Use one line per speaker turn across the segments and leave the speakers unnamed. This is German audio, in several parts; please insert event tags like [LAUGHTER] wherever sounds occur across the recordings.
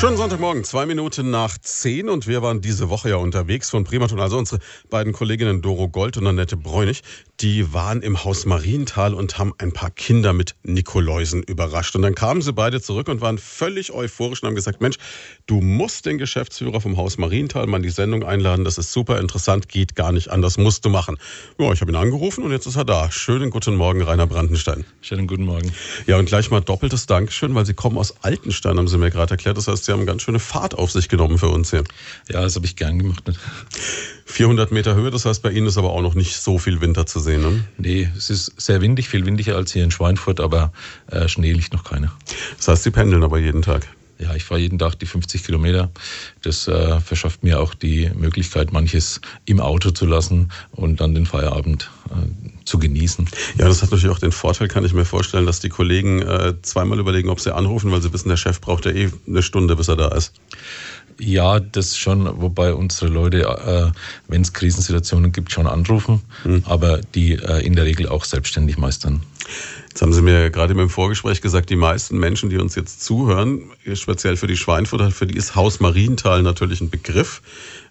Schönen Sonntagmorgen, zwei Minuten nach zehn und wir waren diese Woche ja unterwegs von Primaton, also unsere beiden Kolleginnen Doro Gold und Annette Bräunig, die waren im Haus Marienthal und haben ein paar Kinder mit Nikoläusen überrascht. Und dann kamen sie beide zurück und waren völlig euphorisch und haben gesagt, Mensch, du musst den Geschäftsführer vom Haus Marienthal mal in die Sendung einladen, das ist super interessant, geht gar nicht anders, musst du machen. Ja, ich habe ihn angerufen und jetzt ist er da. Schönen guten Morgen, Rainer Brandenstein.
Schönen guten Morgen.
Ja, und gleich mal doppeltes Dankeschön, weil Sie kommen aus Altenstein, haben Sie mir gerade erklärt. Das heißt, Sie haben ganz schöne Fahrt auf sich genommen für uns hier.
Ja, das habe ich gern gemacht.
400 Meter Höhe, das heißt, bei Ihnen ist aber auch noch nicht so viel Winter zu sehen, ne?
Nee, es ist sehr windig, viel windiger als hier in Schweinfurt, aber äh, Schnee liegt noch keiner.
Das heißt, Sie pendeln aber jeden Tag?
Ja, ich fahre jeden Tag die 50 Kilometer. Das äh, verschafft mir auch die Möglichkeit, manches im Auto zu lassen und dann den Feierabend äh, zu genießen.
Ja, das hat natürlich auch den Vorteil, kann ich mir vorstellen, dass die Kollegen äh, zweimal überlegen, ob sie anrufen, weil sie wissen, der Chef braucht ja eh eine Stunde, bis er da ist.
Ja, das schon, wobei unsere Leute, äh, wenn es Krisensituationen gibt, schon anrufen, mhm. aber die äh, in der Regel auch selbstständig meistern.
Jetzt haben Sie mir gerade im Vorgespräch gesagt, die meisten Menschen, die uns jetzt zuhören, speziell für die Schweinfurter, für die ist Haus Marienthal natürlich ein Begriff,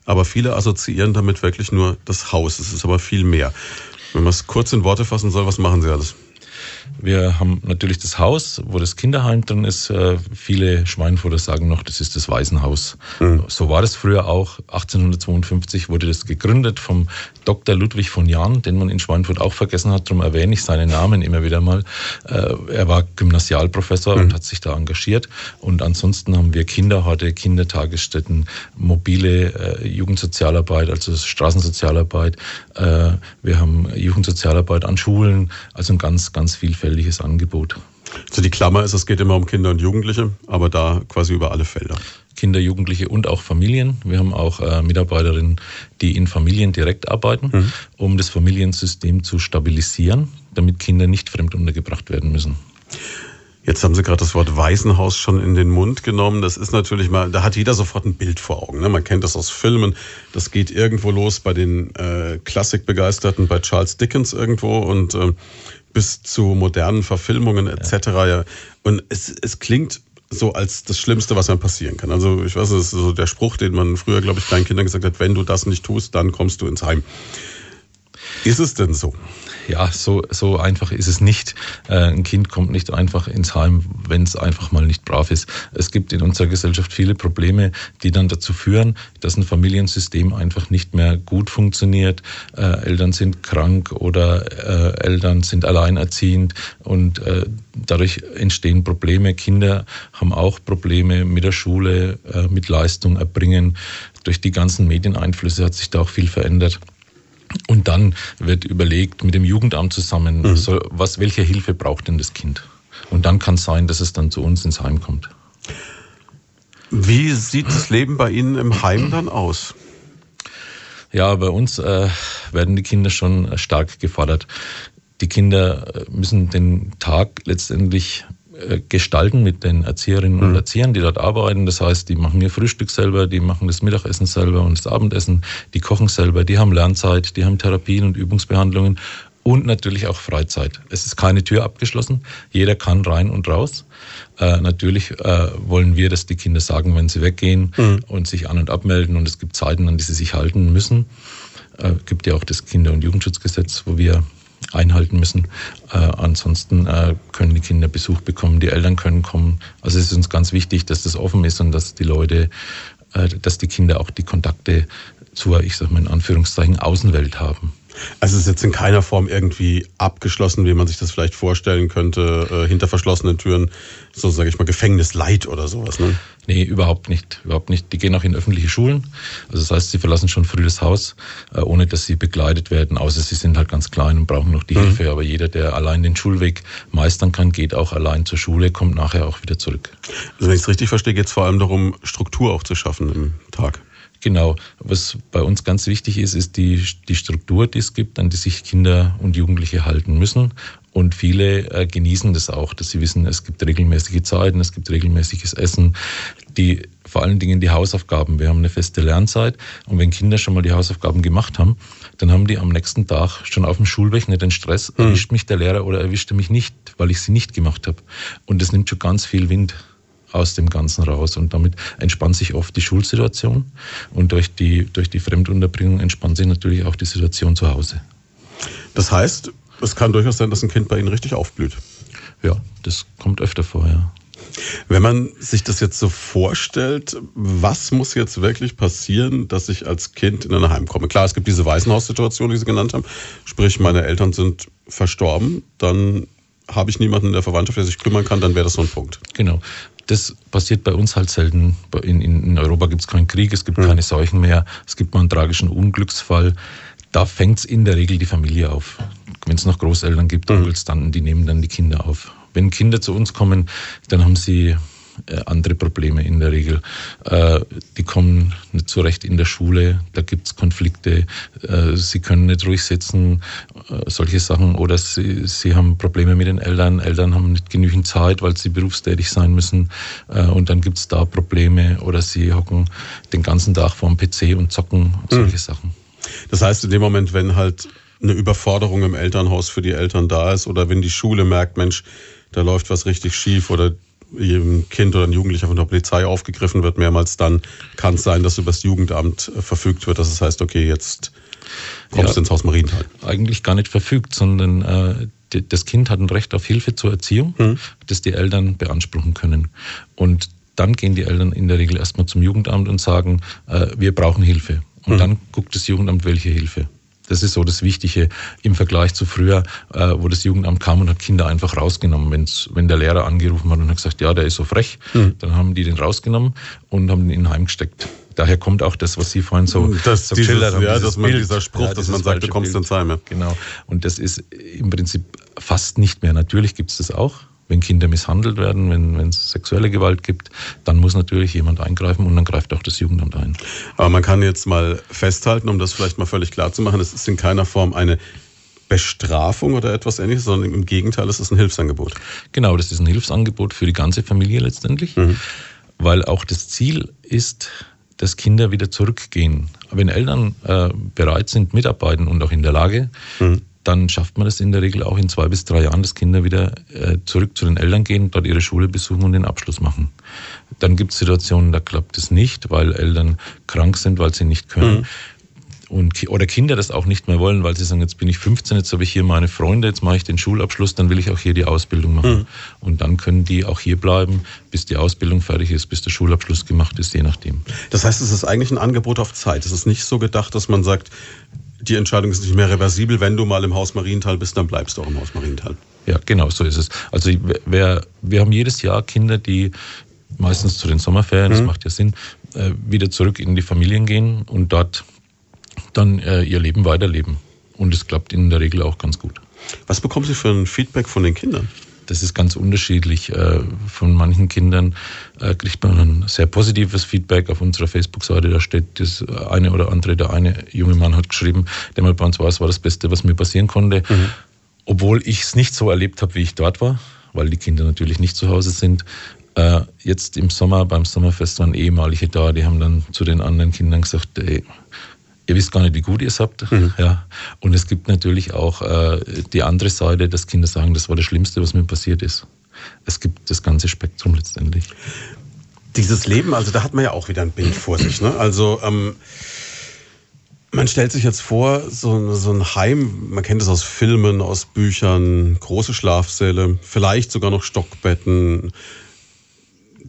aber viele assoziieren damit wirklich nur das Haus. Es ist aber viel mehr. Wenn man es kurz in Worte fassen soll, was machen Sie alles?
Wir haben natürlich das Haus, wo das Kinderheim drin ist. Äh, viele Schweinfurter sagen noch, das ist das Waisenhaus. Mhm. So war das früher auch. 1852 wurde das gegründet vom Dr. Ludwig von Jahn, den man in Schweinfurt auch vergessen hat. Darum erwähne ich seinen Namen immer wieder mal. Äh, er war Gymnasialprofessor mhm. und hat sich da engagiert. Und ansonsten haben wir Kinderhorte, Kindertagesstätten, mobile äh, Jugendsozialarbeit, also Straßensozialarbeit. Wir haben Jugendsozialarbeit an Schulen, also ein ganz, ganz vielfältiges Angebot.
Also die Klammer ist, es geht immer um Kinder und Jugendliche, aber da quasi über alle Felder.
Kinder, Jugendliche und auch Familien. Wir haben auch äh, Mitarbeiterinnen, die in Familien direkt arbeiten, mhm. um das Familiensystem zu stabilisieren, damit Kinder nicht fremd untergebracht werden müssen.
Jetzt haben Sie gerade das Wort Waisenhaus schon in den Mund genommen. Das ist natürlich mal, da hat jeder sofort ein Bild vor Augen. Ne? Man kennt das aus Filmen. Das geht irgendwo los bei den äh, Klassikbegeisterten, bei Charles Dickens irgendwo und äh, bis zu modernen Verfilmungen etc. Ja. Und es, es klingt so als das Schlimmste, was einem passieren kann. Also ich weiß, das ist so der Spruch, den man früher, glaube ich, kleinen Kindern gesagt hat, wenn du das nicht tust, dann kommst du ins Heim. Ist es denn so?
ja, so, so einfach ist es nicht. Äh, ein Kind kommt nicht einfach ins Heim, wenn es einfach mal nicht brav ist. Es gibt in unserer Gesellschaft viele Probleme, die dann dazu führen, dass ein Familiensystem einfach nicht mehr gut funktioniert. Äh, Eltern sind krank oder äh, Eltern sind alleinerziehend und äh, dadurch entstehen Probleme. Kinder haben auch Probleme mit der Schule, äh, mit Leistung erbringen. Durch die ganzen Medieneinflüsse hat sich da auch viel verändert. Und dann wird überlegt mit dem Jugendamt zusammen, mhm. so, was, welche Hilfe braucht denn das Kind? Und dann kann es sein, dass es dann zu uns ins Heim kommt.
Wie sieht das Leben bei Ihnen im Heim dann aus?
Ja, bei uns äh, werden die Kinder schon stark gefordert. Die Kinder äh, müssen den Tag letztendlich gestalten mit den Erzieherinnen und mhm. Erziehern, die dort arbeiten. Das heißt, die machen ihr Frühstück selber, die machen das Mittagessen selber und das Abendessen, die kochen selber, die haben Lernzeit, die haben Therapien und Übungsbehandlungen und natürlich auch Freizeit. Es ist keine Tür abgeschlossen, jeder kann rein und raus. Äh, natürlich äh, wollen wir, dass die Kinder sagen, wenn sie weggehen mhm. und sich an- und abmelden und es gibt Zeiten, an die sie sich halten müssen. Äh, gibt ja auch das Kinder- und Jugendschutzgesetz, wo wir einhalten müssen. Äh, ansonsten äh, können die Kinder Besuch bekommen, die Eltern können kommen. Also es ist uns ganz wichtig, dass das offen ist und dass die Leute, äh, dass die Kinder auch die Kontakte zur, ich sag mal in Anführungszeichen, Außenwelt haben.
Also es ist jetzt in keiner Form irgendwie abgeschlossen, wie man sich das vielleicht vorstellen könnte, äh, hinter verschlossenen Türen, so sage ich mal, Gefängnislight oder sowas. Ne?
Nee, überhaupt nicht. Überhaupt nicht. Die gehen auch in öffentliche Schulen. Also das heißt, sie verlassen schon früh das Haus, äh, ohne dass sie begleitet werden, außer sie sind halt ganz klein und brauchen noch die mhm. Hilfe. Aber jeder, der allein den Schulweg meistern kann, geht auch allein zur Schule, kommt nachher auch wieder zurück.
Also wenn ich es richtig verstehe, geht es vor allem darum, Struktur auch zu schaffen im Tag.
Genau. Was bei uns ganz wichtig ist, ist die, die Struktur, die es gibt, an die sich Kinder und Jugendliche halten müssen. Und viele äh, genießen das auch, dass sie wissen, es gibt regelmäßige Zeiten, es gibt regelmäßiges Essen. Die vor allen Dingen die Hausaufgaben. Wir haben eine feste Lernzeit und wenn Kinder schon mal die Hausaufgaben gemacht haben, dann haben die am nächsten Tag schon auf dem Schulweg nicht den Stress, mhm. erwischt mich der Lehrer oder erwischt er mich nicht, weil ich sie nicht gemacht habe. Und das nimmt schon ganz viel Wind aus dem Ganzen raus. Und damit entspannt sich oft die Schulsituation und durch die, durch die Fremdunterbringung entspannt sich natürlich auch die Situation zu Hause.
Das heißt, es kann durchaus sein, dass ein Kind bei Ihnen richtig aufblüht.
Ja, das kommt öfter vor, ja.
Wenn man sich das jetzt so vorstellt, was muss jetzt wirklich passieren, dass ich als Kind in ein Heim komme? Klar, es gibt diese Waisenhaussituation, die Sie genannt haben. Sprich, meine Eltern sind verstorben, dann habe ich niemanden in der Verwandtschaft, der sich kümmern kann, dann wäre das so ein Punkt.
Genau. Das passiert bei uns halt selten. In, in Europa gibt es keinen Krieg, es gibt mhm. keine Seuchen mehr, es gibt mal einen tragischen Unglücksfall. Da fängt es in der Regel die Familie auf. Wenn es noch Großeltern gibt, mhm. Onkels, dann, die nehmen dann die Kinder auf. Wenn Kinder zu uns kommen, dann haben sie äh, andere Probleme in der Regel. Äh, die kommen nicht zurecht in der Schule, da gibt es Konflikte, äh, sie können nicht ruhig sitzen, solche Sachen. Oder sie, sie haben Probleme mit den Eltern, Eltern haben nicht genügend Zeit, weil sie berufstätig sein müssen und dann gibt es da Probleme. Oder sie hocken den ganzen Tag vor dem PC und zocken, solche mhm. Sachen.
Das heißt, in dem Moment, wenn halt eine Überforderung im Elternhaus für die Eltern da ist oder wenn die Schule merkt, Mensch, da läuft was richtig schief oder ein Kind oder ein Jugendlicher von der Polizei aufgegriffen wird, mehrmals dann kann es sein, dass über das Jugendamt äh, verfügt wird, dass es heißt, okay, jetzt kommst du ins Haus Marienthal.
Eigentlich gar nicht verfügt, sondern äh, das Kind hat ein Recht auf Hilfe zur Erziehung, mhm. das die Eltern beanspruchen können. Und dann gehen die Eltern in der Regel erstmal zum Jugendamt und sagen, äh, wir brauchen Hilfe. Und mhm. dann guckt das Jugendamt, welche Hilfe. Das ist so das Wichtige im Vergleich zu früher, äh, wo das Jugendamt kam und hat Kinder einfach rausgenommen. Wenn's, wenn der Lehrer angerufen hat und hat gesagt, ja, der ist so frech, mhm. dann haben die den rausgenommen und haben ihn in den Heim gesteckt. Daher kommt auch das, was Sie vorhin so,
das, so dieses, geschildert haben. Ja, man Bild, dieser Spruch, ja, dass man sagt, du kommst Bild. ins Heim. Ja.
Genau. Und das ist im Prinzip fast nicht mehr. Natürlich gibt es das auch wenn Kinder misshandelt werden, wenn, es sexuelle Gewalt gibt, dann muss natürlich jemand eingreifen und dann greift auch das Jugendamt ein.
Aber man kann jetzt mal festhalten, um das vielleicht mal völlig klar zu machen, es ist in keiner Form eine Bestrafung oder etwas ähnliches, sondern im Gegenteil, es ist ein Hilfsangebot.
Genau, das ist ein Hilfsangebot für die ganze Familie letztendlich, mhm. weil auch das Ziel ist, dass Kinder wieder zurückgehen. Wenn Eltern äh, bereit sind, mitarbeiten und auch in der Lage, mhm dann schafft man es in der Regel auch in zwei bis drei Jahren, dass Kinder wieder äh, zurück zu den Eltern gehen, dort ihre Schule besuchen und den Abschluss machen. Dann gibt es Situationen, da klappt es nicht, weil Eltern krank sind, weil sie nicht können. Mhm. Und, oder Kinder das auch nicht mehr wollen, weil sie sagen, jetzt bin ich 15, jetzt habe ich hier meine Freunde, jetzt mache ich den Schulabschluss, dann will ich auch hier die Ausbildung machen. Mhm. Und dann können die auch hier bleiben, bis die Ausbildung fertig ist, bis der Schulabschluss gemacht ist, je nachdem.
Das heißt, es ist eigentlich ein Angebot auf Zeit. Es ist nicht so gedacht, dass man sagt, die Entscheidung ist nicht mehr reversibel. Wenn du mal im Haus Marienthal bist, dann bleibst du auch im Haus Marienthal.
Ja, genau, so ist es. Also wer, wir haben jedes Jahr Kinder, die meistens zu den Sommerferien, mhm. das macht ja Sinn, äh, wieder zurück in die Familien gehen und dort dann äh, ihr Leben weiterleben. Und es klappt in der Regel auch ganz gut.
Was bekommen Sie für ein Feedback von den Kindern?
Das ist ganz unterschiedlich. Äh, von manchen Kindern äh, kriegt man ein sehr positives Feedback auf unserer Facebook-Seite. Da steht das eine oder andere, der eine junge Mann hat geschrieben, der mal bei uns war, es war das Beste, was mir passieren konnte. Mhm. Obwohl ich es nicht so erlebt habe, wie ich dort war, weil die Kinder natürlich nicht zu Hause sind. Äh, jetzt im Sommer beim Sommerfest waren ehemalige da, die haben dann zu den anderen Kindern gesagt, ey, ihr wisst gar nicht, wie gut ihr es habt. Mhm. Ja. Und es gibt natürlich auch äh, die andere Seite, dass Kinder sagen, das war das Schlimmste, was mir passiert ist. Es gibt das ganze Spektrum letztendlich.
Dieses Leben, also da hat man ja auch wieder ein Bild vor sich. Ne? Also ähm, man stellt sich jetzt vor, so, so ein Heim, man kennt es aus Filmen, aus Büchern, große Schlafsäle, vielleicht sogar noch Stockbetten,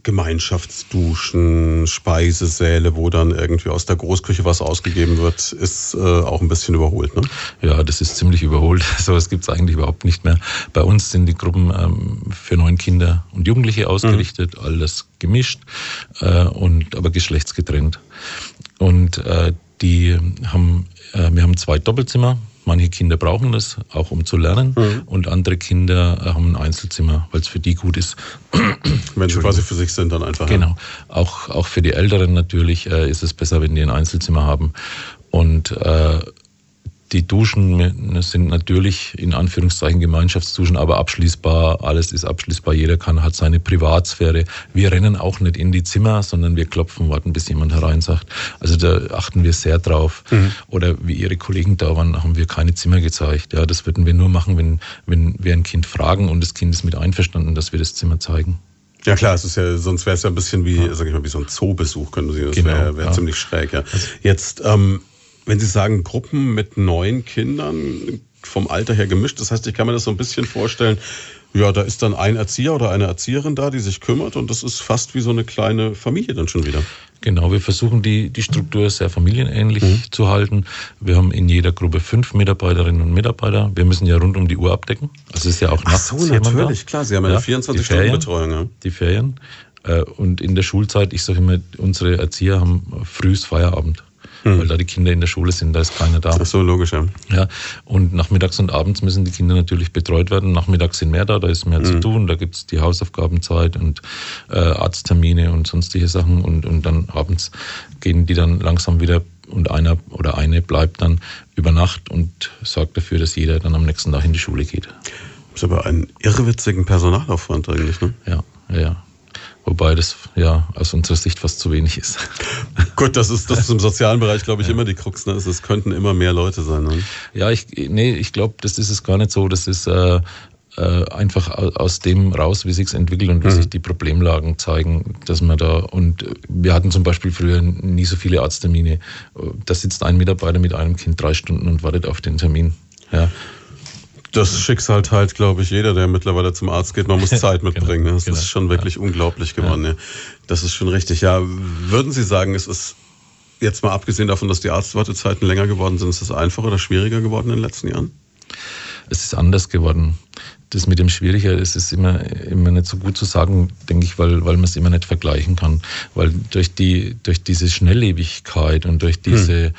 Gemeinschaftsduschen, Speisesäle, wo dann irgendwie aus der Großküche was ausgegeben wird, ist äh, auch ein bisschen überholt. Ne?
Ja, das ist ziemlich überholt. [LAUGHS] So also, gibt es eigentlich überhaupt nicht mehr. Bei uns sind die Gruppen ähm, für neun Kinder und Jugendliche ausgerichtet, mhm. alles gemischt äh, und aber geschlechtsgetrennt. Und äh, die haben, äh, wir haben zwei Doppelzimmer Manche Kinder brauchen das auch, um zu lernen. Mhm. Und andere Kinder äh, haben ein Einzelzimmer, weil es für die gut ist. [CLEARS THROAT]
Wenn sie quasi für sich sind, dann einfach.
Genau. Auch, auch für die Älteren natürlich äh, ist es besser, wenn die ein Einzelzimmer haben. Und äh, die Duschen sind natürlich in Anführungszeichen Gemeinschaftsduschen, aber abschließbar. Alles ist abschließbar. Jeder kann hat seine Privatsphäre. Wir rennen auch nicht in die Zimmer, sondern wir klopfen, warten, bis jemand herein sagt. Also da achten wir sehr drauf. Mhm. Oder wie Ihre Kollegen da waren, haben wir keine Zimmer gezeigt. Ja, das würden wir nur machen, wenn, wenn wir ein Kind fragen und das Kind ist mit einverstanden, dass wir das Zimmer zeigen.
Ja klar, es ist ja, sonst wäre es ja ein bisschen wie, ja. sag ich mal, wie so ein Zoobesuch, können Sie. Das genau, wäre wär ja. ziemlich schräg, ja. Jetzt, ähm, wenn Sie sagen, Gruppen mit neun Kindern, vom Alter her gemischt, das heißt, ich kann mir das so ein bisschen vorstellen, ja, da ist dann ein Erzieher oder eine Erzieherin da, die sich kümmert und das ist fast wie so eine kleine Familie dann schon wieder.
Genau, wir versuchen die, die Struktur sehr familienähnlich mhm. zu halten. Wir haben in jeder Gruppe fünf Mitarbeiterinnen und Mitarbeiter. Wir müssen ja rund um die Uhr abdecken. Also ist ja auch nachts
Ach so, natürlich, klar. Sie haben ja, eine 24-Stunden-Betreuung. Ja.
Die Ferien. Äh, und in der Schulzeit, ich sage immer, unsere Erzieher haben frühst Feierabend hm. weil da die Kinder in der Schule sind, da ist keiner da.
Ach so, logisch, ja.
ja. Und nachmittags und abends müssen die Kinder natürlich betreut werden. Nachmittags sind mehr da, da ist mehr hm. zu tun, da gibt's die Hausaufgabenzeit und äh, Arzttermine und sonstige Sachen und, und dann abends gehen die dann langsam wieder und einer oder eine bleibt dann über Nacht und sorgt dafür, dass jeder dann am nächsten Tag in die Schule geht.
Das ist aber ein irrwitzigen Personalaufwand eigentlich, ne?
Ja, ja. Wobei das ja aus unserer Sicht fast zu wenig ist. [LAUGHS]
Gut, das ist, das ist im sozialen Bereich, glaube ich, ja. immer die Krux. Ne? Es könnten immer mehr Leute sein. Ne?
Ja, ich, nee, ich glaube, das ist es gar nicht so. Das ist äh, äh, einfach aus dem raus, wie sich's entwickelt und wie mhm. sich die Problemlagen zeigen, dass man da und wir hatten zum Beispiel früher nie so viele Arzttermine. Da sitzt ein Mitarbeiter mit einem Kind drei Stunden und wartet auf den Termin. Ja.
Das Schicksal teilt, glaube ich, jeder, der mittlerweile zum Arzt geht. Man muss [LAUGHS] Zeit genau, mitbringen. Das genau, ist schon wirklich ja. unglaublich geworden. Ja. Das ist schon richtig. Ja, würden Sie sagen, es ist jetzt mal abgesehen davon, dass die Arztwartezeiten länger geworden sind, ist es einfacher oder schwieriger geworden in den letzten Jahren?
Es ist anders geworden das mit dem Schwieriger ist es immer, immer nicht so gut zu sagen, denke ich, weil, weil man es immer nicht vergleichen kann. Weil durch die, durch diese Schnelllebigkeit und durch diese hm.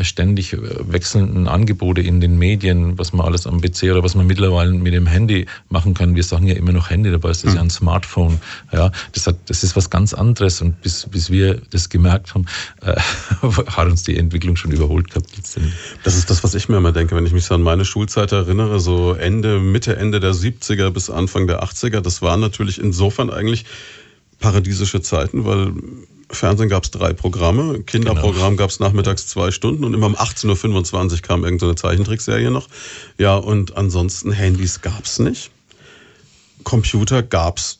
Ständig wechselnden Angebote in den Medien, was man alles am PC oder was man mittlerweile mit dem Handy machen kann, wir sagen ja immer noch Handy, dabei ist das hm. ja ein Smartphone. Ja, das hat, das ist was ganz anderes und bis, bis wir das gemerkt haben, äh, [LAUGHS] hat uns die Entwicklung schon überholt gehabt.
Das ist das, was ich mir immer denke, wenn ich mich so an meine Schulzeit erinnere, so Ende, Mitte, Ende der 70er bis Anfang der 80er. Das waren natürlich insofern eigentlich paradiesische Zeiten, weil Fernsehen gab es drei Programme, Kinderprogramm genau. gab es nachmittags zwei Stunden und immer um 18.25 Uhr kam irgendeine Zeichentrickserie noch. Ja, und ansonsten Handys gab es nicht. Computer gab es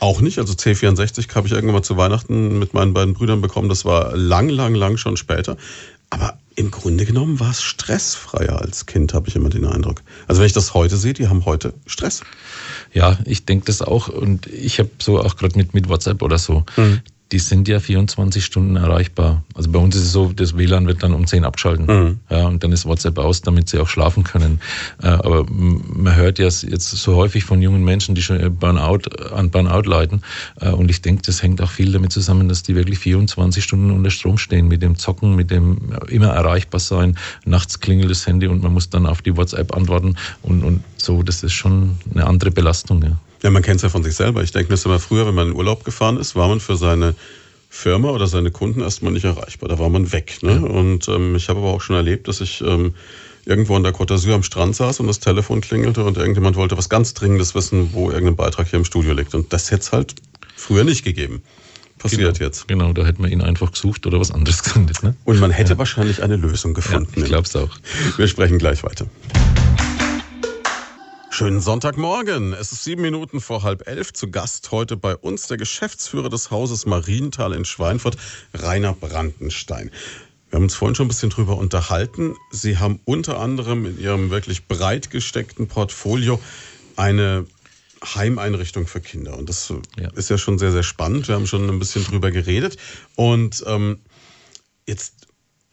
auch nicht. Also C64 habe ich irgendwann mal zu Weihnachten mit meinen beiden Brüdern bekommen. Das war lang, lang, lang schon später. Aber im Grunde genommen war es stressfreier als Kind, habe ich immer den Eindruck. Also wenn ich das heute sehe, die haben heute Stress.
Ja, ich denke das auch. Und ich habe so auch gerade mit, mit WhatsApp oder so, mhm die sind ja 24 Stunden erreichbar. Also bei uns ist es so, das WLAN wird dann um 10 abgeschalten. Mhm. Ja, und dann ist WhatsApp aus, damit sie auch schlafen können. Äh, aber man hört ja jetzt so häufig von jungen Menschen, die schon Burnout, an Burnout leiden. Äh, und ich denke, das hängt auch viel damit zusammen, dass die wirklich 24 Stunden unter Strom stehen, mit dem Zocken, mit dem immer erreichbar sein. Nachts klingelt das Handy und man muss dann auf die WhatsApp antworten. Und, und so, das ist schon eine andere Belastung. Ja.
Ja, man kennt es ja von sich selber. Ich denke mir immer früher, wenn man in Urlaub gefahren ist, war man für seine Firma oder seine Kunden erstmal nicht erreichbar. Da war man weg. Ne? Ja. Und ähm, ich habe aber auch schon erlebt, dass ich ähm, irgendwo an der Côte d'Azur am Strand saß und das Telefon klingelte und irgendjemand wollte was ganz Dringendes wissen, wo irgendein Beitrag hier im Studio liegt. Und das hätte es halt früher nicht gegeben. Passiert
genau,
jetzt.
Genau, da hätte man ihn einfach gesucht oder was anderes [LAUGHS] gefunden. Ne?
Und man hätte ja. wahrscheinlich eine Lösung gefunden.
Ja, ich glaube es auch.
Wir sprechen gleich weiter. Schönen Sonntagmorgen. Es ist sieben Minuten vor halb elf. Zu Gast heute bei uns der Geschäftsführer des Hauses Marienthal in Schweinfurt, Rainer Brandenstein. Wir haben uns vorhin schon ein bisschen drüber unterhalten. Sie haben unter anderem in Ihrem wirklich breit gesteckten Portfolio eine Heimeinrichtung für Kinder. Und das ja. ist ja schon sehr, sehr spannend. Wir haben schon ein bisschen drüber geredet. Und ähm, jetzt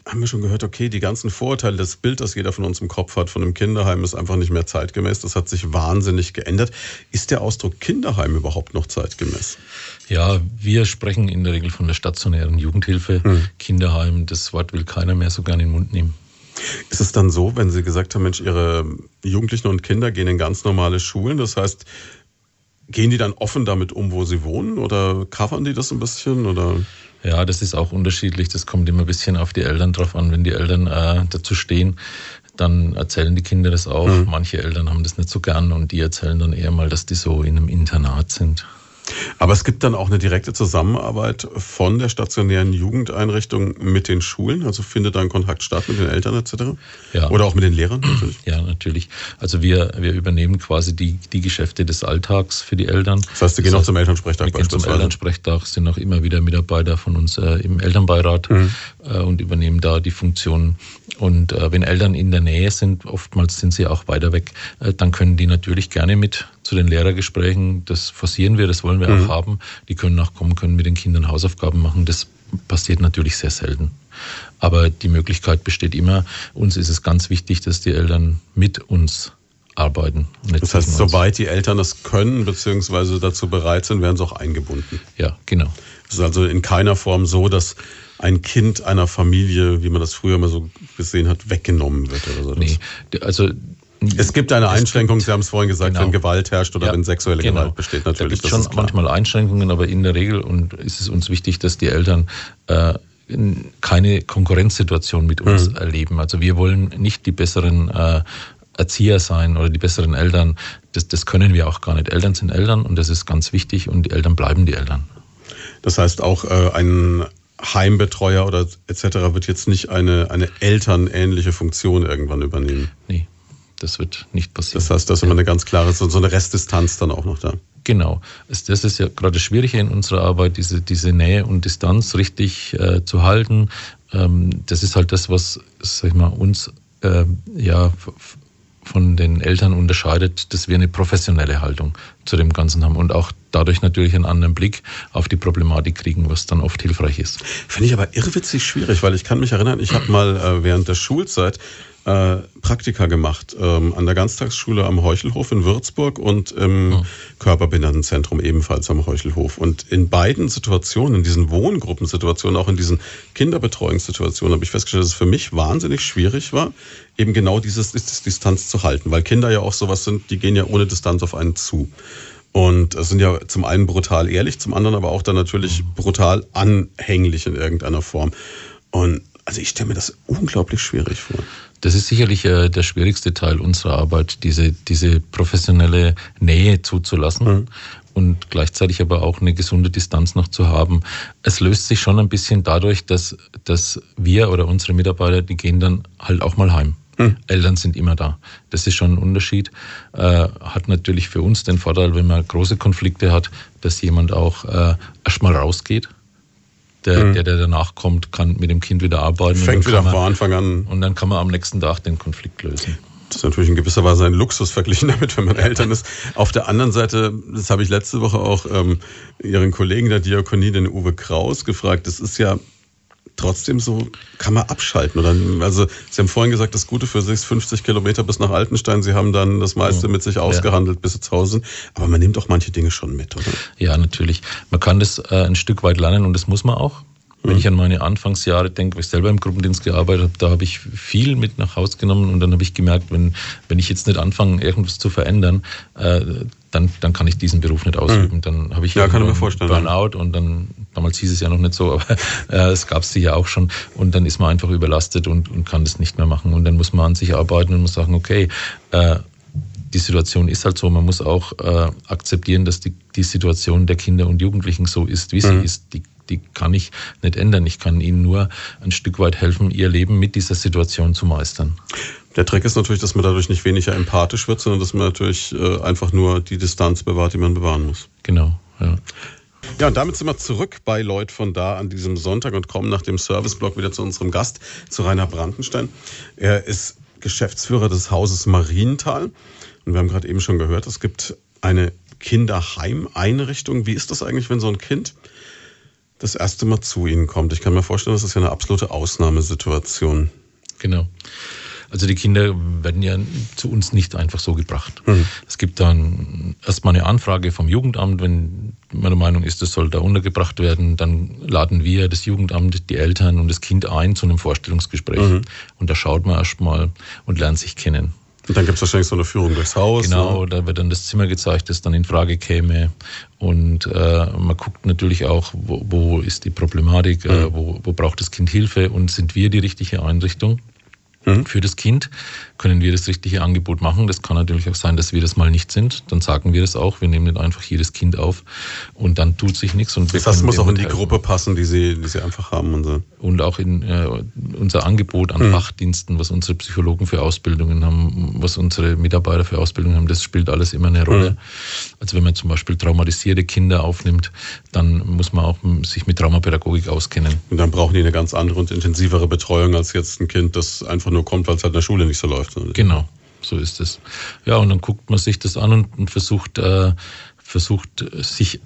haben wir schon gehört, okay, die ganzen Vorurteile, das Bild, das jeder von uns im Kopf hat von einem Kinderheim, ist einfach nicht mehr zeitgemäß. Das hat sich wahnsinnig geändert. Ist der Ausdruck Kinderheim überhaupt noch zeitgemäß?
Ja, wir sprechen in der Regel von der stationären Jugendhilfe. Hm. Kinderheim, das Wort will keiner mehr so gerne in den Mund nehmen.
Ist es dann so, wenn Sie gesagt haben, Mensch, Ihre Jugendlichen und Kinder gehen in ganz normale Schulen, das heißt, gehen die dann offen damit um, wo sie wohnen oder covern die das ein bisschen oder?
Ja, das ist auch unterschiedlich. Das kommt immer ein bisschen auf die Eltern drauf an. Wenn die Eltern äh, dazu stehen, dann erzählen die Kinder das auch. Mhm. Manche Eltern haben das nicht so gern und die erzählen dann eher mal, dass die so in einem Internat sind.
Aber es gibt dann auch eine direkte Zusammenarbeit von der stationären Jugendeinrichtung mit den Schulen. Also findet da ein Kontakt statt mit den Eltern etc. Ja. Oder auch mit den Lehrern
natürlich. Ja, natürlich. Also wir, wir übernehmen quasi die, die Geschäfte des Alltags für die Eltern.
Das heißt, Sie gehen
das
auch zum Elternsprechtag
wir gehen zum Elternsprechtag, sind auch immer wieder Mitarbeiter von uns äh, im Elternbeirat mhm. äh, und übernehmen da die Funktion. Und äh, wenn Eltern in der Nähe sind, oftmals sind sie auch weiter weg, äh, dann können die natürlich gerne mit zu den Lehrergesprächen. Das forcieren wir, das wollen wir mhm. auch haben. Die können auch kommen, können mit den Kindern Hausaufgaben machen. Das passiert natürlich sehr selten. Aber die Möglichkeit besteht immer. Uns ist es ganz wichtig, dass die Eltern mit uns arbeiten.
das heißt, sobald die Eltern das können bzw. dazu bereit sind, werden sie auch eingebunden.
Ja, genau.
Es ist also in keiner Form so, dass ein Kind einer Familie, wie man das früher mal so gesehen hat, weggenommen wird oder so.
Nee, also
es gibt eine Einschränkung, gibt, Sie haben es vorhin gesagt, genau. wenn Gewalt herrscht oder ja, wenn sexuelle genau. Gewalt besteht natürlich.
Es gibt schon manchmal Einschränkungen, aber in der Regel und ist es uns wichtig, dass die Eltern äh, keine Konkurrenzsituation mit uns mhm. erleben. Also wir wollen nicht die besseren äh, Erzieher sein oder die besseren Eltern. Das, das können wir auch gar nicht. Eltern sind Eltern und das ist ganz wichtig und die Eltern bleiben die Eltern.
Das heißt auch äh, ein Heimbetreuer oder etc. wird jetzt nicht eine, eine elternähnliche Funktion irgendwann übernehmen.
Nee. Das wird nicht passieren.
Das heißt, da ist immer eine ganz klare, so eine Restdistanz dann auch noch da.
Genau. Das ist ja gerade das Schwierige in unserer Arbeit, diese, diese Nähe und Distanz richtig äh, zu halten. Ähm, das ist halt das, was, sag ich mal, uns äh, ja von den Eltern unterscheidet, dass wir eine professionelle Haltung zu dem Ganzen haben und auch dadurch natürlich einen anderen Blick auf die Problematik kriegen, was dann oft hilfreich ist.
Finde ich aber irrwitzig schwierig, weil ich kann mich erinnern, ich habe mal äh, während der Schulzeit äh, Praktika gemacht ähm, an der Ganztagsschule am Heuchelhof in Würzburg und im oh. Körperbehindertenzentrum ebenfalls am Heuchelhof. Und in beiden Situationen, in diesen Wohngruppensituationen, auch in diesen Kinderbetreuungssituationen, habe ich festgestellt, dass es für mich wahnsinnig schwierig war, eben genau dieses, dieses Distanz zu halten, weil Kinder ja auch sowas sind, die gehen ja ohne Distanz auf einen zu. Und sind ja zum einen brutal ehrlich, zum anderen aber auch dann natürlich brutal anhänglich in irgendeiner Form. Und also ich stelle mir das unglaublich schwierig vor.
Das ist sicherlich äh, der schwierigste Teil unserer Arbeit, diese, diese professionelle Nähe zuzulassen mhm. und gleichzeitig aber auch eine gesunde Distanz noch zu haben. Es löst sich schon ein bisschen dadurch, dass, dass wir oder unsere Mitarbeiter, die gehen dann halt auch mal heim. Mhm. Eltern sind immer da. Das ist schon ein Unterschied. Äh, hat natürlich für uns den Vorteil, wenn man große Konflikte hat, dass jemand auch äh, erstmal rausgeht der, mhm. der, der danach kommt, kann mit dem Kind wieder arbeiten.
Fängt wieder
man,
von Anfang an.
Und dann kann man am nächsten Tag den Konflikt lösen.
Das ist natürlich in gewisser Weise ein Luxus verglichen [LAUGHS] damit, wenn man Eltern ist. Auf der anderen Seite, das habe ich letzte Woche auch ähm, Ihren Kollegen der Diakonie, den Uwe Kraus, gefragt. Das ist ja trotzdem so, kann man abschalten. Oder, also Sie haben vorhin gesagt, das Gute für sich ist 50 Kilometer bis nach Altenstein. Sie haben dann das meiste mit sich ausgehandelt ja. bis Sie zu Hause sind. Aber man nimmt auch manche Dinge schon mit, oder?
Ja, natürlich. Man kann das äh, ein Stück weit lernen und das muss man auch. Wenn ich an meine Anfangsjahre denke, wo ich selber im Gruppendienst gearbeitet habe, da habe ich viel mit nach Hause genommen und dann habe ich gemerkt, wenn, wenn ich jetzt nicht anfange, irgendwas zu verändern, äh, dann, dann kann ich diesen Beruf nicht ausüben. Mhm. Dann habe ich
ja, kann ich mir vorstellen,
Burnout und dann, damals hieß es ja noch nicht so, aber [LAUGHS] äh, es gab es ja auch schon und dann ist man einfach überlastet und, und kann das nicht mehr machen und dann muss man an sich arbeiten und muss sagen, okay, äh, die Situation ist halt so. Man muss auch äh, akzeptieren, dass die, die Situation der Kinder und Jugendlichen so ist, wie mhm. sie ist. Die die kann ich nicht ändern. Ich kann ihnen nur ein Stück weit helfen, ihr Leben mit dieser Situation zu meistern.
Der Trick ist natürlich, dass man dadurch nicht weniger empathisch wird, sondern dass man natürlich äh, einfach nur die Distanz bewahrt, die man bewahren muss.
Genau, ja.
Ja, und damit sind wir zurück bei Leut von da an diesem Sonntag und kommen nach dem Serviceblock wieder zu unserem Gast, zu Rainer Brandenstein. Er ist Geschäftsführer des Hauses Marienthal. Und wir haben gerade eben schon gehört, es gibt eine Kinderheimeinrichtung. Wie ist das eigentlich, wenn so ein Kind das erste Mal zu Ihnen kommt. Ich kann mir vorstellen, das ist ja eine absolute Ausnahmesituation.
Genau. Also die Kinder werden ja zu uns nicht einfach so gebracht. Mhm. Es gibt dann erstmal eine Anfrage vom Jugendamt, wenn der Meinung ist, das soll da untergebracht werden, dann laden wir das Jugendamt, die Eltern und das Kind ein zu einem Vorstellungsgespräch. Mhm. Und da schaut man erstmal und lernt sich kennen.
Und dann gibt es wahrscheinlich so eine Führung durchs Haus.
Genau, ne? da wird dann das Zimmer gezeigt, das dann in Frage käme. Und äh, man guckt natürlich auch, wo, wo ist die Problematik, äh, mhm. äh, wo, wo braucht das Kind Hilfe und sind wir die richtige Einrichtung mhm. für das Kind? Können wir das richtige Angebot machen. Das kann natürlich auch sein, dass wir das mal nicht sind. Dann sagen wir das auch. Wir nehmen nicht einfach jedes Kind auf und dann tut sich nichts. Und
das heißt, muss auch in die Gruppe passen, die sie, die sie einfach haben.
Und, so. und auch in äh, unser Angebot an mhm. Fachdiensten, was unsere Psychologen für Ausbildungen haben, was unsere Mitarbeiter für Ausbildungen haben, das spielt alles immer eine Rolle. Mhm. Also wenn man zum Beispiel traumatisierte Kinder aufnimmt, dann muss man auch sich mit Traumapädagogik auskennen.
Und dann brauchen die eine ganz andere und intensivere Betreuung als jetzt ein Kind, das einfach nur kommt, weil es halt in der Schule nicht so läuft.
Genau, so ist es. Ja, und dann guckt man sich das an und, und versucht, äh, versucht sich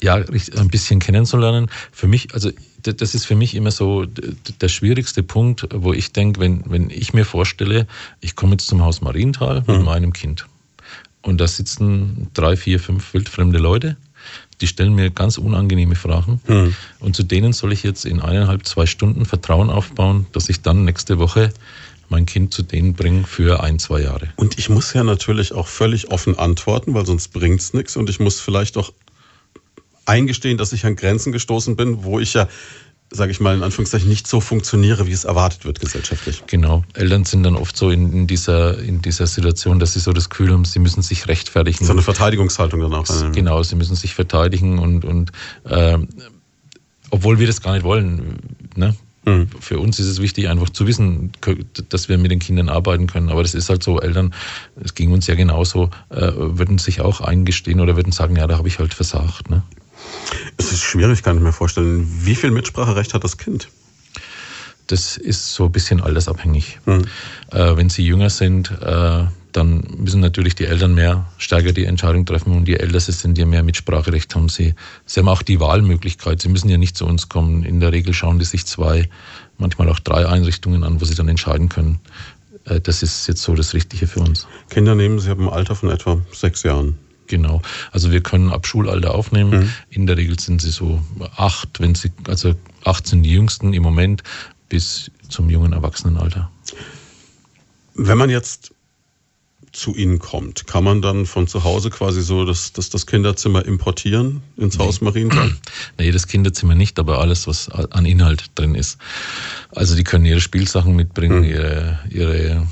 ja ein bisschen kennenzulernen. Für mich, also das ist für mich immer so der schwierigste Punkt, wo ich denke, wenn, wenn ich mir vorstelle, ich komme jetzt zum Haus Marienthal mit mhm. meinem Kind und da sitzen drei, vier, fünf wildfremde Leute, die stellen mir ganz unangenehme Fragen mhm. und zu denen soll ich jetzt in eineinhalb, zwei Stunden Vertrauen aufbauen, dass ich dann nächste Woche mein Kind zu denen bringen für ein, zwei Jahre.
Und ich muss ja natürlich auch völlig offen antworten, weil sonst bringt es nichts. Und ich muss vielleicht auch eingestehen, dass ich an Grenzen gestoßen bin, wo ich ja sage ich mal in Anführungszeichen, nicht so funktioniere, wie es erwartet wird gesellschaftlich.
Genau. Eltern sind dann oft so in, in dieser, in dieser Situation, dass sie so das Gefühl haben, sie müssen sich rechtfertigen.
So eine Verteidigungshaltung dann auch.
Genau, sie müssen sich verteidigen und, und äh, obwohl wir das gar nicht wollen. Ne? Mhm. Für uns ist es wichtig, einfach zu wissen, dass wir mit den Kindern arbeiten können. Aber das ist halt so, Eltern, es ging uns ja genauso, äh, würden sich auch eingestehen oder würden sagen, ja, da habe ich halt versagt. Ne?
Es ist schwierig, kann ich mir vorstellen. Wie viel Mitspracherecht hat das Kind?
Das ist so ein bisschen altersabhängig. Mhm. Äh, wenn sie jünger sind, äh, dann müssen natürlich die Eltern mehr stärker die Entscheidung treffen und je älter sie sind, je mehr Mitspracherecht haben sie. Sie haben auch die Wahlmöglichkeit. Sie müssen ja nicht zu uns kommen. In der Regel schauen die sich zwei, manchmal auch drei Einrichtungen an, wo sie dann entscheiden können. Äh, das ist jetzt so das Richtige für uns.
Kinder nehmen Sie ab im Alter von etwa sechs Jahren.
Genau. Also wir können ab Schulalter aufnehmen. Mhm. In der Regel sind sie so acht, wenn sie, also acht sind die jüngsten im Moment bis zum jungen Erwachsenenalter.
Wenn man jetzt zu Ihnen kommt. Kann man dann von zu Hause quasi so das, das, das Kinderzimmer importieren ins nee. Haus Marienthal? [CLEARS THROAT]
Nee, das Kinderzimmer nicht, aber alles, was an Inhalt drin ist. Also die können ihre Spielsachen mitbringen, hm. ihre, ihre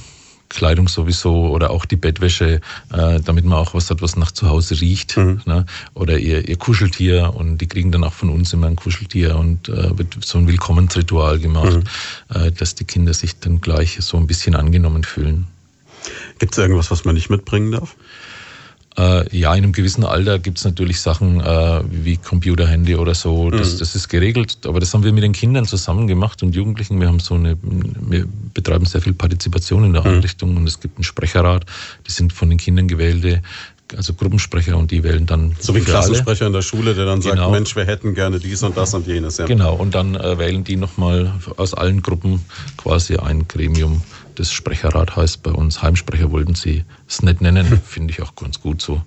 Kleidung sowieso oder auch die Bettwäsche, äh, damit man auch was hat, was nach zu Hause riecht. Mhm. Ne? Oder ihr, ihr Kuscheltier und die kriegen dann auch von uns immer ein Kuscheltier und äh, wird so ein Willkommensritual gemacht, mhm. äh, dass die Kinder sich dann gleich so ein bisschen angenommen fühlen.
Gibt es irgendwas, was man nicht mitbringen darf?
Äh, ja, in einem gewissen Alter gibt es natürlich Sachen äh, wie Computer, Handy oder so. Das, mhm. das ist geregelt. Aber das haben wir mit den Kindern zusammen gemacht und Jugendlichen. Wir haben so eine, wir betreiben sehr viel Partizipation in der mhm. Einrichtung und es gibt einen Sprecherrat. Die sind von den Kindern gewählte also Gruppensprecher und die wählen dann.
So wie Klassensprecher in der Schule, der dann sagt, genau. Mensch, wir hätten gerne dies und das und jenes.
Ja. Genau, und dann äh, wählen die nochmal aus allen Gruppen quasi ein Gremium das Sprecherrat heißt bei uns Heimsprecher, wollten sie es nicht nennen, [LAUGHS] finde ich auch ganz gut so.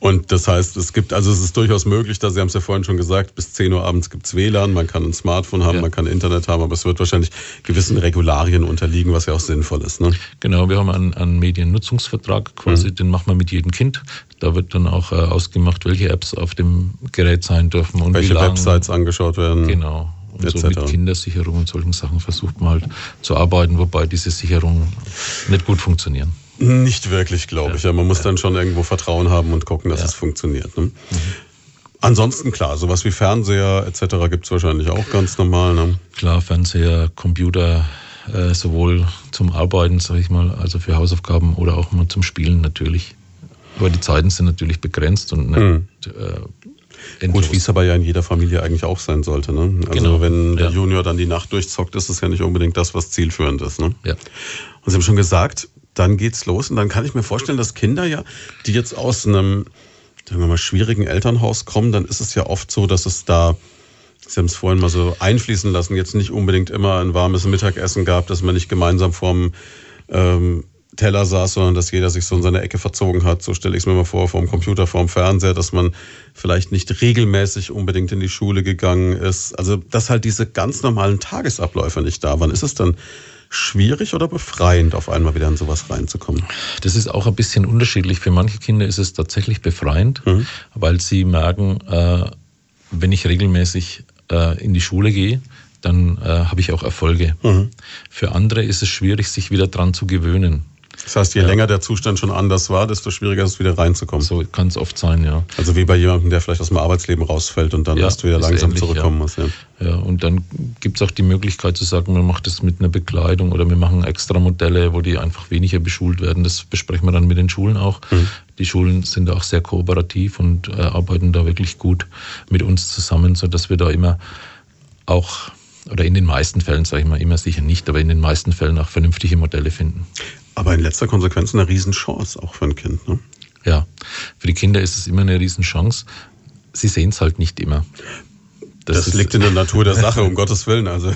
Und das heißt, es gibt, also es ist durchaus möglich, dass Sie haben es ja vorhin schon gesagt, bis 10 Uhr abends gibt es WLAN, man kann ein Smartphone haben, ja. man kann Internet haben, aber es wird wahrscheinlich gewissen Regularien unterliegen, was ja auch sinnvoll ist. Ne?
Genau, wir haben einen, einen Mediennutzungsvertrag quasi, mhm. den machen wir mit jedem Kind. Da wird dann auch äh, ausgemacht, welche Apps auf dem Gerät sein dürfen
und welche Websites angeschaut werden.
Genau und so mit Kindersicherung und solchen Sachen versucht man halt zu arbeiten, wobei diese Sicherungen nicht gut funktionieren.
Nicht wirklich, glaube ich. Ja, man muss ja. dann schon irgendwo Vertrauen haben und gucken, dass ja. es funktioniert. Ne? Mhm. Ansonsten klar, sowas wie Fernseher etc. gibt es wahrscheinlich auch ganz normal. Ne?
Klar, Fernseher, Computer, äh, sowohl zum Arbeiten, sage ich mal, also für Hausaufgaben oder auch mal zum Spielen natürlich. Aber die Zeiten sind natürlich begrenzt und nicht, mhm. äh,
Endlos. Gut, wie es aber ja in jeder Familie eigentlich auch sein sollte. Ne? Also genau. wenn der ja. Junior dann die Nacht durchzockt, ist es ja nicht unbedingt das, was zielführend ist. Ne? Ja. Und Sie haben schon gesagt, dann geht's los und dann kann ich mir vorstellen, dass Kinder ja, die jetzt aus einem sagen wir mal, schwierigen Elternhaus kommen, dann ist es ja oft so, dass es da Sie haben es vorhin mal so einfließen lassen, jetzt nicht unbedingt immer ein warmes Mittagessen gab, dass man nicht gemeinsam vorm ähm, Teller saß, sondern dass jeder sich so in seine Ecke verzogen hat. So stelle ich es mir mal vor, vorm Computer, vorm Fernseher, dass man vielleicht nicht regelmäßig unbedingt in die Schule gegangen ist. Also, dass halt diese ganz normalen Tagesabläufe nicht da waren. Ist es dann schwierig oder befreiend, auf einmal wieder in sowas reinzukommen?
Das ist auch ein bisschen unterschiedlich. Für manche Kinder ist es tatsächlich befreiend, mhm. weil sie merken, äh, wenn ich regelmäßig äh, in die Schule gehe, dann äh, habe ich auch Erfolge. Mhm. Für andere ist es schwierig, sich wieder dran zu gewöhnen.
Das heißt, je ja. länger der Zustand schon anders war, desto schwieriger ist es wieder reinzukommen.
So kann es oft sein, ja.
Also wie bei jemandem, der vielleicht aus dem Arbeitsleben rausfällt und dann ja, erst wieder langsam ähnlich, zurückkommen
ja.
muss. Ja.
ja, und dann gibt es auch die Möglichkeit zu sagen, man macht das mit einer Bekleidung oder wir machen extra Modelle, wo die einfach weniger beschult werden. Das besprechen wir dann mit den Schulen auch. Mhm. Die Schulen sind auch sehr kooperativ und äh, arbeiten da wirklich gut mit uns zusammen, sodass wir da immer auch oder in den meisten Fällen, sage ich mal, immer sicher nicht, aber in den meisten Fällen auch vernünftige Modelle finden.
Aber in letzter Konsequenz eine Riesenchance auch für ein Kind. Ne?
Ja, für die Kinder ist es immer eine Riesenchance. Sie sehen es halt nicht immer.
Das, das liegt in der Natur der Sache, um [LAUGHS] Gottes Willen. Also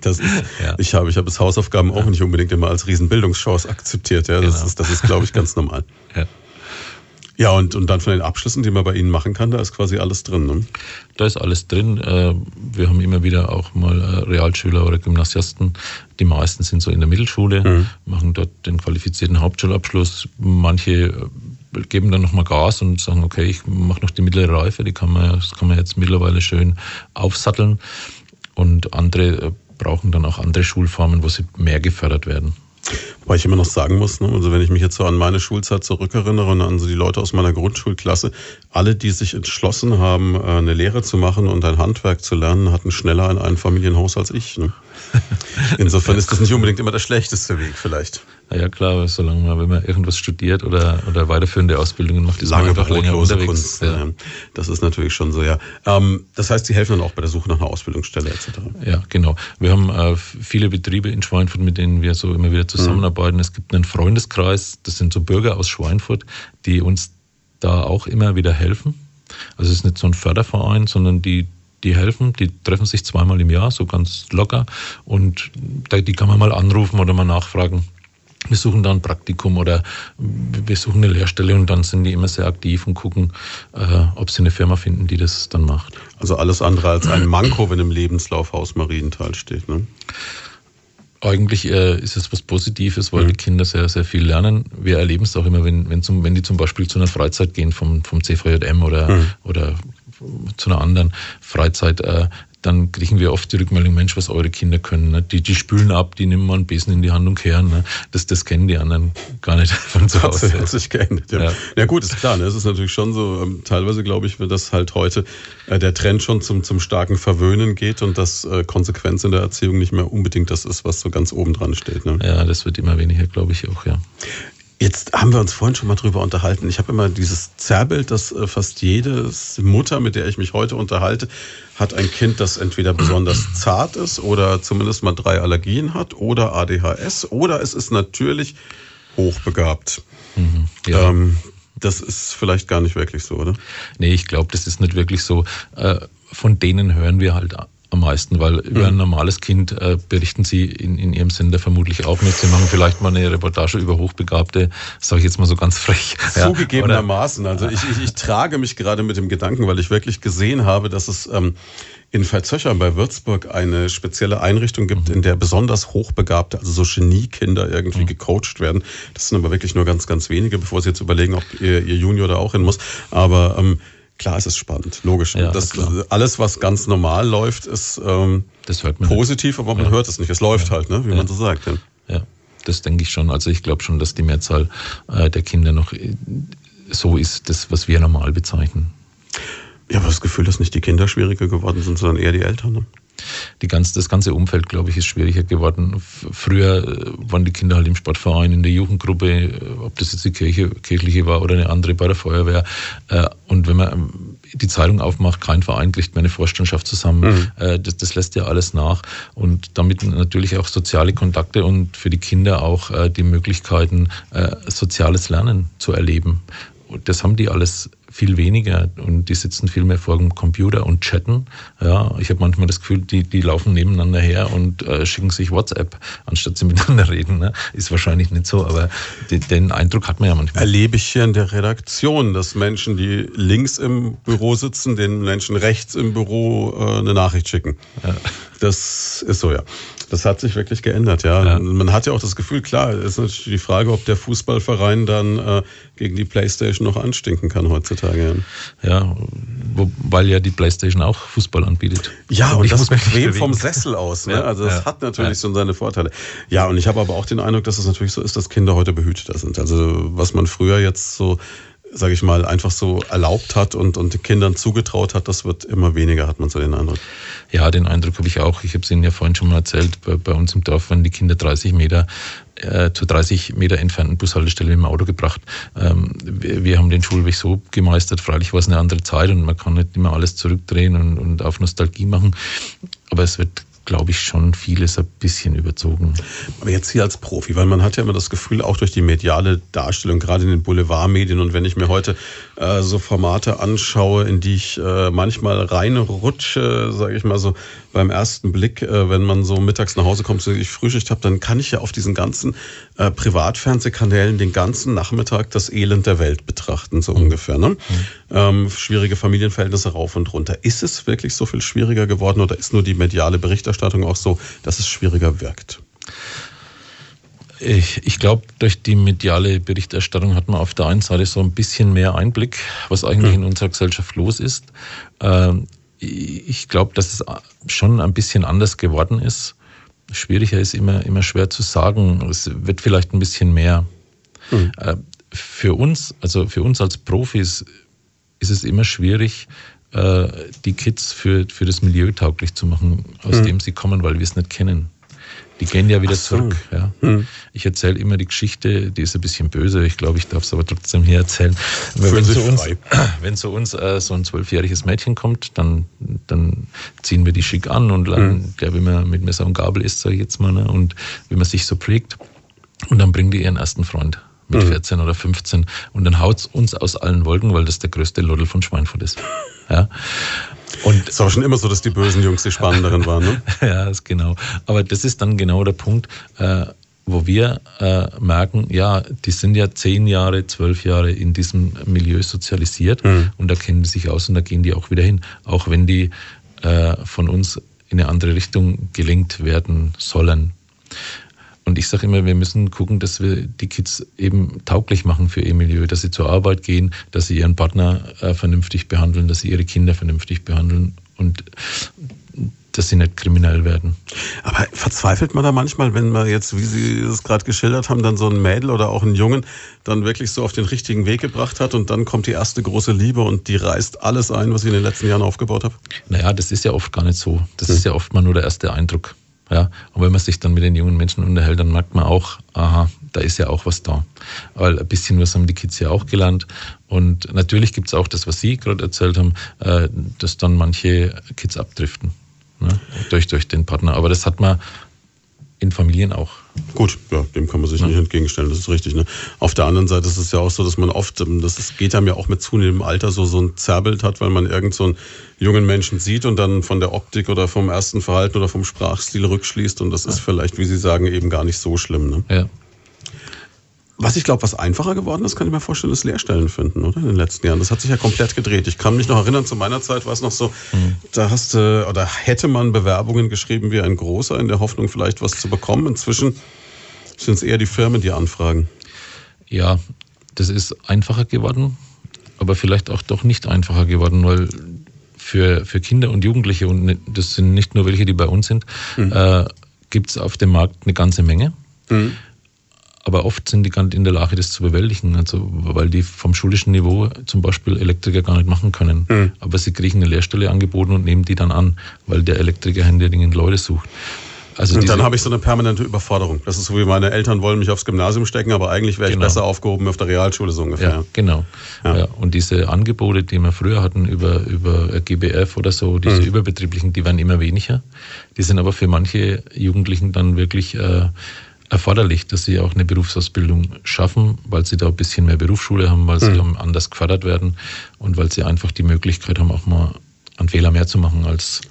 das ist, ja. ich habe ich habe das Hausaufgaben auch nicht unbedingt immer als Riesenbildungschance akzeptiert. Ja, das genau. ist das ist glaube ich ganz normal. Ja. Ja, und, und dann von den Abschlüssen, die man bei Ihnen machen kann, da ist quasi alles drin. Ne?
Da ist alles drin. Äh, wir haben immer wieder auch mal äh, Realschüler oder Gymnasiasten. Die meisten sind so in der Mittelschule, mhm. machen dort den qualifizierten Hauptschulabschluss. Manche äh, geben dann nochmal Gas und sagen, okay, ich mache noch die mittlere Reife, die kann man, das kann man jetzt mittlerweile schön aufsatteln. Und andere brauchen dann auch andere Schulformen, wo sie mehr gefördert werden.
Wobei ich immer noch sagen muss, ne, also wenn ich mich jetzt so an meine Schulzeit zurückerinnere und an so die Leute aus meiner Grundschulklasse, alle, die sich entschlossen haben, äh, eine Lehre zu machen und ein Handwerk zu lernen, hatten schneller in ein Familienhaus als ich. Ne? [LAUGHS] Insofern ist das nicht unbedingt immer der schlechteste Weg vielleicht.
Na ja klar, solange man, wenn man irgendwas studiert oder, oder weiterführende Ausbildungen macht,
ist Lange man einfach länger unterwegs. Kunst, ja. Das ist natürlich schon so, ja. Ähm, das heißt, Sie helfen dann auch bei der Suche nach einer Ausbildungsstelle etc.
Ja, genau. Wir haben äh, viele Betriebe in Schweinfurt, mit denen wir so immer wieder zusammenarbeiten. Mhm. Es gibt einen Freundeskreis, das sind so Bürger aus Schweinfurt, die uns da auch immer wieder helfen. Also es ist nicht so ein Förderverein, sondern die die helfen, die treffen sich zweimal im Jahr, so ganz locker. Und die kann man mal anrufen oder mal nachfragen. Wir suchen da ein Praktikum oder wir suchen eine Lehrstelle und dann sind die immer sehr aktiv und gucken, äh, ob sie eine Firma finden, die das dann macht.
Also alles andere als ein Manko, wenn im Lebenslauf Haus Marienthal steht, ne?
Eigentlich äh, ist es was Positives, weil mhm. die Kinder sehr, sehr viel lernen. Wir erleben es auch immer, wenn, wenn, zum, wenn die zum Beispiel zu einer Freizeit gehen vom, vom CVJM oder, mhm. oder zu einer anderen Freizeit, äh, dann kriegen wir oft die Rückmeldung, Mensch, was eure Kinder können. Ne? Die, die spülen ab, die nehmen mal einen Besen in die Hand und kehren. Ne? Das, das kennen die anderen gar nicht [LAUGHS] von
zu Hause. Das hat sich geändert. Ja. Ja. ja gut, ist klar. Ne? Es ist natürlich schon so, ähm, teilweise glaube ich, dass halt heute äh, der Trend schon zum, zum starken Verwöhnen geht und dass äh, Konsequenz in der Erziehung nicht mehr unbedingt das ist, was so ganz oben dran steht. Ne?
Ja, das wird immer weniger, glaube ich auch, ja.
Jetzt haben wir uns vorhin schon mal drüber unterhalten. Ich habe immer dieses Zerrbild, dass äh, fast jede Mutter, mit der ich mich heute unterhalte, hat ein Kind, das entweder besonders [CLEARS THROAT] zart ist oder zumindest mal drei Allergien hat oder ADHS oder es ist natürlich hochbegabt. Mhm, ja. ähm, das ist vielleicht gar nicht wirklich so, oder?
Nee, ich glaube, das ist nicht wirklich so. Äh, von denen hören wir halt am meisten, weil über ein mhm. normales Kind äh, berichten Sie in, in Ihrem Sender vermutlich auch nicht. Sie machen vielleicht mal eine Reportage über Hochbegabte, sage ich jetzt mal so ganz frech.
Zugegebenermaßen. Also ich, ich, ich trage mich gerade mit dem Gedanken, weil ich wirklich gesehen habe, dass es ähm, in Veitshöchern bei Würzburg eine spezielle Einrichtung gibt, mhm. in der besonders hochbegabte, also so Geniekinder irgendwie mhm. gecoacht werden. Das sind aber wirklich nur ganz, ganz wenige, bevor Sie jetzt überlegen, ob Ihr, Ihr Junior da auch hin muss. Aber ähm, Klar, es ist spannend, logisch. Ja, das, alles, was ganz normal läuft, ist ähm, positiv, aber man ja. hört es nicht. Es läuft ja. halt, ne? wie man so sagt.
Ja. das denke ich schon. Also ich glaube schon, dass die Mehrzahl äh, der Kinder noch äh, so ist, das, was wir normal bezeichnen.
Ich habe das Gefühl, dass nicht die Kinder schwieriger geworden sind, sondern eher die Eltern. Ne?
Die ganze, das ganze Umfeld, glaube ich, ist schwieriger geworden. Früher äh, waren die Kinder halt im Sportverein, in der Jugendgruppe, äh, ob das jetzt die Kirche, kirchliche war oder eine andere bei der Feuerwehr. Äh, und wenn man die Zeitung aufmacht, kein Verein kriegt mehr eine Vorstandschaft zusammen. Mhm. Das, das lässt ja alles nach. Und damit natürlich auch soziale Kontakte und für die Kinder auch die Möglichkeiten, soziales Lernen zu erleben. Und das haben die alles viel weniger und die sitzen viel mehr vor dem Computer und chatten. Ja, ich habe manchmal das Gefühl, die, die laufen nebeneinander her und äh, schicken sich WhatsApp, anstatt sie [LAUGHS] miteinander reden. Ne? Ist wahrscheinlich nicht so, aber die, den Eindruck hat man ja manchmal.
Erlebe ich hier in der Redaktion, dass Menschen, die links im Büro sitzen, den Menschen rechts im Büro äh, eine Nachricht schicken. Ja. Das ist so, ja. Das hat sich wirklich geändert, ja. ja. Man hat ja auch das Gefühl, klar, ist natürlich die Frage, ob der Fußballverein dann äh, gegen die Playstation noch anstinken kann heutzutage.
Ja, ja wo, weil ja die Playstation auch Fußball anbietet.
Ja, und, und das bequem vom Sessel aus. Ne? Ja, also das hat natürlich schon seine Vorteile. Ja, und ich habe aber auch den Eindruck, dass es natürlich so ist, dass Kinder heute behüteter sind. Also was man früher jetzt so sage ich mal, einfach so erlaubt hat und, und Kindern zugetraut hat, das wird immer weniger, hat man so den Eindruck.
Ja, den Eindruck habe ich auch. Ich habe es Ihnen ja vorhin schon mal erzählt, bei, bei uns im Dorf waren die Kinder 30 Meter äh, zu 30 Meter entfernten Bushaltestelle im Auto gebracht. Ähm, wir, wir, haben den Schulweg so gemeistert, freilich war es eine andere Zeit und man kann nicht immer alles zurückdrehen und, und auf Nostalgie machen. Aber es wird glaube ich, schon vieles ein bisschen überzogen.
Aber jetzt hier als Profi, weil man hat ja immer das Gefühl, auch durch die mediale Darstellung, gerade in den Boulevardmedien und wenn ich mir heute äh, so Formate anschaue, in die ich äh, manchmal reinrutsche, sage ich mal so beim ersten Blick, äh, wenn man so mittags nach Hause kommt, so ich Frühschicht habe, dann kann ich ja auf diesen ganzen äh, Privatfernsehkanälen den ganzen Nachmittag das Elend der Welt betrachten, so mhm. ungefähr. Ne? Mhm. Ähm, schwierige Familienverhältnisse rauf und runter. Ist es wirklich so viel schwieriger geworden oder ist nur die mediale Berichterstattung auch so, dass es schwieriger wirkt?
Ich, ich glaube, durch die mediale Berichterstattung hat man auf der einen Seite so ein bisschen mehr Einblick, was eigentlich mhm. in unserer Gesellschaft los ist. Ähm, ich glaube, dass es schon ein bisschen anders geworden ist. Schwieriger ist immer, immer schwer zu sagen. Es wird vielleicht ein bisschen mehr. Mhm. Äh, für uns, also für uns als Profis, ist es immer schwierig, äh, die Kids für, für das Milieu tauglich zu machen, aus mhm. dem sie kommen, weil wir es nicht kennen. Die gehen ja wieder so. zurück. Ja. Hm. Ich erzähle immer die Geschichte, die ist ein bisschen böse. Ich glaube, ich darf es aber trotzdem hier erzählen. Wenn zu, uns, [CLEARS THROAT] wenn zu uns äh, so ein zwölfjähriges Mädchen kommt, dann, dann ziehen wir die schick an und lernen, hm. der, wie man mit Messer und Gabel isst, sage ich jetzt mal, ne? und wie man sich so prägt. Und dann bringen die ihren ersten Freund mit 14 mhm. oder 15 und dann haut es uns aus allen Wolken, weil das der größte Lodel von Schweinfurt ist. [LAUGHS] Ja.
Und es war schon immer so, dass die bösen Jungs die Spannenderen waren, ne? [LAUGHS]
ja, ist genau. Aber das ist dann genau der Punkt, äh, wo wir äh, merken, ja, die sind ja zehn Jahre, zwölf Jahre in diesem Milieu sozialisiert mhm. und da kennen die sich aus und da gehen die auch wieder hin, auch wenn die äh, von uns in eine andere Richtung gelenkt werden sollen. Und ich sage immer, wir müssen gucken, dass wir die Kids eben tauglich machen für ihr Milieu, dass sie zur Arbeit gehen, dass sie ihren Partner äh, vernünftig behandeln, dass sie ihre Kinder vernünftig behandeln und dass sie nicht kriminell werden.
Aber verzweifelt man da manchmal, wenn man jetzt, wie Sie es gerade geschildert haben, dann so ein Mädel oder auch einen Jungen dann wirklich so auf den richtigen Weg gebracht hat und dann kommt die erste große Liebe und die reißt alles ein, was ich in den letzten Jahren aufgebaut habe?
Naja, das ist ja oft gar nicht so. Das hm. ist ja oft mal nur der erste Eindruck. Ja, und wenn man sich dann mit den jungen Menschen unterhält, dann merkt man auch, aha, da ist ja auch was da. Weil ein bisschen was haben die Kids ja auch gelernt. Und natürlich gibt es auch das, was Sie gerade erzählt haben, äh, dass dann manche Kids abdriften. Ne? Durch, durch den Partner. Aber das hat man in Familien auch.
Gut, ja, dem kann man sich ja. nicht entgegenstellen, das ist richtig. Ne? Auf der anderen Seite ist es ja auch so, dass man oft, ähm, das ist, geht einem ja auch mit zunehmendem Alter so, so ein Zerrbild hat, weil man irgend so einen jungen Menschen sieht und dann von der Optik oder vom ersten Verhalten oder vom Sprachstil rückschließt und das ist vielleicht, wie Sie sagen, eben gar nicht so schlimm. Ne? Ja. Was ich glaube, was einfacher geworden ist, kann ich mir vorstellen, ist Lehrstellen finden, oder? In den letzten Jahren. Das hat sich ja komplett gedreht. Ich kann mich noch erinnern, zu meiner Zeit war es noch so, mhm. da hast du, oder hätte man Bewerbungen geschrieben wie ein großer, in der Hoffnung, vielleicht was zu bekommen. Inzwischen sind es eher die Firmen, die anfragen.
Ja, das ist einfacher geworden, aber vielleicht auch doch nicht einfacher geworden, weil für, für Kinder und Jugendliche, und das sind nicht nur welche, die bei uns sind, mhm. äh, gibt es auf dem Markt eine ganze Menge. Mhm aber oft sind die gar nicht in der Lage, das zu bewältigen. Also, weil die vom schulischen Niveau zum Beispiel Elektriker gar nicht machen können. Mhm. Aber sie kriegen eine Lehrstelle angeboten und nehmen die dann an, weil der Elektriker händeringend Leute sucht.
Also und dann habe ich so eine permanente Überforderung. Das ist so wie meine Eltern wollen mich aufs Gymnasium stecken, aber eigentlich wäre ich genau. besser aufgehoben auf der Realschule so ungefähr.
Ja, genau. Ja. Ja, und diese Angebote, die wir früher hatten über, über GBF oder so, diese mhm. überbetrieblichen, die werden immer weniger. Die sind aber für manche Jugendlichen dann wirklich äh, erforderlich, dass sie auch eine Berufsausbildung schaffen, weil sie da ein bisschen mehr Berufsschule haben, weil sie mhm. anders gefördert werden und weil sie einfach die Möglichkeit haben, auch mal einen Fehler mehr zu machen als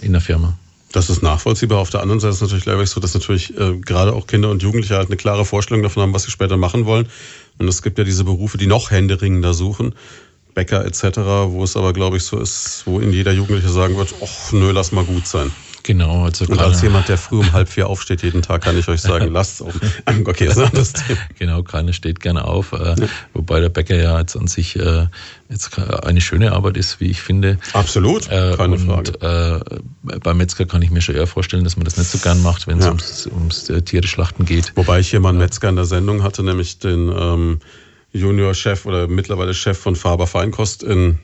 in der Firma.
Das ist nachvollziehbar. Auf der anderen Seite ist es natürlich gleich so, dass natürlich äh, gerade auch Kinder und Jugendliche halt eine klare Vorstellung davon haben, was sie später machen wollen. Und es gibt ja diese Berufe, die noch händeringender suchen. Bäcker etc., wo es aber, glaube ich, so ist, wo in jeder Jugendliche sagen wird, ach nö, lass mal gut sein.
Genau. Also
und als jemand, der früh um halb vier aufsteht jeden Tag, kann ich euch sagen, [LAUGHS] lasst es [LAUGHS] auf. Okay, das ist ein anderes
Thema. Genau, keiner steht gerne auf. Äh, ja. Wobei der Bäcker ja jetzt an sich äh, jetzt eine schöne Arbeit ist, wie ich finde.
Absolut,
äh, keine und, Frage. Äh, beim Metzger kann ich mir schon eher vorstellen, dass man das nicht so gern macht, wenn es ja. ums, ums äh, Tiere schlachten geht.
Wobei ich hier mal einen Metzger in der Sendung hatte, nämlich den ähm, Junior-Chef oder mittlerweile Chef von Faber Feinkost in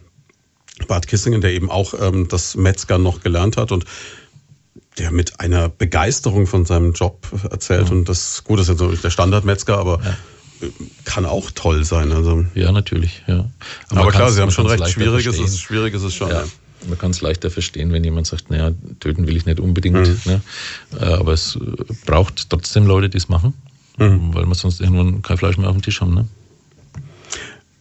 Bad Kissingen, der eben auch ähm, das Metzger noch gelernt hat und der mit einer Begeisterung von seinem Job erzählt. Ja. Und das, gut, das ist jetzt der Standardmetzger, aber ja. kann auch toll sein. Also.
Ja, natürlich, ja.
Aber, aber klar, Sie haben schon recht, schwierig ist, es, schwierig ist es schon. Ja.
Man kann es leichter verstehen, wenn jemand sagt, naja, töten will ich nicht unbedingt. Mhm. Ne? Äh, aber es braucht trotzdem Leute, die es machen, mhm. weil wir sonst irgendwann kein Fleisch mehr auf dem Tisch haben. Ne?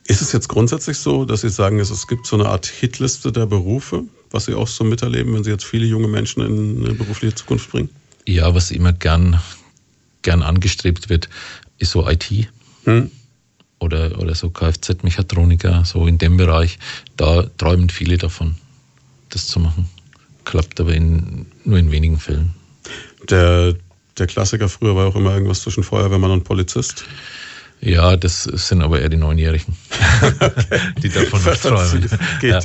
Ist es jetzt grundsätzlich so, dass Sie sagen, es gibt so eine Art Hitliste der Berufe, was Sie auch so miterleben, wenn Sie jetzt viele junge Menschen in eine berufliche Zukunft bringen?
Ja, was immer gern, gern angestrebt wird, ist so IT. Hm. Oder, oder so Kfz-Mechatroniker, so in dem Bereich. Da träumen viele davon, das zu machen. Klappt aber in, nur in wenigen Fällen.
Der, der Klassiker früher war auch immer irgendwas zwischen Feuerwehrmann und Polizist.
Ja, das sind aber eher die Neunjährigen, [LAUGHS] okay. [LAUGHS] die davon nicht träumen. Ja,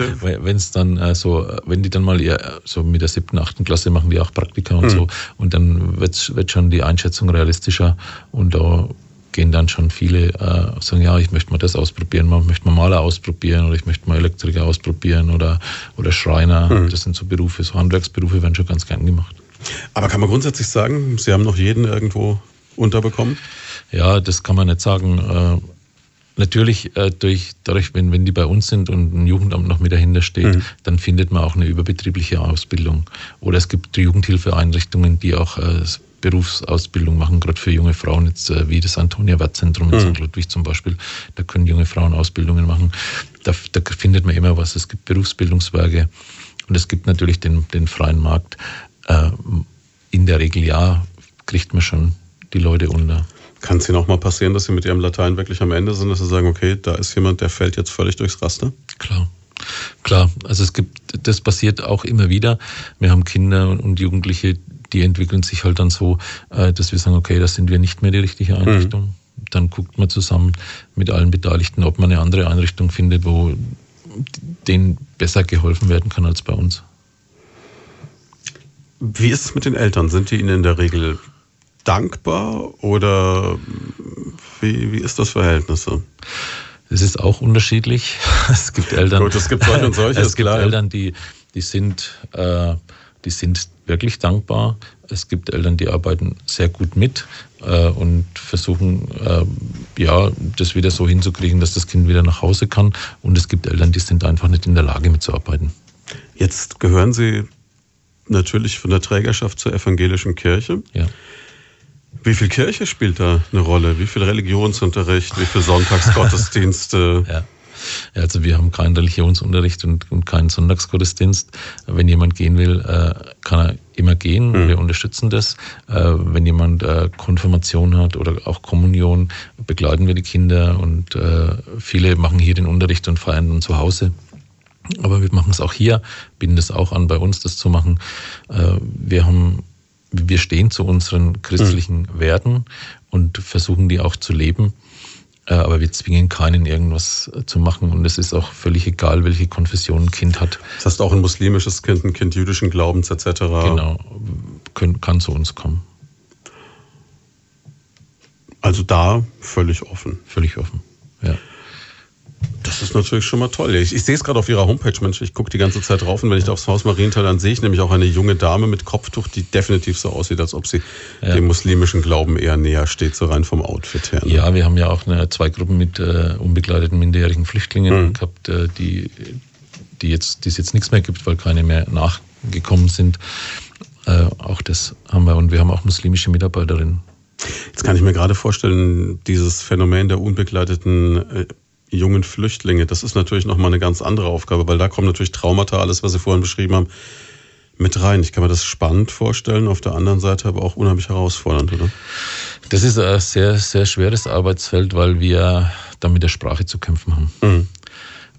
wenn es dann äh, so, wenn die dann mal eher so mit der siebten, achten Klasse machen die auch Praktika und mhm. so, und dann wird, wird schon die Einschätzung realistischer und da gehen dann schon viele äh, sagen, ja, ich möchte mal das ausprobieren, man möchte mal Maler ausprobieren oder ich möchte mal Elektriker ausprobieren oder, oder Schreiner. Mhm. Das sind so Berufe, so Handwerksberufe werden schon ganz gern gemacht.
Aber kann man grundsätzlich sagen, Sie haben noch jeden irgendwo unterbekommen?
Ja, das kann man nicht sagen. Äh, natürlich, äh, durch, dadurch, wenn, wenn die bei uns sind und ein Jugendamt noch mit dahinter steht, mhm. dann findet man auch eine überbetriebliche Ausbildung. Oder es gibt Jugendhilfeeinrichtungen, die auch äh, Berufsausbildung machen, gerade für junge Frauen, jetzt wie das Antonia Wertzentrum in mhm. St. Ludwig zum Beispiel. Da können junge Frauen Ausbildungen machen. Da, da findet man immer was. Es gibt Berufsbildungswerke und es gibt natürlich den, den freien Markt. In der Regel ja, kriegt man schon die Leute unter.
Kann es Ihnen auch mal passieren, dass Sie mit Ihrem Latein wirklich am Ende sind, dass Sie sagen, okay, da ist jemand, der fällt jetzt völlig durchs Raster?
Klar. Klar, also es gibt, das passiert auch immer wieder. Wir haben Kinder und Jugendliche, die entwickeln sich halt dann so, äh, dass wir sagen, okay, das sind wir nicht mehr die richtige Einrichtung. Mhm. Dann guckt man zusammen mit allen Beteiligten, ob man eine andere Einrichtung findet, wo denen besser geholfen werden kann als bei uns.
Wie ist es mit den Eltern? Sind die Ihnen in der Regel dankbar oder wie, wie ist das Verhältnis so?
Es ist auch unterschiedlich. [LAUGHS] Es gibt Eltern. Gut,
es gibt solche und solche. [LAUGHS]
es gibt klar. Eltern, die, die sind, äh, die sind wirklich dankbar. Es gibt Eltern, die arbeiten sehr gut mit äh, und versuchen, äh, ja, das wieder so hinzukriegen, dass das Kind wieder nach Hause kann. Und es gibt Eltern, die sind einfach nicht in der Lage mitzuarbeiten.
Jetzt gehören Sie natürlich von der Trägerschaft zur evangelischen Kirche.
Ja.
Wie viel Kirche spielt da eine Rolle? Wie viel Religionsunterricht? Wie viel Sonntagsgottesdienste? [LAUGHS]
ja. Also wir haben keinen Religionsunterricht und, und keinen Sonntagsgottesdienst. Wenn jemand gehen will, äh, kann er immer gehen. Mhm. Wir unterstützen das. Äh, wenn jemand äh, Konfirmation hat oder auch Kommunion, begleiten wir die Kinder und viele machen hier den Unterricht und feiern dann zu Hause. Aber wir machen es auch hier, bieten es auch an, bei uns das zu machen. Wir haben wir stehen zu unseren christlichen mhm. Werten und versuchen die auch zu leben. Äh, aber wir zwingen keinen, irgendwas zu machen. Und es ist auch völlig egal, welche Konfession ein Kind hat.
Das heißt, auch ein muslimisches Kind, ein Kind jüdischen Glaubens etc.
Genau, können, kann zu uns kommen.
Also da völlig offen.
Völlig offen, ja.
Das ist natürlich schon mal toll. Ich, ich sehe es gerade auf Ihrer Homepage, Mensch, ich gucke die ganze Zeit drauf und wenn ich da aufs Haus Marienthal, dann sehe ich nämlich auch eine junge Dame mit Kopftuch, die definitiv so aussieht, als ob sie ja. dem muslimischen Glauben eher näher steht, so rein vom Outfit her.
Ne? Ja, wir haben ja auch eine, zwei Gruppen mit äh, unbegleiteten minderjährigen Flüchtlingen mhm. gehabt, äh, die, die jetzt, die es jetzt nichts mehr gibt, weil keine mehr nachgekommen sind. Äh, auch das haben wir und wir haben auch muslimische Mitarbeiterinnen.
Jetzt kann ich mir gerade vorstellen, dieses Phänomen der unbegleiteten äh, jungen Flüchtlinge, das ist natürlich nochmal eine ganz andere Aufgabe, weil da kommen natürlich Traumata, alles, was Sie vorhin beschrieben haben, mit rein. Ich kann mir das spannend vorstellen, auf der anderen Seite aber auch unheimlich herausfordernd, oder?
Das ist ein sehr, sehr schweres Arbeitsfeld, weil wir da mit der Sprache zu kämpfen haben. Mhm.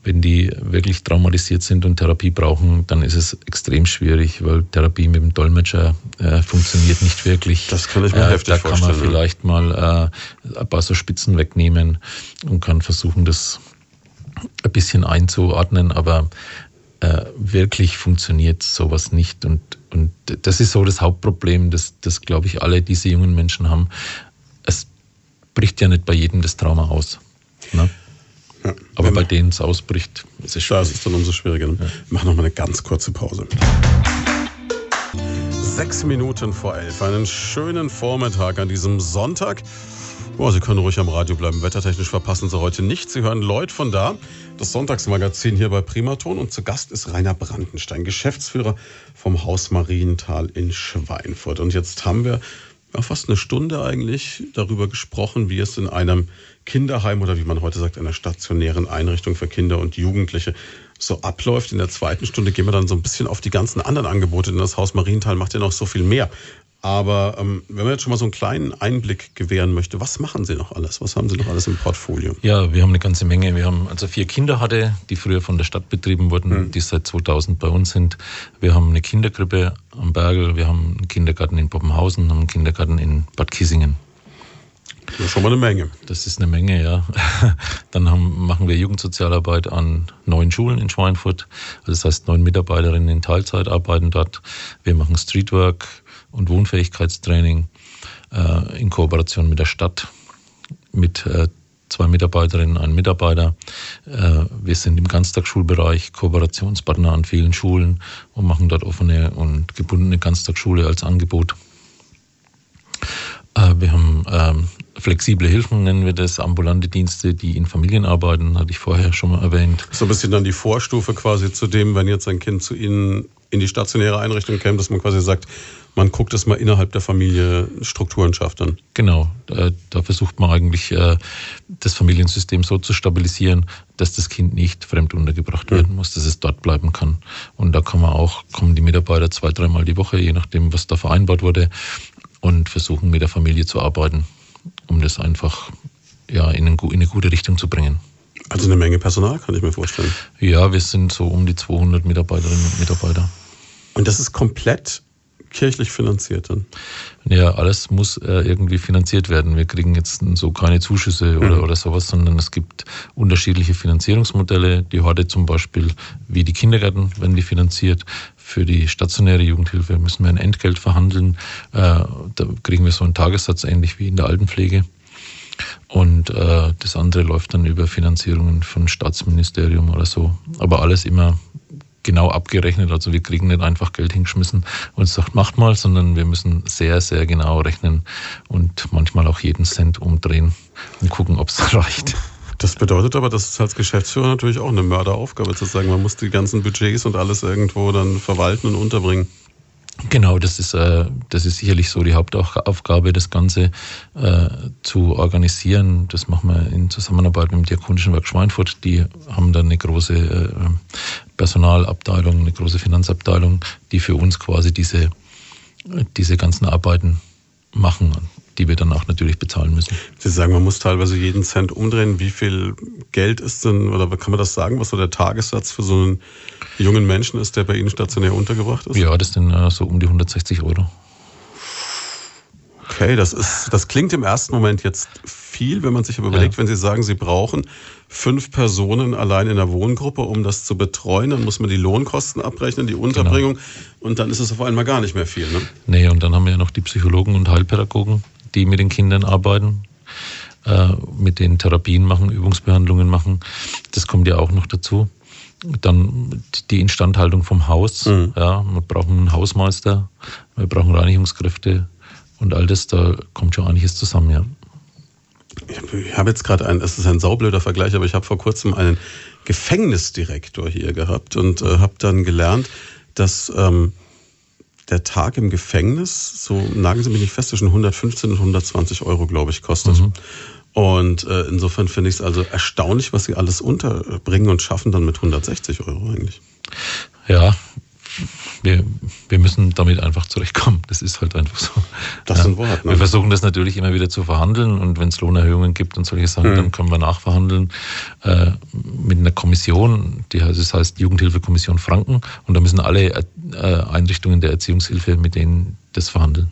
Wenn die wirklich traumatisiert sind und Therapie brauchen, dann ist es extrem schwierig, weil Therapie mit dem Dolmetscher äh, funktioniert nicht wirklich.
Das kann ich mir äh, heftig vorstellen.
Da kann man vielleicht mal äh, ein paar so Spitzen wegnehmen und kann versuchen, das ein bisschen einzuordnen, aber äh, wirklich funktioniert sowas nicht. Und, und das ist so das Hauptproblem, das, das glaube ich alle diese jungen Menschen haben. Es bricht ja nicht bei jedem das Trauma aus. Ne? Ja, Aber bei denen es ausbricht,
ist es schwierig. Da ist es dann umso schwieriger. Ne? Ja. Wir machen nochmal eine ganz kurze Pause. Sechs Minuten vor elf. Einen schönen Vormittag an diesem Sonntag. Oh, Sie können ruhig am Radio bleiben. Wettertechnisch verpassen Sie heute nichts. Sie hören Lloyd von da, das Sonntagsmagazin hier bei Primaton. Und zu Gast ist Rainer Brandenstein, Geschäftsführer vom Haus Marienthal in Schweinfurt. Und jetzt haben wir ja, fast eine Stunde eigentlich darüber gesprochen, wie es in einem Kinderheim oder wie man heute sagt, einer stationären Einrichtung für Kinder und Jugendliche so abläuft. In der zweiten Stunde gehen wir dann so ein bisschen auf die ganzen anderen Angebote, denn das Haus Marienthal macht ja noch so viel mehr. Aber ähm, wenn man jetzt schon mal so einen kleinen Einblick gewähren möchte, was machen Sie noch alles? Was haben Sie noch alles im Portfolio?
Ja, wir haben eine ganze Menge. Wir haben also vier Kinder hatte, die früher von der Stadt betrieben wurden, hm. die seit 2000 bei uns sind. Wir haben eine Kinderkrippe am Bergel, wir haben einen Kindergarten in Poppenhausen, haben einen Kindergarten in Bad Kissingen.
Das ist schon mal eine Menge.
Das ist eine Menge, ja. [LAUGHS] Dann haben, machen wir Jugendsozialarbeit an neun Schulen in Schweinfurt. Das heißt, neun Mitarbeiterinnen in Teilzeit arbeiten dort. Wir machen Streetwork, und Wohnfähigkeitstraining äh, in Kooperation mit der Stadt, mit äh, zwei Mitarbeiterinnen, einem Mitarbeiter. Äh, wir sind im Ganztagsschulbereich Kooperationspartner an vielen Schulen und machen dort offene und gebundene Ganztagsschule als Angebot. Äh, wir haben ähm, flexible Hilfen, nennen wir das, ambulante Dienste, die in Familien arbeiten, hatte ich vorher schon mal erwähnt.
So ein bisschen dann die Vorstufe quasi zu dem, wenn jetzt ein Kind zu Ihnen in die stationäre Einrichtung käme, dass man quasi sagt, man guckt, dass man innerhalb der Familie Strukturen schafft dann.
Genau, da, versucht man eigentlich äh, das Familiensystem so zu stabilisieren, dass das Kind nicht fremd untergebracht mhm. werden muss, dass es dort bleiben kann. Und da kann man auch, kommen die Mitarbeiter zwei, dreimal die Woche, je nachdem, was da vereinbart wurde, und versuchen mit der Familie zu arbeiten, um das einfach ja, in, in eine gute Richtung zu bringen.
Also eine Menge Personal, kann ich mir vorstellen.
Ja, wir sind so um die 200 Mitarbeiterinnen und Mitarbeiter.
Und das ist komplett kirchlich finanziert dann?
Ja, alles muss äh, irgendwie finanziert werden. Wir kriegen jetzt so keine Zuschüsse oder, mhm. oder sowas, sondern es gibt unterschiedliche Finanzierungsmodelle. Die Horde zum Beispiel, wie die Kindergärten, werden die finanziert. Für die stationäre Jugendhilfe müssen wir ein Entgelt verhandeln. Äh, da kriegen wir so einen Tagessatz, ähnlich wie in der Altenpflege. Und äh, das andere läuft dann über Finanzierungen von Staatsministerium oder so. Aber alles immer genau abgerechnet. Also wir kriegen nicht einfach Geld hingeschmissen und sagt, macht mal, sondern wir müssen sehr, sehr genau rechnen und manchmal auch jeden Cent umdrehen und gucken, ob es [LAUGHS] reicht.
Das bedeutet aber, dass es als Geschäftsführer natürlich auch eine Mörderaufgabe zu sagen, man muss die ganzen Budgets und alles irgendwo dann verwalten und unterbringen.
Genau, das ist, äh, das ist sicherlich so die Hauptaufgabe, das Ganze äh, zu organisieren. Das machen wir in Zusammenarbeit mit dem Diakonischen Werk Schweinfurt. Die haben dann eine große äh, Personalabteilung, eine große Finanzabteilung, die für uns quasi diese, diese ganzen Arbeiten machen, die wir dann auch natürlich bezahlen müssen.
Sie sagen, man muss teilweise jeden Cent umdrehen. Wie viel Geld ist denn, oder kann man das sagen, was so der Tagessatz für so einen jungen Menschen ist, der bei Ihnen stationär untergebracht ist?
Ja, das sind äh, so um die 160 Euro.
Okay, das ist, das klingt im ersten Moment jetzt viel, wenn man sich aber überlegt, ja. wenn Sie sagen, Sie brauchen fünf Personen allein in der Wohngruppe, um das zu betreuen, dann muss man die Lohnkosten abrechnen, die Unterbringung genau. und dann ist es auf einmal gar nicht mehr viel. Ne?
Nee, und dann haben wir ja noch die Psychologen und Heilpädagogen, die mit den Kindern arbeiten, äh, mit den Therapien machen, Übungsbehandlungen machen. Das kommt ja auch noch dazu. Dann die Instandhaltung vom Haus. Mhm. Ja, wir brauchen einen Hausmeister, wir brauchen Reinigungskräfte und all das, da kommt schon einiges zusammen, ja.
Ich habe jetzt gerade einen, es ist ein saublöder Vergleich, aber ich habe vor kurzem einen Gefängnisdirektor hier gehabt und äh, habe dann gelernt, dass ähm, der Tag im Gefängnis, so nagen Sie mich nicht fest, zwischen 115 und 120 Euro, glaube ich, kostet. Mhm. Und äh, insofern finde ich es also erstaunlich, was Sie alles unterbringen und schaffen dann mit 160 Euro eigentlich.
Ja, wir, wir müssen damit einfach zurechtkommen. Das ist halt einfach so.
Das ist ein Wort.
Ne? Wir versuchen das natürlich immer wieder zu verhandeln und wenn es Lohnerhöhungen gibt und solche Sachen, mhm. dann können wir nachverhandeln äh, mit einer Kommission, die heißt, das heißt Jugendhilfekommission Franken und da müssen alle äh, Einrichtungen der Erziehungshilfe mit denen das verhandeln.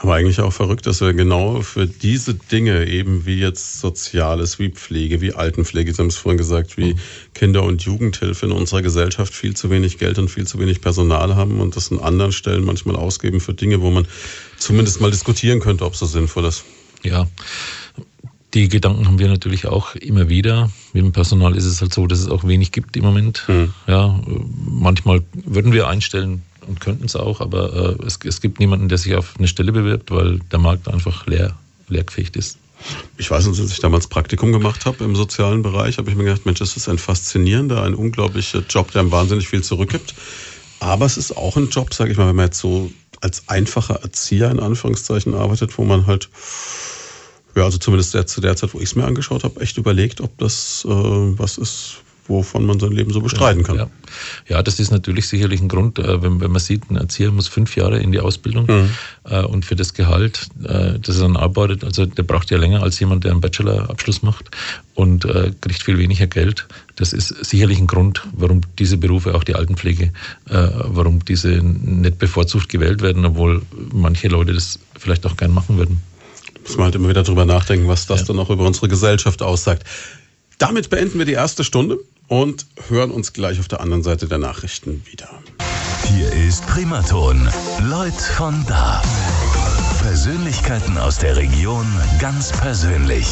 Aber eigentlich auch verrückt, dass wir genau für diese Dinge eben wie jetzt Soziales, wie Pflege, wie Altenpflege, Sie haben es vorhin gesagt, wie. Kinder- und Jugendhilfe in unserer Gesellschaft viel zu wenig Geld und viel zu wenig Personal haben und das an anderen Stellen manchmal ausgeben für Dinge, wo man zumindest mal diskutieren könnte, ob es so sinnvoll ist.
Ja, die Gedanken haben wir natürlich auch immer wieder. Mit dem Personal ist es halt so, dass es auch wenig gibt im Moment. Mhm. Ja, manchmal würden wir einstellen, und könnten es auch, aber äh, es, es gibt niemanden, der sich auf eine Stelle bewirbt, weil der Markt einfach leer, leergefegt ist.
Ich weiß nicht, als ich damals Praktikum gemacht habe im sozialen Bereich, habe ich mir gedacht, Mensch, das ist ein faszinierender, ein unglaublicher Job, der einem wahnsinnig viel zurückgibt. Aber es ist auch ein Job, sage ich mal, wenn man jetzt so als einfacher Erzieher in Anführungszeichen arbeitet, wo man halt, ja, also zumindest zu der Zeit, wo ich es mir angeschaut habe, echt überlegt, ob das äh, was ist, wovon man sein Leben so bestreiten kann.
Ja, ja das ist natürlich sicherlich ein Grund, äh, wenn, wenn man sieht, ein Erzieher muss fünf Jahre in die Ausbildung mhm. Äh, und für das Gehalt, äh, das er dann arbeitet, also der braucht ja länger als jemand, der einen Bachelorabschluss macht und kriegt viel weniger Geld. Das ist sicherlich ein Grund, warum diese Berufe, auch die Altenpflege, warum diese nicht bevorzugt gewählt werden, obwohl manche Leute das vielleicht auch gern machen würden.
Muss man halt immer wieder drüber nachdenken, was das ja. dann auch über unsere Gesellschaft aussagt. Damit beenden wir die erste Stunde und hören uns gleich auf der anderen Seite der Nachrichten wieder.
Hier ist Primaton. Leute von da. Persönlichkeiten aus der Region ganz persönlich.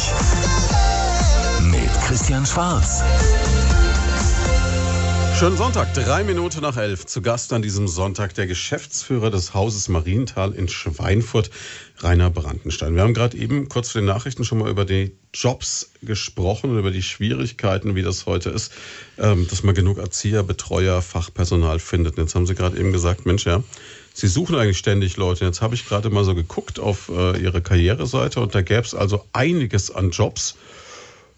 Mit Christian Schwarz.
Schönen Sonntag, drei Minuten nach elf. Zu Gast an diesem Sonntag der Geschäftsführer des Hauses Marienthal in Schweinfurt, Rainer Brandenstein. Wir haben gerade eben kurz vor den Nachrichten schon mal über die Jobs gesprochen und über die Schwierigkeiten, wie das heute ist, ähm, dass man genug Erzieher, Betreuer, Fachpersonal findet. Und jetzt haben Sie gerade eben gesagt, Mensch, ja, Sie suchen eigentlich ständig Leute. Jetzt habe ich gerade mal so geguckt auf äh, Ihre Karriereseite und da gäbe es also einiges an Jobs.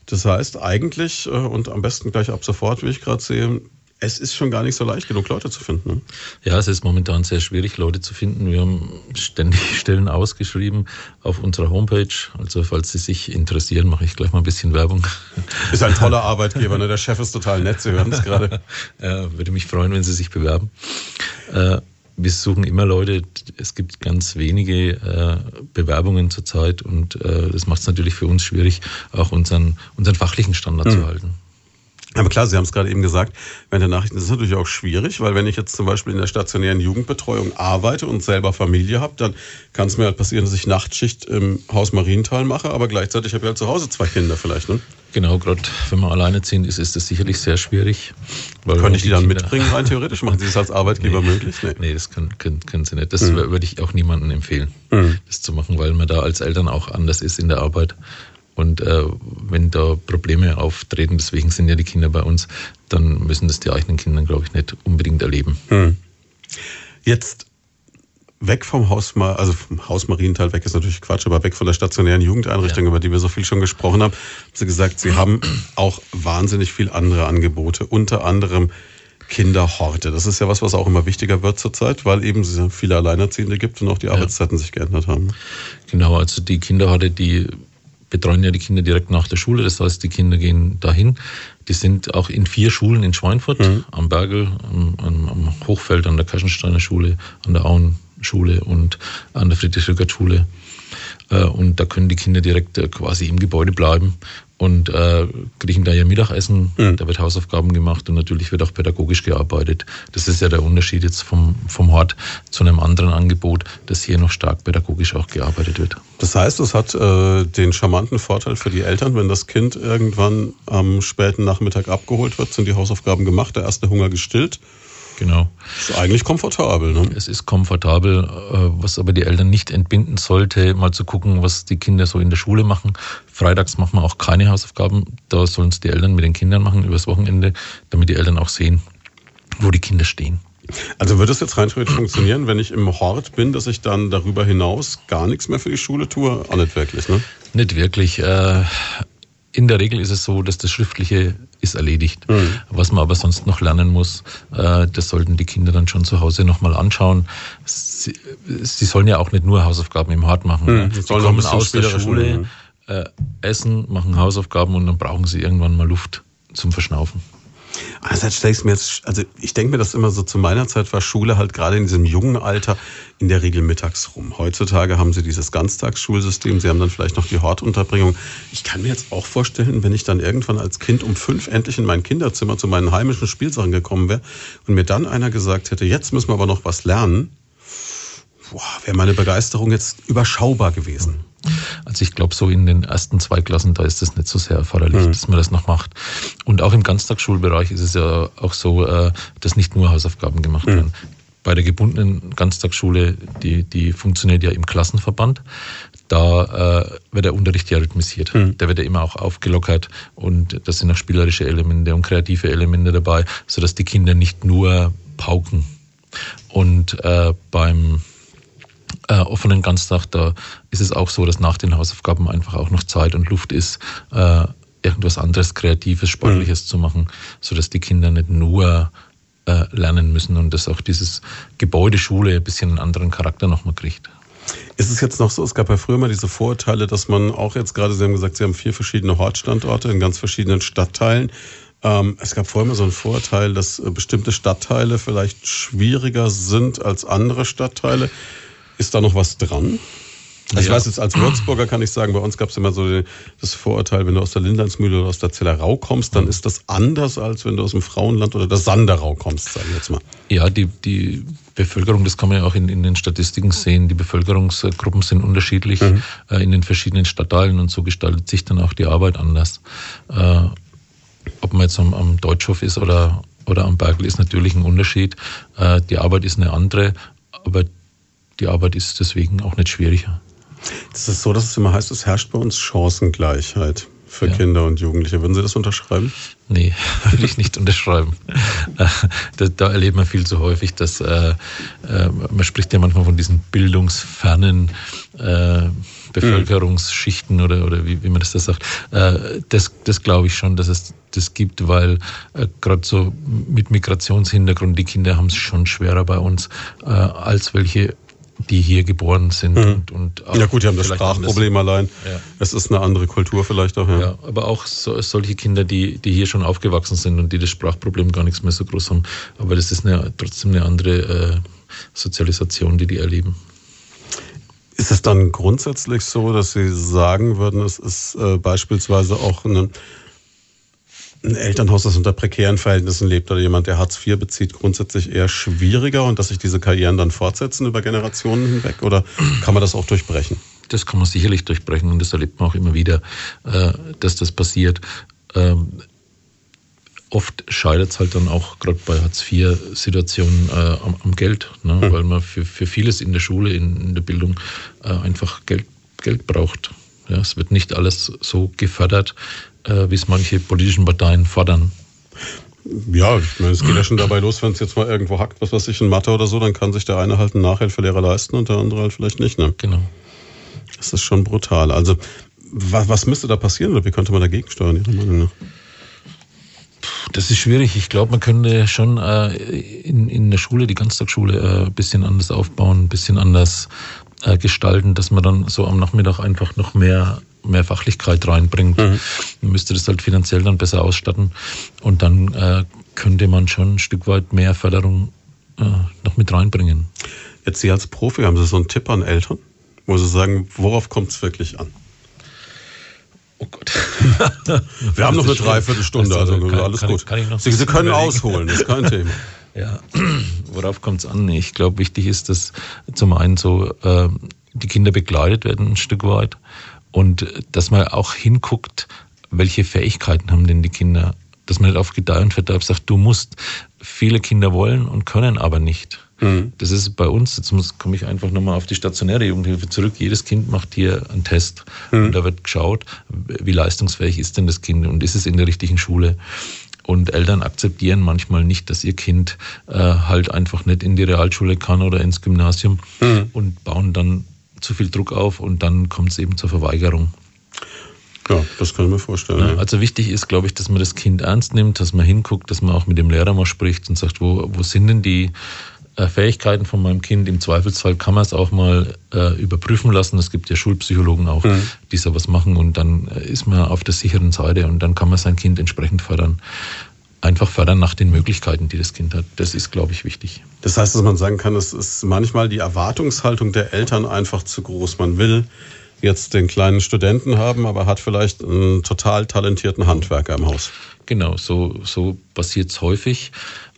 Das heißt eigentlich, äh, und am besten gleich ab sofort, wie ich gerade sehe, es ist schon gar nicht so leicht genug, Leute zu finden. Ne?
Ja, es ist momentan sehr schwierig, Leute zu finden. Wir haben ständig [LAUGHS] Stellen ausgeschrieben auf unserer Homepage. Also falls Sie sich interessieren, mache ich gleich mal ein bisschen Werbung.
Ist ein toller Arbeitgeber, ne? Der Chef ist total nett, Sie hören es gerade. [LAUGHS]
Ja, würde mich freuen, wenn Sie sich bewerben. Äh, wir suchen immer Leute. Es gibt ganz wenige äh, Bewerbungen zurzeit und äh, das macht es natürlich für uns schwierig, auch unseren, unseren fachlichen Standard mhm. zu halten.
Aber klar, Sie haben es gerade eben gesagt, während der Nachrichten ist es natürlich auch schwierig, weil wenn ich jetzt zum Beispiel in der stationären Jugendbetreuung arbeite und selber Familie habe, dann kann es mir halt passieren, dass ich Nachtschicht im Haus Marienthal mache, aber gleichzeitig habe ich halt zu Hause zwei Kinder vielleicht. Ne?
Genau, gerade wenn man alleinerziehend ist, ist das sicherlich sehr schwierig.
Könnte ich die, die dann Kinder mitbringen, rein theoretisch? Machen Sie das als Arbeitgeber [LAUGHS]
nee,
möglich?
Nee, nee das können, können, können Sie nicht. Das mhm. würde ich auch niemandem empfehlen, mhm. das zu machen, weil man da als Eltern auch anders ist in der Arbeit. Und äh, wenn da Probleme auftreten, deswegen sind ja die Kinder bei uns, dann müssen das die eigenen Kinder, glaube ich, nicht unbedingt erleben. Hm.
Jetzt weg vom Haus, also vom Haus Marienthal weg ist natürlich Quatsch, aber weg von der stationären Jugendeinrichtung, ja. über die wir so viel schon gesprochen haben, haben Sie gesagt, Sie haben auch wahnsinnig viel andere Angebote, unter anderem Kinderhorte. Das ist ja was, was auch immer wichtiger wird zurzeit, weil eben es viele Alleinerziehende gibt und auch die ja. Arbeitszeiten sich geändert haben.
Genau, also die Kinderhorte, die betreuen ja die Kinder direkt nach der Schule. Das heißt, die Kinder gehen dahin. Die sind auch in vier Schulen in Schweinfurt, mhm. am Bergel, am, am, Hochfeld, an der Kaschensteiner Schule, an der Auenschule und an der Friedrich-Rückert-Schule. Äh, und da können die Kinder direkt äh, quasi im Gebäude bleiben und äh, kriegen da ihr Mittagessen, mhm. da wird Hausaufgaben gemacht und natürlich wird auch pädagogisch gearbeitet. Das ist ja der Unterschied jetzt vom, vom Hort zu einem anderen Angebot, dass hier noch stark pädagogisch auch gearbeitet wird.
Das heißt, es hat äh, den charmanten Vorteil für die Eltern, wenn das Kind irgendwann am späten Nachmittag abgeholt wird, sind die Hausaufgaben gemacht, der erste Hunger gestillt
Genau.
Ist eigentlich komfortabel, ne?
Es ist komfortabel, äh, was aber die Eltern nicht entbinden sollte, mal zu gucken, was die Kinder so in der Schule machen. Freitags machen wir auch keine Hausaufgaben. Da sollen es die Eltern mit den Kindern machen übers Wochenende, damit die Eltern auch sehen, wo die Kinder stehen.
Also würde es jetzt rein theoretisch funktionieren, wenn ich im Hort bin, dass ich dann darüber hinaus gar nichts mehr für die Schule tue? Auch nicht wirklich, ne?
Nicht wirklich. Äh, in der Regel ist es so, dass das Schriftliche ist erledigt. Mhm. Was man aber sonst noch lernen muss, äh, das sollten die Kinder dann schon zu Hause nochmal anschauen. Sie, sie, sollen ja auch nicht nur Hausaufgaben im Hort machen. Mhm. Sie kommen aus der Schule, äh, essen, machen Hausaufgaben und dann brauchen sie irgendwann mal Luft zum Verschnaufen.
Einerseits stelle ich mir jetzt, also ich denke mir das immer so, zu meiner Zeit war Schule halt gerade in diesem jungen Alter in der Regel mittags rum. Heutzutage haben sie dieses Ganztagsschulsystem, sie haben dann vielleicht noch die Hortunterbringung. Ich kann mir jetzt auch vorstellen, wenn ich dann irgendwann als Kind um fünf endlich in mein Kinderzimmer zu meinen heimischen Spielsachen gekommen wäre und mir dann einer gesagt hätte, jetzt müssen wir aber noch was lernen, wäre meine Begeisterung jetzt überschaubar gewesen.
Also ich glaube, so in den ersten zwei Klassen, da ist es nicht so sehr erforderlich, mhm. dass man das noch macht. Und auch im Ganztagsschulbereich ist es ja auch so, äh, dass nicht nur Hausaufgaben gemacht mhm. werden. Bei der gebundenen Ganztagsschule, die, die funktioniert ja im Klassenverband, da äh, wird der Unterricht ja rhythmisiert. Mhm. Der wird ja immer auch aufgelockert und da sind auch spielerische Elemente und kreative Elemente dabei, sodass die Kinder nicht nur pauken. Und äh, beim äh, offenen Ganztag, da ist es auch so, dass nach den Hausaufgaben einfach auch noch Zeit und Luft ist, äh, irgendwas anderes, Kreatives, Sportliches mhm. zu machen, sodass die Kinder nicht nur äh, lernen müssen und dass auch dieses Gebäude Schule ein bisschen einen anderen Charakter nochmal kriegt.
Ist es jetzt noch so, es gab ja früher mal diese Vorurteile, dass man auch jetzt gerade, Sie haben gesagt, Sie haben vier verschiedene Hortstandorte in ganz verschiedenen Stadtteilen. Ähm, es gab vorher mal so ein Vorurteil, dass äh, bestimmte Stadtteile vielleicht schwieriger sind als andere Stadtteile. Ist da noch was dran? Also ich weiß jetzt, als Würzburger kann ich sagen, bei uns gab es immer so das Vorurteil, wenn du aus der Linlandsmühle oder aus der Zellerau kommst, dann ist das anders, als wenn du aus dem Frauenland oder der Sanderau kommst, sagen wir jetzt mal.
Ja, die, die Bevölkerung, das kann man ja auch in, in den Statistiken sehen, die Bevölkerungsgruppen sind unterschiedlich mhm. äh, in den verschiedenen Stadtteilen und so gestaltet sich dann auch die Arbeit anders. Äh, ob man jetzt am, am Deutschhof ist oder, oder am Bergl, ist natürlich ein Unterschied. Äh, die Arbeit ist eine andere, aber die Arbeit ist deswegen auch nicht schwieriger.
Das ist so, dass es immer heißt, es herrscht bei uns Chancengleichheit für ja. Kinder und Jugendliche. Würden Sie das unterschreiben?
Nee, [LAUGHS] würde ich nicht unterschreiben. [LAUGHS] Da, da, erlebt man viel zu häufig, dass äh, äh, man spricht ja manchmal von diesen bildungsfernen äh, Bevölkerungsschichten oder, oder wie, wie man das da sagt. Äh, das das glaube ich schon, dass es das gibt, weil äh, gerade so mit Migrationshintergrund, die Kinder haben es schon schwerer bei uns, als welche die hier geboren sind. Mhm. Und, und
ja gut, die haben das Sprachproblem allein. Ja. Es ist eine andere Kultur vielleicht auch. Ja,
ja aber auch so, solche Kinder, die, die hier schon aufgewachsen sind und die das Sprachproblem gar nichts mehr so groß haben. Aber das ist eine, trotzdem eine andere äh, Sozialisation, die die erleben.
Ist es dann grundsätzlich so, dass Sie sagen würden, es ist äh, beispielsweise auch eine ein Elternhaus, das unter prekären Verhältnissen lebt oder jemand, der Hartz IV bezieht, grundsätzlich eher schwieriger und dass sich diese Karrieren dann fortsetzen über Generationen hinweg oder kann man das auch durchbrechen?
Das kann man sicherlich durchbrechen und das erlebt man auch immer wieder, äh, dass das passiert. Ähm, oft scheitert es halt dann auch gerade bei Hartz-IV-Situationen äh, am, am, Geld, ne? mhm. weil man für, für vieles in der Schule, in, in der Bildung äh, einfach Geld, Geld braucht. Ja, es wird nicht alles so gefördert, äh, wie es manche politischen Parteien fordern.
Ja, ich meine, es geht ja schon dabei los, wenn es jetzt mal irgendwo hackt, was weiß ich, in Mathe oder so, dann kann sich der eine halt einen Nachhilfelehrer leisten und der andere halt vielleicht nicht. Ne?
Genau.
Das ist schon brutal. Also, was, was müsste da passieren oder wie könnte man dagegen steuern, Ihrer Meinung nach?
Das ist schwierig. Ich glaube, man könnte schon äh, in, in der Schule, die Ganztagsschule, äh, ein bisschen anders aufbauen, ein bisschen anders äh, gestalten, dass man dann so am Nachmittag einfach noch mehr mehr Fachlichkeit reinbringt. Mhm. Man müsste das halt finanziell dann besser ausstatten und dann äh, könnte man schon ein Stück weit mehr Förderung äh, noch mit reinbringen.
Jetzt Sie als Profi, haben Sie so einen Tipp an Eltern, wo Sie sagen, worauf kommt es wirklich an?
Oh Gott. [LAUGHS]
Wir haben noch eine Dreiviertelstunde, also kann, alles kann gut. Ich, Sie, Sie können ausholen, das ist kein [LAUGHS] Thema.
Ja, [CLEARS THROAT] worauf kommt es an? Ich glaube, wichtig ist, dass zum einen so äh, die Kinder begleitet werden ein Stück weit und dass man auch hinguckt, welche Fähigkeiten haben denn die Kinder. Dass man nicht auf Gedeih und Verderb sagt, du musst. Viele Kinder wollen und können aber nicht. Mhm. Das ist bei uns, jetzt komme ich einfach nochmal auf die stationäre Jugendhilfe zurück. Jedes Kind macht hier einen Test mhm. und da wird geschaut, wie leistungsfähig ist denn das Kind und ist es in der richtigen Schule. Und Eltern akzeptieren manchmal nicht, dass ihr Kind äh, halt einfach nicht in die Realschule kann oder ins Gymnasium mhm. und bauen dann zu viel Druck auf und dann kommt es eben zur Verweigerung.
Ja, das kann ich mir vorstellen. Ja,
also wichtig ist, glaube ich, dass man das Kind ernst nimmt, dass man hinguckt, dass man auch mit dem Lehrer mal spricht und sagt, wo, wo sind denn die Fähigkeiten von meinem Kind. Im Zweifelsfall kann man es auch mal äh, überprüfen lassen. Es gibt ja Schulpsychologen auch, mhm. die sowas machen und dann äh, ist man auf der sicheren Seite und dann kann man sein Kind entsprechend fördern. Einfach fördern nach den Möglichkeiten, die das Kind hat. Das ist, glaube ich, wichtig.
Das heißt, dass man sagen kann, es ist manchmal die Erwartungshaltung der Eltern einfach zu groß. Man will jetzt den kleinen Studenten haben, aber hat vielleicht einen total talentierten Handwerker im Haus.
Genau, so, so passiert es häufig.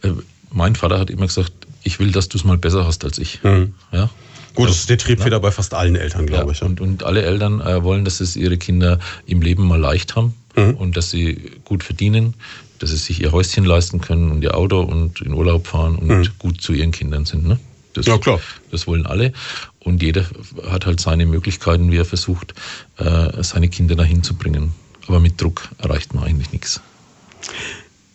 Äh, mein Vater hat immer gesagt, ich will, dass du es mal besser hast als ich. Mhm.
Ja? Gut, das ist der Triebfeder bei fast allen Eltern, glaube ja, ich.
Ja. Und, und alle Eltern äh, wollen, dass es ihre Kinder im Leben mal leicht haben mhm. und dass sie gut verdienen, dass sie sich ihr Häuschen leisten können und ihr Auto und in Urlaub fahren und mhm. gut zu ihren Kindern sind. Ne? Das, ja, klar. Das wollen alle. Und jeder hat halt seine Möglichkeiten, wie er versucht, äh, seine Kinder dahin zu bringen. Aber mit Druck erreicht man eigentlich nichts.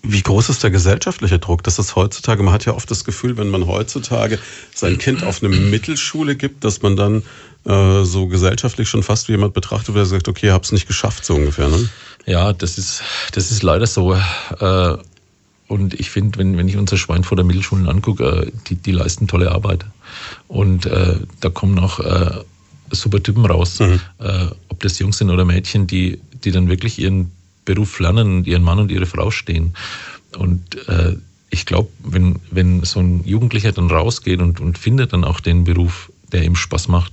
Wie groß ist der gesellschaftliche Druck? Das ist heutzutage, man hat ja oft das Gefühl, wenn man heutzutage sein Kind auf eine Mittelschule gibt, dass man dann äh, so gesellschaftlich schon fast wie jemand betrachtet, der sagt, okay, ich hab's nicht geschafft, so ungefähr. Ne?
Ja, das ist, das ist leider so. Äh, und ich finde, wenn, wenn ich unsere Schweinfurter Mittelschulen angucke, äh, die, die leisten tolle Arbeit. Und äh, da kommen auch äh, super Typen raus, mhm. äh, ob das Jungs sind oder Mädchen, die, die dann wirklich ihren Beruf lernen, ihren Mann und ihre Frau stehen. Und äh, ich glaube, wenn, wenn so ein Jugendlicher dann rausgeht und, und findet dann auch den Beruf, der ihm Spaß macht,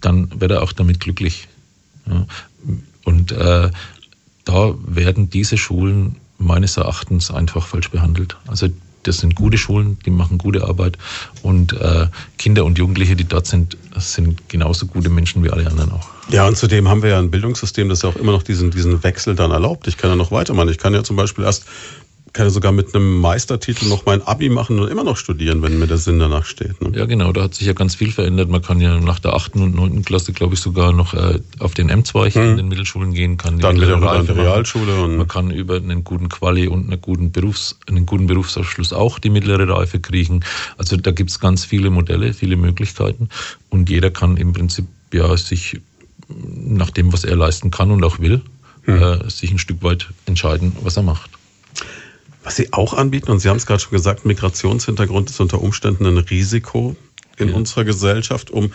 dann wird er auch damit glücklich. Ja. Und äh, da werden diese Schulen meines Erachtens einfach falsch behandelt. Also das sind gute Schulen, die machen gute Arbeit und äh, Kinder und Jugendliche, die dort sind, sind genauso gute Menschen wie alle anderen auch.
Ja, und zudem haben wir ja ein Bildungssystem, das ja auch immer noch diesen, diesen Wechsel dann erlaubt. Ich kann ja noch weitermachen. Ich kann ja zum Beispiel erst kann ja sogar mit einem Meistertitel noch mein Abi machen und immer noch studieren, wenn mir der Sinn danach steht.
Ne? Ja, genau, da hat sich ja ganz viel verändert. Man kann ja nach der 8. und 9. Klasse, glaube ich, sogar noch äh, auf den M2 hm. in den Mittelschulen gehen, kann
dann wieder an die Realschule.
Und man kann über einen guten Quali und einen guten, Berufs-, einen guten Berufsabschluss auch die mittlere Reife kriegen. Also da gibt es ganz viele Modelle, viele Möglichkeiten und jeder kann im Prinzip ja sich nach dem, was er leisten kann und auch will, hm. äh, sich ein Stück weit entscheiden, was er macht.
Was Sie auch anbieten, und Sie haben es gerade schon gesagt, Migrationshintergrund ist unter Umständen ein Risiko in ja. unserer Gesellschaft, um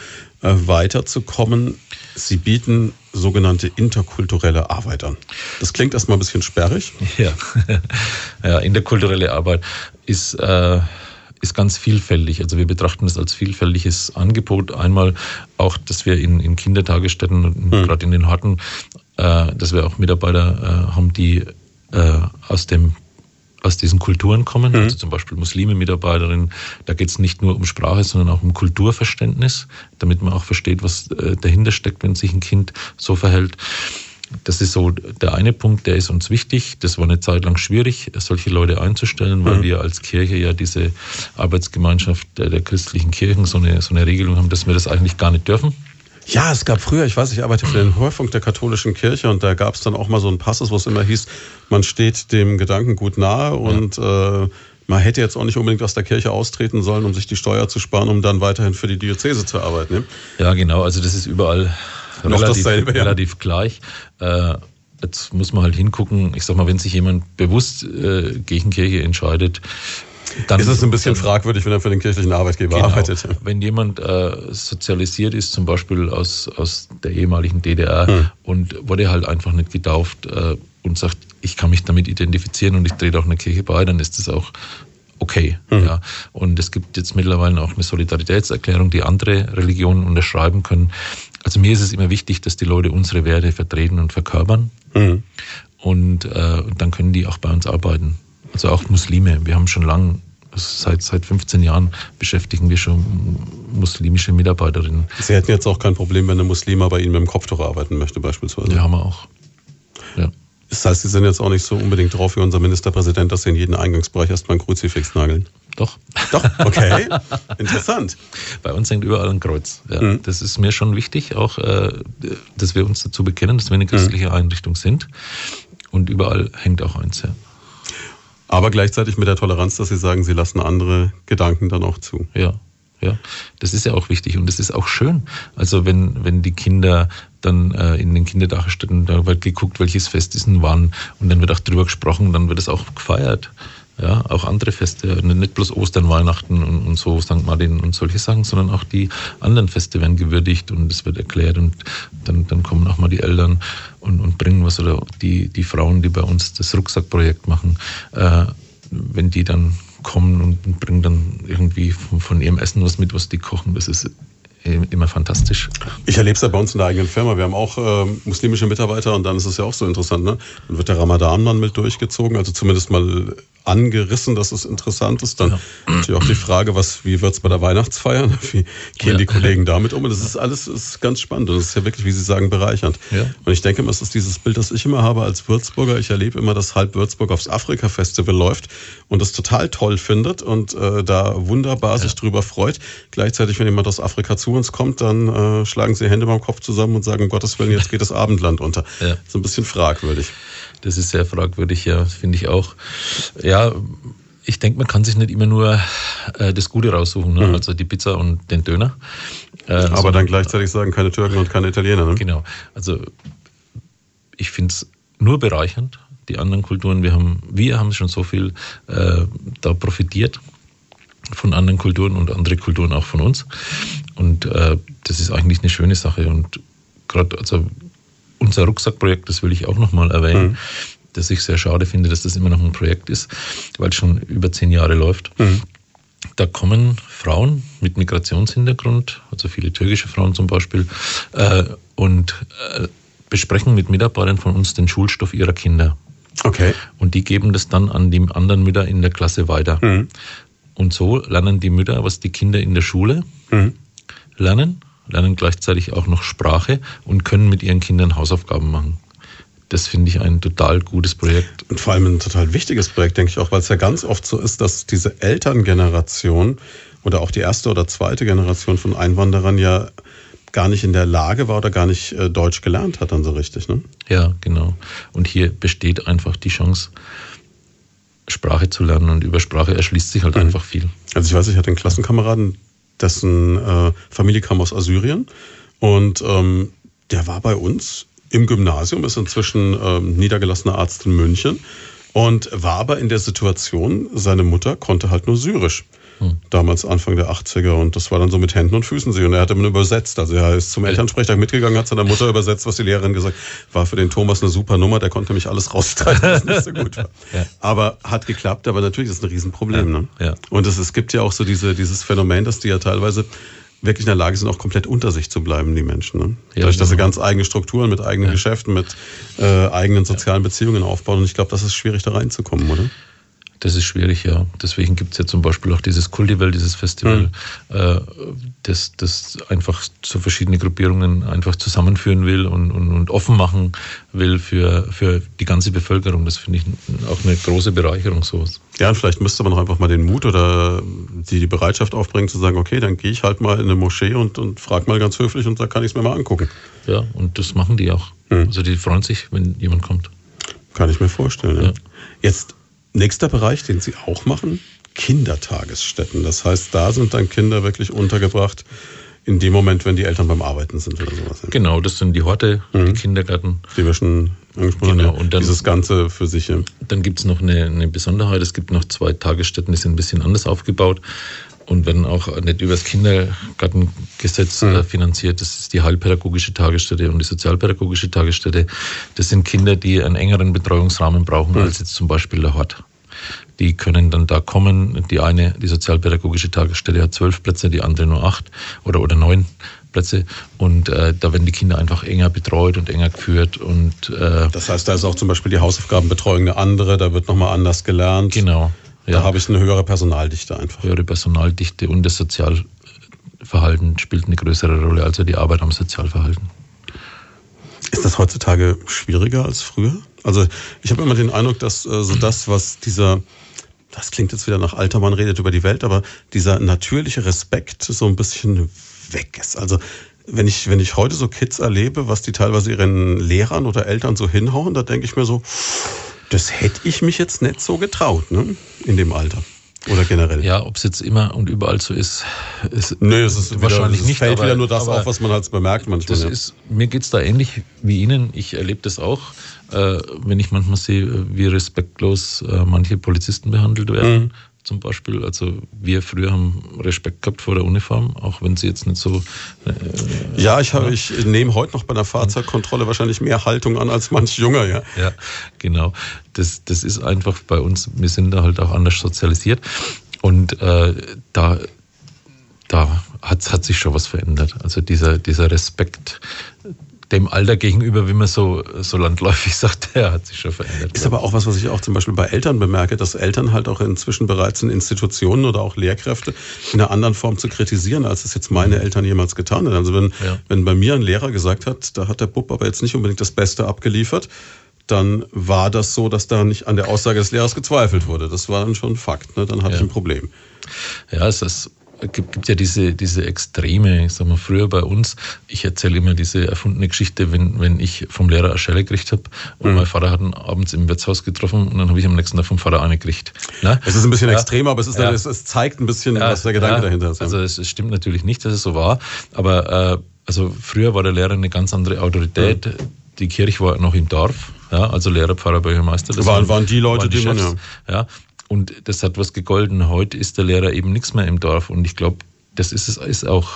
äh, weiterzukommen. Sie bieten sogenannte interkulturelle Arbeit an. Das klingt erstmal ein bisschen sperrig.
Ja, [LAUGHS] ja interkulturelle Arbeit ist, äh, ist ganz vielfältig. Also wir betrachten das als vielfältiges Angebot. Einmal auch, dass wir in, in Kindertagesstätten, hm. gerade in den Harten, äh, dass wir auch Mitarbeiter äh, haben, die äh, aus dem aus diesen Kulturen kommen, mhm. also zum Beispiel Muslime Mitarbeiterinnen. Da geht es nicht nur um Sprache, sondern auch um Kulturverständnis, damit man auch versteht, was äh, dahinter steckt, wenn sich ein Kind so verhält. Das ist so der eine Punkt, der ist uns wichtig. Das war eine Zeit lang schwierig, solche Leute einzustellen, weil mhm. wir als Kirche ja diese Arbeitsgemeinschaft der, der christlichen Kirchen so eine, so eine Regelung haben, dass wir das eigentlich gar nicht dürfen.
Ja, es gab früher, ich weiß, ich arbeite für den Hörfunk der katholischen Kirche und da gab es dann auch mal so einen Passus, wo es immer hieß, man steht dem Gedanken gut nahe und ja. äh, man hätte jetzt auch nicht unbedingt aus der Kirche austreten sollen, um sich die Steuer zu sparen, um dann weiterhin für die Diözese zu arbeiten. Ne?
Ja, genau, also das ist überall Noch relativ, dasselbe, ja. relativ gleich. Äh, jetzt muss man halt hingucken, ich sag mal, wenn sich jemand bewusst äh, gegen Kirche entscheidet,
dann ist es ein bisschen dann, fragwürdig, wenn er für den kirchlichen Arbeitgeber genau, arbeitet. [LAUGHS]
Wenn jemand äh, sozialisiert ist, zum Beispiel aus, aus der ehemaligen DDR hm. und wurde halt einfach nicht getauft äh, und sagt, ich kann mich damit identifizieren und ich trete auch eine Kirche bei, dann ist das auch okay. Hm. Ja. Und es gibt jetzt mittlerweile auch eine Solidaritätserklärung, die andere Religionen unterschreiben können. Also mir ist es immer wichtig, dass die Leute unsere Werte vertreten und verkörpern. Hm. Und äh, dann können die auch bei uns arbeiten. Also auch Muslime. Wir haben schon lange, seit, seit 15 Jahren beschäftigen wir schon muslimische Mitarbeiterinnen.
Sie hätten jetzt auch kein Problem, wenn eine Muslima bei Ihnen mit dem Kopftuch arbeiten möchte beispielsweise.
Ja, haben wir auch.
Ja. Das heißt, Sie sind jetzt auch nicht so unbedingt drauf wie unser Ministerpräsident, dass Sie in jeden Eingangsbereich erstmal ein Kruzifix nageln.
Doch.
Doch, [LAUGHS] okay. Interessant.
Bei uns hängt überall ein Kreuz. Ja. Mhm. Das ist mir schon wichtig, auch, äh, dass wir uns dazu bekennen, dass wir eine christliche mhm. Einrichtung sind. Und überall hängt auch eins. Ja.
Aber gleichzeitig mit der Toleranz, dass Sie sagen, Sie lassen andere Gedanken dann auch zu.
Ja. Ja, das ist ja auch wichtig und das ist auch schön. Also wenn, wenn die Kinder dann äh, in den Kinderdachstätten, da wird geguckt, welches Fest ist denn wann und dann wird auch drüber gesprochen, dann wird es auch gefeiert. Ja, auch andere Feste, nicht bloß Ostern, Weihnachten und, und so, St. Martin und solche Sachen, sondern auch die anderen Feste werden gewürdigt und es wird erklärt und dann, dann kommen auch mal die Eltern und, und bringen was oder die, die Frauen, die bei uns das Rucksackprojekt machen, äh, wenn die dann kommen und bringen dann irgendwie von, von ihrem Essen was mit, was die kochen. Das ist immer fantastisch.
Ich erlebe es ja bei uns in der eigenen Firma. Wir haben auch äh, muslimische Mitarbeiter und dann ist es ja auch so interessant. Ne? Dann wird der Ramadan mal mit durchgezogen, also zumindest mal angerissen, dass es interessant ist. Dann ja. natürlich auch die Frage, was, wie wird's bei der Weihnachtsfeier? [LAUGHS] Wie gehen ja. die Kollegen damit um? Und das ist alles ist ganz spannend und das ist ja wirklich, wie Sie sagen, bereichernd. Ja. Und ich denke, es ist dieses Bild, das ich immer habe als Würzburger. Ich erlebe immer, dass halb Würzburg aufs Afrika-Festival läuft und das total toll findet und äh, da wunderbar sich drüber freut. Gleichzeitig, wenn jemand aus Afrika zu uns kommt, dann äh, schlagen sie Hände beim Kopf zusammen und sagen, um Gottes Willen, jetzt geht das Abendland unter. Ja. So ein bisschen fragwürdig.
Das ist sehr fragwürdig, ja, finde ich auch. Ja, ich denke, man kann sich nicht immer nur äh, das Gute raussuchen, ne? mhm. also die Pizza und den Döner.
Äh, Aber sondern, dann gleichzeitig sagen, keine Türken und keine Italiener. Ne?
Genau. Also ich finde es nur bereichernd, die anderen Kulturen. Wir haben, wir haben schon so viel äh, da profitiert von anderen Kulturen und andere Kulturen auch von uns. Und äh, das ist eigentlich eine schöne Sache. Und gerade, also unser Rucksackprojekt, das will ich auch nochmal erwähnen, mhm. dass ich sehr schade finde, dass das immer noch ein Projekt ist, weil es schon über zehn Jahre läuft. Mhm. Da kommen Frauen mit Migrationshintergrund, also viele türkische Frauen zum Beispiel, äh, und äh, besprechen mit Mitarbeitern von uns den Schulstoff ihrer Kinder.
Okay.
Und die geben das dann an die anderen Mütter in der Klasse weiter. Mhm. Und so lernen die Mütter, was die Kinder in der Schule mhm. lernen lernen gleichzeitig auch noch Sprache und können mit ihren Kindern Hausaufgaben machen. Das finde ich ein total gutes Projekt.
Und vor allem ein total wichtiges Projekt, denke ich auch, weil es ja ganz oft so ist, dass diese Elterngeneration oder auch die erste oder zweite Generation von Einwanderern ja gar nicht in der Lage war oder gar nicht äh, Deutsch gelernt hat dann so richtig. Ne?
Ja, genau. Und hier besteht einfach die Chance, Sprache zu lernen und über Sprache erschließt sich halt mhm. einfach viel.
Also ich weiß, ich hatte einen Klassenkameraden, dessen äh, Familie kam aus Assyrien und ähm, der war bei uns im Gymnasium, ist inzwischen ähm, niedergelassener Arzt in München und war aber in der Situation, seine Mutter konnte halt nur Syrisch. Hm. Damals Anfang der 80er und das war dann so mit Händen und Füßen sie und er hat immer übersetzt. Also er ist zum Elternsprechtag mitgegangen, hat seiner Mutter übersetzt, was die Lehrerin gesagt war für den Thomas eine super Nummer, der konnte nämlich alles raustreiben, was nicht so gut war. [LAUGHS] ja. Aber hat geklappt, aber natürlich ist es ein Riesenproblem. Ja. Ne? Ja. Und es, es gibt ja auch so diese, dieses Phänomen, dass die ja teilweise wirklich in der Lage sind, auch komplett unter sich zu bleiben, die Menschen. Ne? Ja, Dadurch, dass sie genau. ganz eigene Strukturen mit eigenen ja. Geschäften, mit äh, eigenen sozialen Beziehungen aufbauen. Und ich glaube, das ist schwierig, da reinzukommen, oder?
Das ist schwierig, ja. Deswegen gibt es ja zum Beispiel auch dieses Kultivel, dieses Festival, mhm. äh, das, das einfach so verschiedene Gruppierungen einfach zusammenführen will und, und, und offen machen will für, für die ganze Bevölkerung. Das finde ich auch eine große Bereicherung, sowas.
Ja, und vielleicht müsste man auch einfach mal den Mut oder die, die Bereitschaft aufbringen, zu sagen, okay, dann gehe ich halt mal in eine Moschee und, und frage mal ganz höflich und da kann ich es mir mal angucken.
Ja, und das machen die auch. Mhm. Also die freuen sich, wenn jemand kommt.
Kann ich mir vorstellen, ja. ja. Jetzt Nächster Bereich, den Sie auch machen, Kindertagesstätten. Das heißt, da sind dann Kinder wirklich untergebracht in dem Moment, wenn die Eltern beim Arbeiten sind oder sowas.
Genau, das sind die Horte, mhm. die Kindergärten.
Die wir schon angesprochen genau. haben. Und dann, dieses Ganze für sich. Ja.
Dann gibt es noch eine, eine Besonderheit. Es gibt noch zwei Tagesstätten, die sind ein bisschen anders aufgebaut und werden auch nicht über das Kindergartengesetz mhm. finanziert. Das ist die heilpädagogische Tagesstätte und die sozialpädagogische Tagesstätte. Das sind Kinder, die einen engeren Betreuungsrahmen brauchen mhm. als jetzt zum Beispiel der Hort. Die können dann da kommen. Die eine, die sozialpädagogische Tagesstätte hat zwölf Plätze, die andere nur acht oder, oder neun Plätze. Und äh, da werden die Kinder einfach enger betreut und enger geführt. Und,
äh, das heißt, da ist auch zum Beispiel die Hausaufgabenbetreuung eine andere, da wird nochmal anders gelernt.
Genau.
Ja. Da habe ich eine höhere Personaldichte einfach.
Höhere Personaldichte und das Sozialverhalten spielt eine größere Rolle, also die Arbeit am Sozialverhalten.
Ist das heutzutage schwieriger als früher? Also ich habe immer den Eindruck, dass äh, so das, was dieser, das klingt jetzt wieder nach alter Mann redet über die Welt, aber dieser natürliche Respekt so ein bisschen weg ist. Also wenn ich, wenn ich heute so Kids erlebe, was die teilweise ihren Lehrern oder Eltern so hinhauen, da denke ich mir so, Das hätte ich mich jetzt nicht so getraut, ne? In dem Alter. Oder generell.
Ja, ob es jetzt immer und überall so ist, ist
nee, es ist
wahrscheinlich
wieder, es
nicht.
fällt
aber,
wieder nur das auf, was man halt bemerkt manchmal.
Das
ja.
ist, mir geht's da ähnlich wie Ihnen. Ich erlebe das auch, äh, wenn ich manchmal sehe, wie respektlos äh, manche Polizisten behandelt werden.
Mhm.
Zum Beispiel, also wir früher haben Respekt gehabt vor der Uniform, auch wenn sie jetzt nicht so. Äh,
ja, ich, habe, ich nehme heute noch bei einer Fahrzeugkontrolle wahrscheinlich mehr Haltung an als manch Junger, ja.
Ja, genau. Das, das ist einfach bei uns, wir sind da halt auch anders sozialisiert. Und äh, da, da hat, hat sich schon was verändert. Also dieser, dieser Respekt dem Alter gegenüber, wie man so, so landläufig [LAUGHS] sagt, der hat sich schon verändert.
Ist aber auch was, was ich auch zum Beispiel bei Eltern bemerke, dass Eltern halt auch inzwischen bereit sind, Institutionen oder auch Lehrkräfte in einer anderen Form zu kritisieren, als es jetzt meine Eltern jemals getan haben. Also wenn,
Ja.
wenn bei mir ein Lehrer gesagt hat, da hat der Bub aber jetzt nicht unbedingt das Beste abgeliefert, dann war das so, dass da nicht an der Aussage des Lehrers gezweifelt wurde. Das war dann schon Fakt. Ne? Dann hatte
Ja.
ich ein Problem.
Ja, es ist, gibt, gibt ja diese, diese Extreme, ich sag mal, früher bei uns, ich erzähle immer diese erfundene Geschichte, wenn, wenn ich vom Lehrer eine Schelle gekriegt habe und mein Vater hat ihn abends im Wirtshaus getroffen und dann habe ich am nächsten Tag vom Vater eine gekriegt. Ne?
Es ist ein bisschen
Ja.
extrem, aber es, ist,
Ja.
es, es zeigt ein bisschen, was der Gedanke
ja,
dahinter ist.
Also es, es stimmt natürlich nicht, dass es so war, aber äh, also früher war der Lehrer eine ganz andere Autorität. Die Kirche war noch im Dorf, ja, also Lehrer, Pfarrer, Bürgermeister. das
Waren- waren die Leute, die man,
Chefs, ja. Und das hat was gegolten. Heute ist der Lehrer eben nichts mehr im Dorf und ich glaube, das ist es ist auch,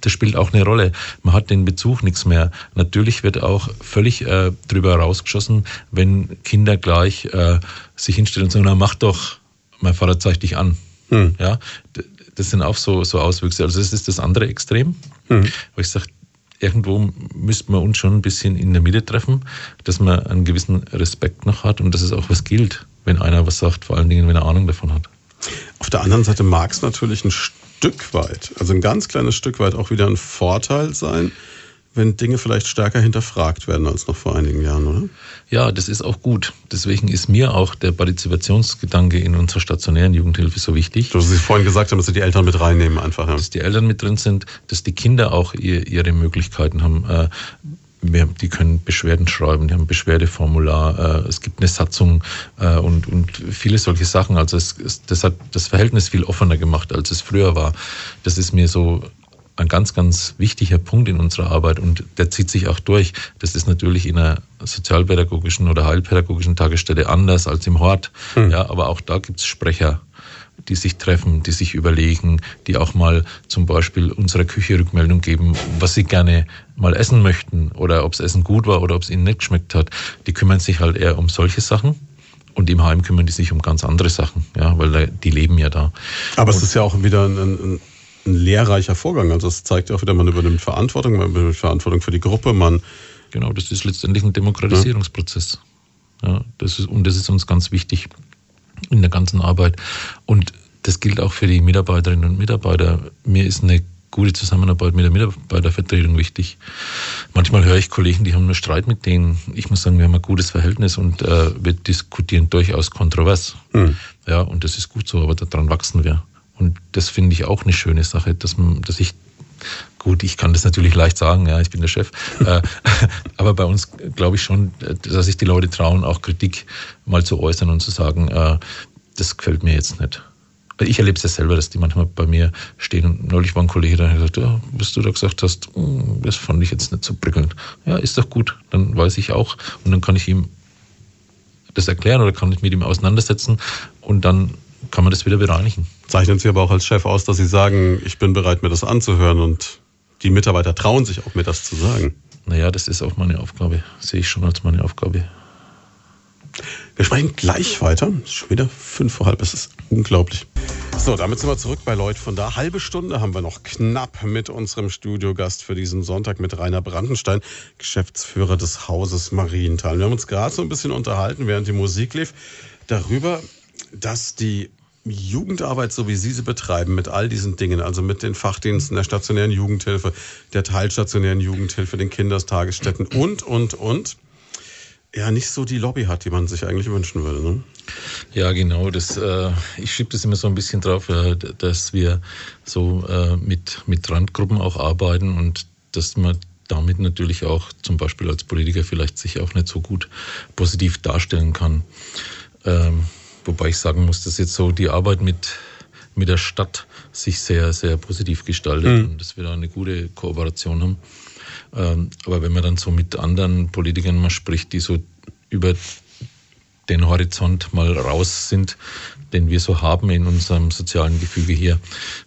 das spielt auch eine Rolle. Man hat den Bezug nichts mehr. Natürlich wird auch völlig äh, drüber rausgeschossen, wenn Kinder gleich äh, sich hinstellen und sagen, na mach doch, mein Vater zeigt dich an.
Hm.
Ja, das sind auch so, so Auswüchse. Also das ist das andere Extrem.
Hm.
Wo ich sage, irgendwo müssten wir uns schon ein bisschen in der Mitte treffen, dass man einen gewissen Respekt noch hat und dass es auch was gilt, wenn einer was sagt, vor allen Dingen, wenn er Ahnung davon hat.
Auf der anderen Seite mag es natürlich ein Stück weit, also ein ganz kleines Stück weit auch wieder ein Vorteil sein, wenn Dinge vielleicht stärker hinterfragt werden als noch vor einigen Jahren, oder?
Ja, das ist auch gut. Deswegen ist mir auch der Partizipationsgedanke in unserer stationären Jugendhilfe so wichtig.
Wie Sie vorhin gesagt haben, dass Sie die Eltern mit reinnehmen einfach. Ja.
dass die Eltern mit drin sind, dass die Kinder auch ihr, ihre Möglichkeiten haben. Wir, die können Beschwerden schreiben, die haben Beschwerdeformular, äh, es gibt eine Satzung äh, und, und viele solche Sachen. Also es, es, das hat das Verhältnis viel offener gemacht, als es früher war. Das ist mir so ein ganz, ganz wichtiger Punkt in unserer Arbeit und der zieht sich auch durch. Das ist natürlich in einer sozialpädagogischen oder heilpädagogischen Tagesstätte anders als im Hort. Ja, aber auch da gibt es Sprecher, die sich treffen, die sich überlegen, die auch mal zum Beispiel unserer Küche Rückmeldung geben, was sie gerne mal essen möchten oder ob das Essen gut war oder ob es ihnen nicht geschmeckt hat. Die kümmern sich halt eher um solche Sachen. Und im Heim kümmern die sich um ganz andere Sachen, ja, weil die leben ja da.
Aber es ist ja auch wieder ein, ein, ein lehrreicher Vorgang. Also es zeigt ja auch wieder, man übernimmt Verantwortung, man übernimmt Verantwortung für die Gruppe, man
Genau, das ist letztendlich ein Demokratisierungsprozess. Ja, das ist, und das ist uns ganz wichtig in der ganzen Arbeit. Und das gilt auch für die Mitarbeiterinnen und Mitarbeiter. Mir ist eine gute Zusammenarbeit mit der Mitarbeitervertretung wichtig. Manchmal höre ich Kollegen, die haben nur Streit mit denen. Ich muss sagen, wir haben ein gutes Verhältnis und äh, wir diskutieren durchaus kontrovers. Ja, und das ist gut so, aber daran wachsen wir. Und das finde ich auch eine schöne Sache, dass, man, dass ich Gut, ich kann das natürlich leicht sagen, ja, ich bin der Chef. Äh, [LAUGHS] Aber bei uns glaube ich schon, dass sich die Leute trauen, auch Kritik mal zu äußern und zu sagen, äh, das gefällt mir jetzt nicht. Ich erlebe es ja selber, dass die manchmal bei mir stehen und neulich war ein Kollege, der hat gesagt, ja, was du da gesagt hast, hm, das fand ich jetzt nicht so prickelnd. Ja, ist doch gut, dann weiß ich auch und dann kann ich ihm das erklären oder kann ich mit ihm auseinandersetzen und dann kann man das wieder bereinigen.
Zeichnen Sie aber auch als Chef aus, dass Sie sagen, ich bin bereit, mir das anzuhören und die Mitarbeiter trauen sich auch, mir das zu sagen.
Naja, das ist auch meine Aufgabe. Sehe ich schon als meine Aufgabe.
Wir sprechen gleich weiter. Es ist schon wieder fünf vor halb. Es ist unglaublich. So, damit sind wir zurück bei Leut von da. Halbe Stunde haben wir noch knapp mit unserem Studiogast für diesen Sonntag mit Rainer Brandenstein, Geschäftsführer des Hauses Marienthal. Wir haben uns gerade so ein bisschen unterhalten, während die Musik lief, darüber, dass die Jugendarbeit, so wie Sie sie betreiben, mit all diesen Dingen, also mit den Fachdiensten der stationären Jugendhilfe, der teilstationären Jugendhilfe, den Kindertagesstätten und, und, und, ja nicht so die Lobby hat, die man sich eigentlich wünschen würde. Ne?
Ja, genau. Das, äh, ich schiebe das immer so ein bisschen drauf, äh, dass wir so äh, mit, mit Randgruppen auch arbeiten und dass man damit natürlich auch zum Beispiel als Politiker vielleicht sich auch nicht so gut positiv darstellen kann. Ähm, wobei ich sagen muss, dass jetzt so die Arbeit mit, mit der Stadt sich sehr, sehr positiv gestaltet mhm. und dass wir da eine gute Kooperation haben. Ähm, aber wenn man dann so mit anderen Politikern mal spricht, die so über den Horizont mal raus sind, den wir so haben in unserem sozialen Gefüge hier,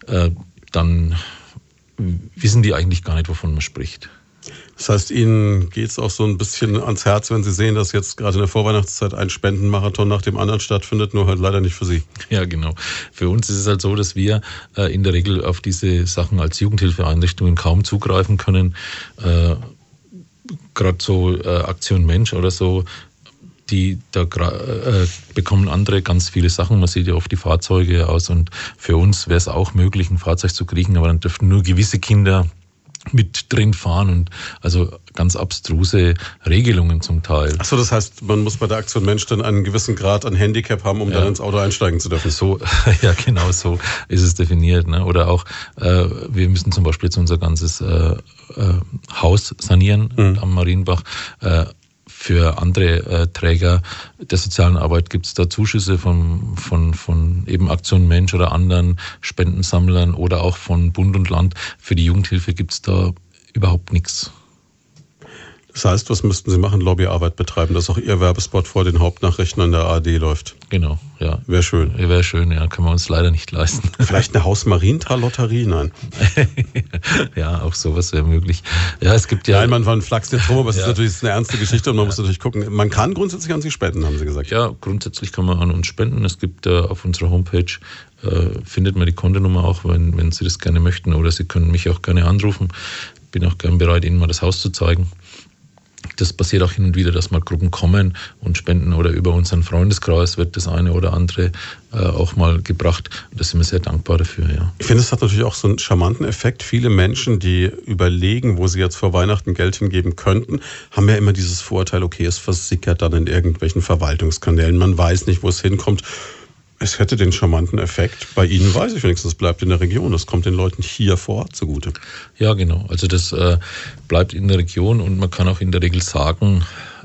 äh, dann wissen die eigentlich gar nicht, wovon man spricht.
Das heißt, Ihnen geht es auch so ein bisschen ans Herz, wenn Sie sehen, dass jetzt gerade in der Vorweihnachtszeit ein Spendenmarathon nach dem anderen stattfindet, nur halt leider nicht für Sie.
Ja, genau. Für uns ist es halt so, dass wir äh, in der Regel auf diese Sachen als Jugendhilfeeinrichtungen kaum zugreifen können. Äh, Gerade so äh, Aktion Mensch oder so die da äh, bekommen andere ganz viele Sachen. Man sieht ja oft die Fahrzeuge aus und für uns wäre es auch möglich, ein Fahrzeug zu kriegen, aber dann dürften nur gewisse Kinder mit drin fahren und also ganz abstruse Regelungen zum Teil.
Achso, das heißt, man muss bei der Aktion Mensch dann einen gewissen Grad an Handicap haben, um ja. dann ins Auto einsteigen zu dürfen.
So, [LAUGHS] ja, genau so ist es definiert. Ne? Oder auch, äh, wir müssen zum Beispiel jetzt unser ganzes äh, äh, Haus sanieren mhm. am Marienbach. Für andere äh, Träger der sozialen Arbeit gibt es da Zuschüsse von, von, von eben Aktion Mensch oder anderen Spendensammlern oder auch von Bund und Land. Für die Jugendhilfe gibt es da überhaupt nichts.
Das heißt, was müssten Sie machen? Lobbyarbeit betreiben, dass auch Ihr Werbespot vor den Hauptnachrichten an der ARD läuft.
Genau, ja.
Wäre schön.
Wäre schön, ja. Können wir uns leider nicht leisten. [LAUGHS]
Vielleicht eine Haus-Marienthal-Lotterie? Nein. [LAUGHS]
ja, auch sowas wäre möglich. Ja, es gibt ja.
Nein, man, man flachst jetzt rum, aber es ja. ist natürlich eine ernste Geschichte und man ja. muss natürlich gucken. Man kann grundsätzlich an Sie spenden, haben Sie gesagt.
Ja, grundsätzlich kann man an uns spenden. Es gibt äh, auf unserer Homepage äh, findet man die Kontonummer auch, wenn, wenn Sie das gerne möchten. Oder Sie können mich auch gerne anrufen. Bin auch gern bereit, Ihnen mal das Haus zu zeigen das passiert auch hin und wieder, dass mal Gruppen kommen und spenden oder über unseren Freundeskreis wird das eine oder andere äh, auch mal gebracht. Da sind wir sehr dankbar dafür, ja.
Ich finde, es hat natürlich auch so einen charmanten Effekt. Viele Menschen, die überlegen, wo sie jetzt vor Weihnachten Geld hingeben könnten, haben ja immer dieses Vorurteil, okay, es versickert dann in irgendwelchen Verwaltungskanälen, man weiß nicht, wo es hinkommt es hätte den charmanten Effekt. Bei Ihnen weiß ich wenigstens, es bleibt in der Region. Das kommt den Leuten hier vor Ort zugute.
Ja, genau. Also das äh, bleibt in der Region und man kann auch in der Regel sagen,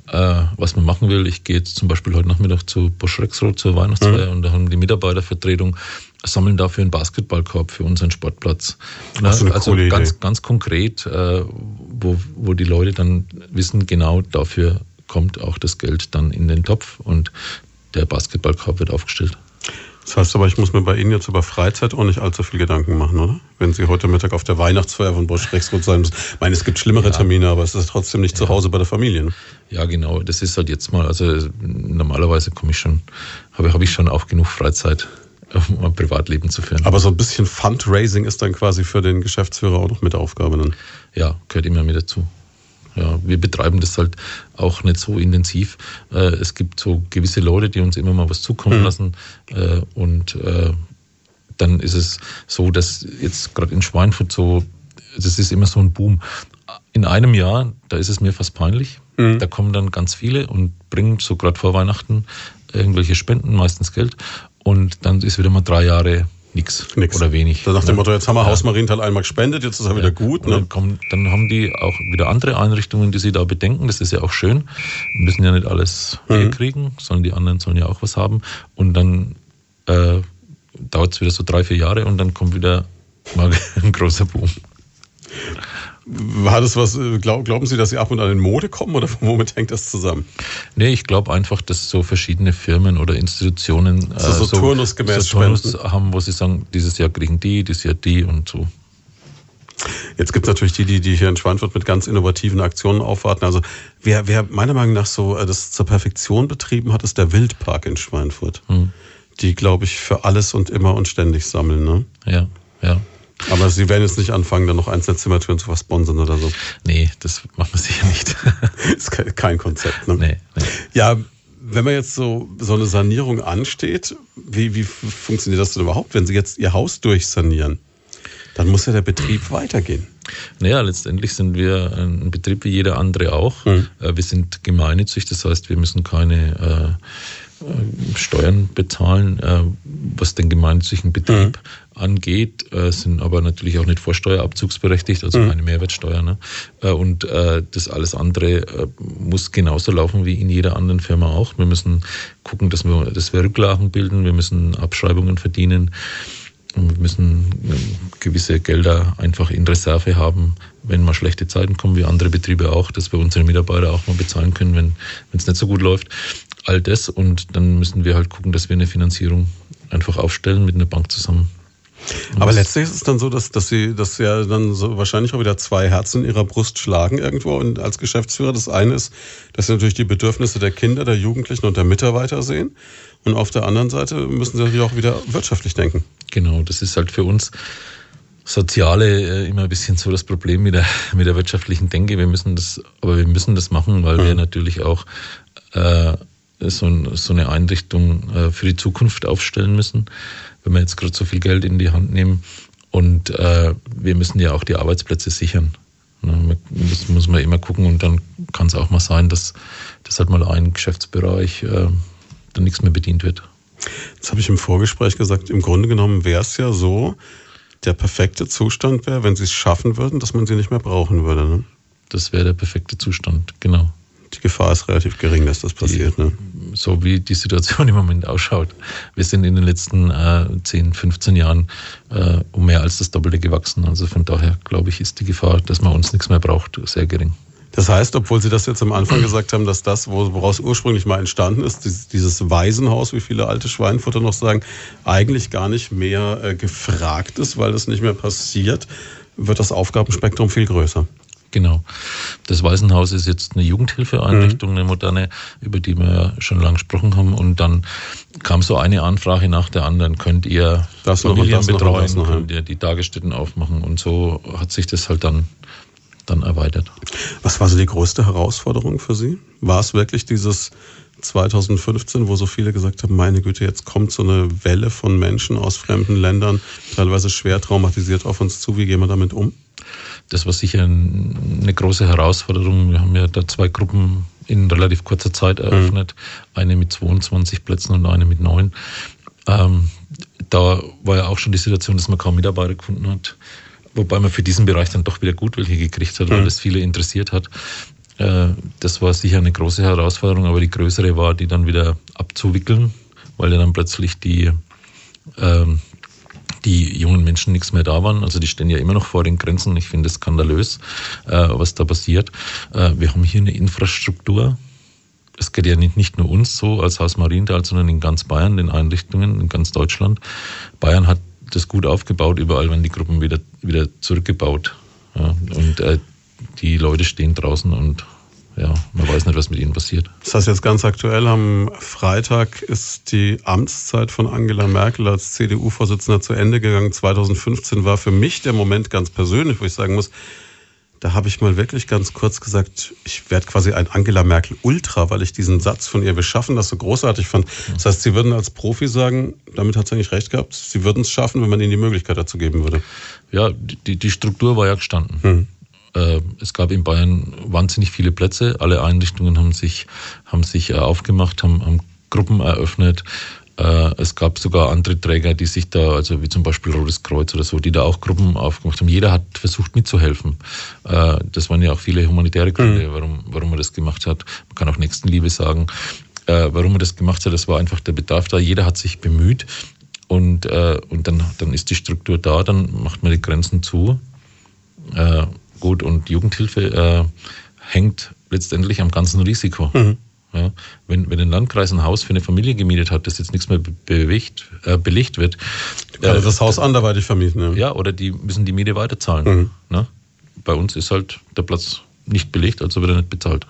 äh, was man machen will. Ich gehe jetzt zum Beispiel heute Nachmittag zu Bosch Rexroth zur Weihnachtsfeier mhm. und da haben die Mitarbeitervertretung sammeln dafür einen Basketballkorb für unseren Sportplatz.
Eine
also
coole
ganz,
Idee.
ganz konkret, äh, wo, wo die Leute dann wissen, genau dafür kommt auch das Geld dann in den Topf und der Basketballkorb wird aufgestellt.
Das heißt aber, ich muss mir bei Ihnen jetzt über Freizeit auch nicht allzu viel Gedanken machen, oder? Wenn Sie heute Mittag auf der Weihnachtsfeier von Bosch Rexroth sein müssen. Ich meine, es gibt schlimmere ja. Termine, aber es ist trotzdem nicht ja. zu Hause bei der Familie. Ne?
Ja, genau. Das ist halt jetzt mal, also normalerweise komme ich schon, habe hab ich schon auch genug Freizeit, um ein Privatleben zu führen.
Aber so ein bisschen Fundraising ist dann quasi für den Geschäftsführer auch noch mit Aufgabe dann?
Ja, gehört immer mit dazu. Ja, wir betreiben das halt auch nicht so intensiv. Äh, es gibt so gewisse Leute, die uns immer mal was zukommen mhm. lassen. Äh, und äh, dann ist es so, dass jetzt gerade in Schweinfurt so, das ist immer so ein Boom. In einem Jahr, da ist es mir fast peinlich. Mhm. Da kommen dann ganz viele und bringen so gerade vor Weihnachten irgendwelche Spenden, meistens Geld. Und dann ist wieder mal drei Jahre nichts oder wenig.
Nach dem ne? Motto, jetzt haben wir ja. Haus Marienthal einmal gespendet, jetzt ist er wieder gut.
Ne? Dann, kommen, dann haben die auch wieder andere Einrichtungen, die sie da bedenken. Das ist ja auch schön. Wir müssen ja nicht alles mhm. kriegen, sondern die anderen sollen ja auch was haben. Und dann äh, dauert es wieder so drei, vier Jahre und dann kommt wieder mal [LAUGHS] ein großer Boom.
War das was, äh, glaub, glauben Sie, dass Sie ab und an in Mode kommen oder [LAUGHS] womit hängt das zusammen?
Nee, ich glaube einfach, dass so verschiedene Firmen oder Institutionen
also so, so, turnusgemäß
so Turnus haben, wo sie sagen, dieses Jahr kriegen die, dieses Jahr die und so.
Jetzt gibt es natürlich die, die, die hier in Schweinfurt mit ganz innovativen Aktionen aufwarten. Also wer, wer meiner Meinung nach so äh, das zur Perfektion betrieben hat, ist der Wildpark in Schweinfurt. Hm. Die, glaube ich, für alles und immer und ständig sammeln. Ne?
Ja, ja.
Aber Sie werden jetzt nicht anfangen, dann noch einzelne Zimmertüren zu versponsern oder so.
Nee, das machen wir sicher nicht. [LAUGHS]
ist kein Konzept, ne?
Nee, nee.
Ja, wenn man jetzt so, so eine Sanierung ansteht, wie, wie funktioniert das denn überhaupt, wenn Sie jetzt Ihr Haus durchsanieren? Dann muss ja der Betrieb weitergehen.
Naja, letztendlich sind wir ein Betrieb wie jeder andere auch. Mhm. Wir sind gemeinnützig, das heißt, wir müssen keine Steuern bezahlen, äh, was den gemeinnützigen Betrieb mhm. angeht, äh, sind aber natürlich auch nicht vorsteuerabzugsberechtigt, also mhm. keine Mehrwertsteuer. Ne? Äh, und äh, das alles andere äh, muss genauso laufen wie in jeder anderen Firma auch. Wir müssen gucken, dass wir, dass wir Rücklagen bilden, wir müssen Abschreibungen verdienen. Wir müssen gewisse Gelder einfach in Reserve haben, wenn mal schlechte Zeiten kommen, wie andere Betriebe auch, dass wir unsere Mitarbeiter auch mal bezahlen können, wenn es nicht so gut läuft. All das und dann müssen wir halt gucken, dass wir eine Finanzierung einfach aufstellen mit einer Bank zusammen.
Aber letztlich ist es dann so, dass, dass sie, dass ja dann so wahrscheinlich auch wieder zwei Herzen in ihrer Brust schlagen irgendwo und als Geschäftsführer. Das eine ist, dass sie natürlich die Bedürfnisse der Kinder, der Jugendlichen und der Mitarbeiter sehen. Und auf der anderen Seite müssen sie natürlich auch wieder wirtschaftlich denken.
Genau, das ist halt für uns Soziale äh, immer ein bisschen so das Problem mit der, mit der wirtschaftlichen Denke. Wir müssen das, aber wir müssen das machen, weil mhm. wir natürlich auch äh, so, so eine Einrichtung äh, für die Zukunft aufstellen müssen, wenn wir jetzt gerade so viel Geld in die Hand nehmen. Und äh, wir müssen ja auch die Arbeitsplätze sichern. Ne, das muss man immer gucken und dann kann es auch mal sein, dass, dass halt mal ein Geschäftsbereich äh, dann nichts mehr bedient wird.
Das habe ich im Vorgespräch gesagt. Im Grunde genommen wäre es ja so, der perfekte Zustand wäre, wenn sie es schaffen würden, dass man sie nicht mehr brauchen würde. Ne?
Das wäre der perfekte Zustand, genau
die Gefahr ist relativ gering, dass das passiert. Ne?
So wie die Situation [LAUGHS] im Moment ausschaut. Wir sind in den letzten äh, 10, 15 Jahren äh, um mehr als das Doppelte gewachsen. Also von daher glaube ich, ist die Gefahr, dass man uns nichts mehr braucht, sehr gering.
Das heißt, obwohl Sie das jetzt am Anfang [CLEARS THROAT] gesagt haben, dass das, woraus ursprünglich mal entstanden ist, dieses Waisenhaus, wie viele alte Schweinfutter noch sagen, eigentlich gar nicht mehr äh, gefragt ist, weil das nicht mehr passiert, wird das Aufgabenspektrum viel größer.
Genau. Das Waisenhaus ist jetzt eine Jugendhilfeeinrichtung, mhm. eine moderne, über die wir schon lange gesprochen haben. Und dann kam so eine Anfrage nach der anderen. Könnt ihr das Familien betreuen? Noch, könnt ihr die Tagesstätten aufmachen? Und so hat sich das halt dann, dann erweitert.
Was war so die größte Herausforderung für Sie? War es wirklich dieses 2015, wo so viele gesagt haben, meine Güte, jetzt kommt so eine Welle von Menschen aus fremden Ländern, teilweise schwer traumatisiert auf uns zu. Wie gehen wir damit um?
Das war sicher eine große Herausforderung. Wir haben ja da zwei Gruppen in relativ kurzer Zeit eröffnet. Mhm. Eine mit 22 Plätzen und eine mit neun. Ähm, da war ja auch schon die Situation, dass man kaum Mitarbeiter gefunden hat. Wobei man für diesen Bereich dann doch wieder gut welche gekriegt hat, weil mhm. das viele interessiert hat. Äh, das war sicher eine große Herausforderung, aber die größere war, die dann wieder abzuwickeln, weil ja dann plötzlich die ähm, die jungen Menschen nichts mehr da waren. Also die stehen ja immer noch vor den Grenzen. Ich finde es skandalös, äh, was da passiert. Äh, wir haben hier eine Infrastruktur. Es geht ja nicht, nicht nur uns so als Haus Marienthal, sondern in ganz Bayern, den Einrichtungen, in ganz Deutschland. Bayern hat das gut aufgebaut, überall werden die Gruppen wieder, wieder zurückgebaut. Ja, und äh, die Leute stehen draußen und ja, man weiß nicht, was mit ihnen passiert.
Das heißt jetzt ganz aktuell, am Freitag ist die Amtszeit von Angela Merkel als CDU-Vorsitzender zu Ende gegangen. 2015 war für mich der Moment ganz persönlich, wo ich sagen muss, da habe ich mal wirklich ganz kurz gesagt, ich werde quasi ein Angela Merkel Ultra, weil ich diesen Satz von ihr, wir schaffen das so großartig fand. Das heißt, Sie würden als Profi sagen, damit hat sie eigentlich recht gehabt, Sie würden es schaffen, wenn man Ihnen die Möglichkeit dazu geben würde.
Ja, die, die Struktur war ja gestanden. Hm. Äh, es gab in Bayern wahnsinnig viele Plätze. Alle Einrichtungen haben sich, haben sich äh, aufgemacht, haben, haben Gruppen eröffnet. Äh, es gab sogar andere Träger, die sich da, also wie zum Beispiel Rotes Kreuz oder so, die da auch Gruppen aufgemacht haben. Jeder hat versucht mitzuhelfen. Das waren ja auch viele humanitäre Gründe, mhm. warum, warum man das gemacht hat. Man kann auch Nächstenliebe sagen. Warum man das gemacht hat, das war einfach der Bedarf da. Jeder hat sich bemüht und, und dann, dann ist die Struktur da, dann macht man die Grenzen zu gut und Jugendhilfe äh, hängt letztendlich am ganzen Risiko. Mhm. Ja, wenn, wenn ein Landkreis ein Haus für eine Familie gemietet hat, das jetzt nichts mehr bewegt, äh, belegt wird.
Kann äh, das Haus anderweitig vermieten.
Ja. ja, oder die müssen die Miete weiterzahlen. Mhm. Ne? Bei uns ist halt der Platz nicht belegt, also wird er nicht bezahlt.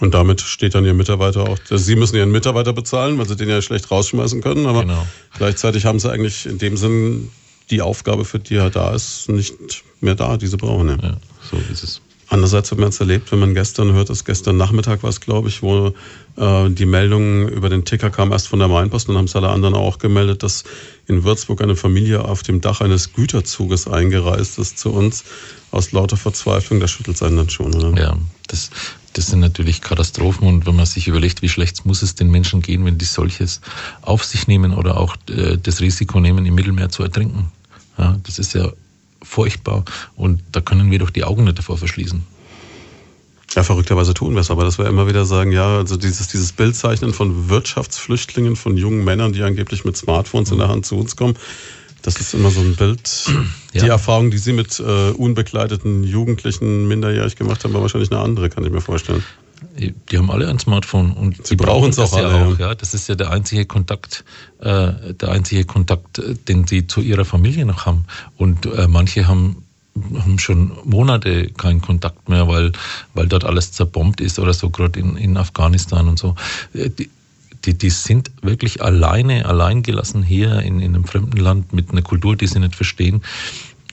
Und damit steht dann Ihr Mitarbeiter auch. Also Sie müssen Ihren Mitarbeiter bezahlen, weil Sie den ja schlecht rausschmeißen können. Aber genau. gleichzeitig haben Sie eigentlich in dem Sinn die Aufgabe, für die er da ist, nicht mehr da, die Sie brauchen. Ja. ja.
So ist es.
Andererseits hat man es erlebt, wenn man gestern hört, dass gestern Nachmittag war es, glaube ich, wo äh, die Meldung über den Ticker kam erst von der Mainpost und haben es alle anderen auch gemeldet, dass in Würzburg eine Familie auf dem Dach eines Güterzuges eingereist ist zu uns aus lauter Verzweiflung. Da schüttelt es einen dann schon, oder?
Ja, das, das sind natürlich Katastrophen und wenn man sich überlegt, wie schlecht muss es den Menschen gehen, wenn die solches auf sich nehmen oder auch äh, das Risiko nehmen, im Mittelmeer zu ertrinken. Ja, das ist ja furchtbar und da können wir doch die Augen nicht davor verschließen.
Ja, verrückterweise tun wir es, aber dass wir immer wieder sagen, ja, also dieses, dieses Bildzeichnen von Wirtschaftsflüchtlingen, von jungen Männern, die angeblich mit Smartphones in der Hand zu uns kommen, das ist immer so ein Bild. Ja. Die Erfahrung, die Sie mit äh, unbegleiteten Jugendlichen minderjährig gemacht haben, war wahrscheinlich eine andere, kann ich mir vorstellen.
Die haben alle ein Smartphone und
sie brauchen es auch alle. Ja auch,
ja. Das ist ja der einzige Kontakt, äh, der einzige Kontakt, den sie zu ihrer Familie noch haben. Und äh, manche haben haben schon Monate keinen Kontakt mehr, weil, weil dort alles zerbombt ist oder so, gerade in, in Afghanistan und so. Äh, die, die, die sind wirklich alleine, allein gelassen hier in, in einem fremden Land mit einer Kultur, die sie nicht verstehen.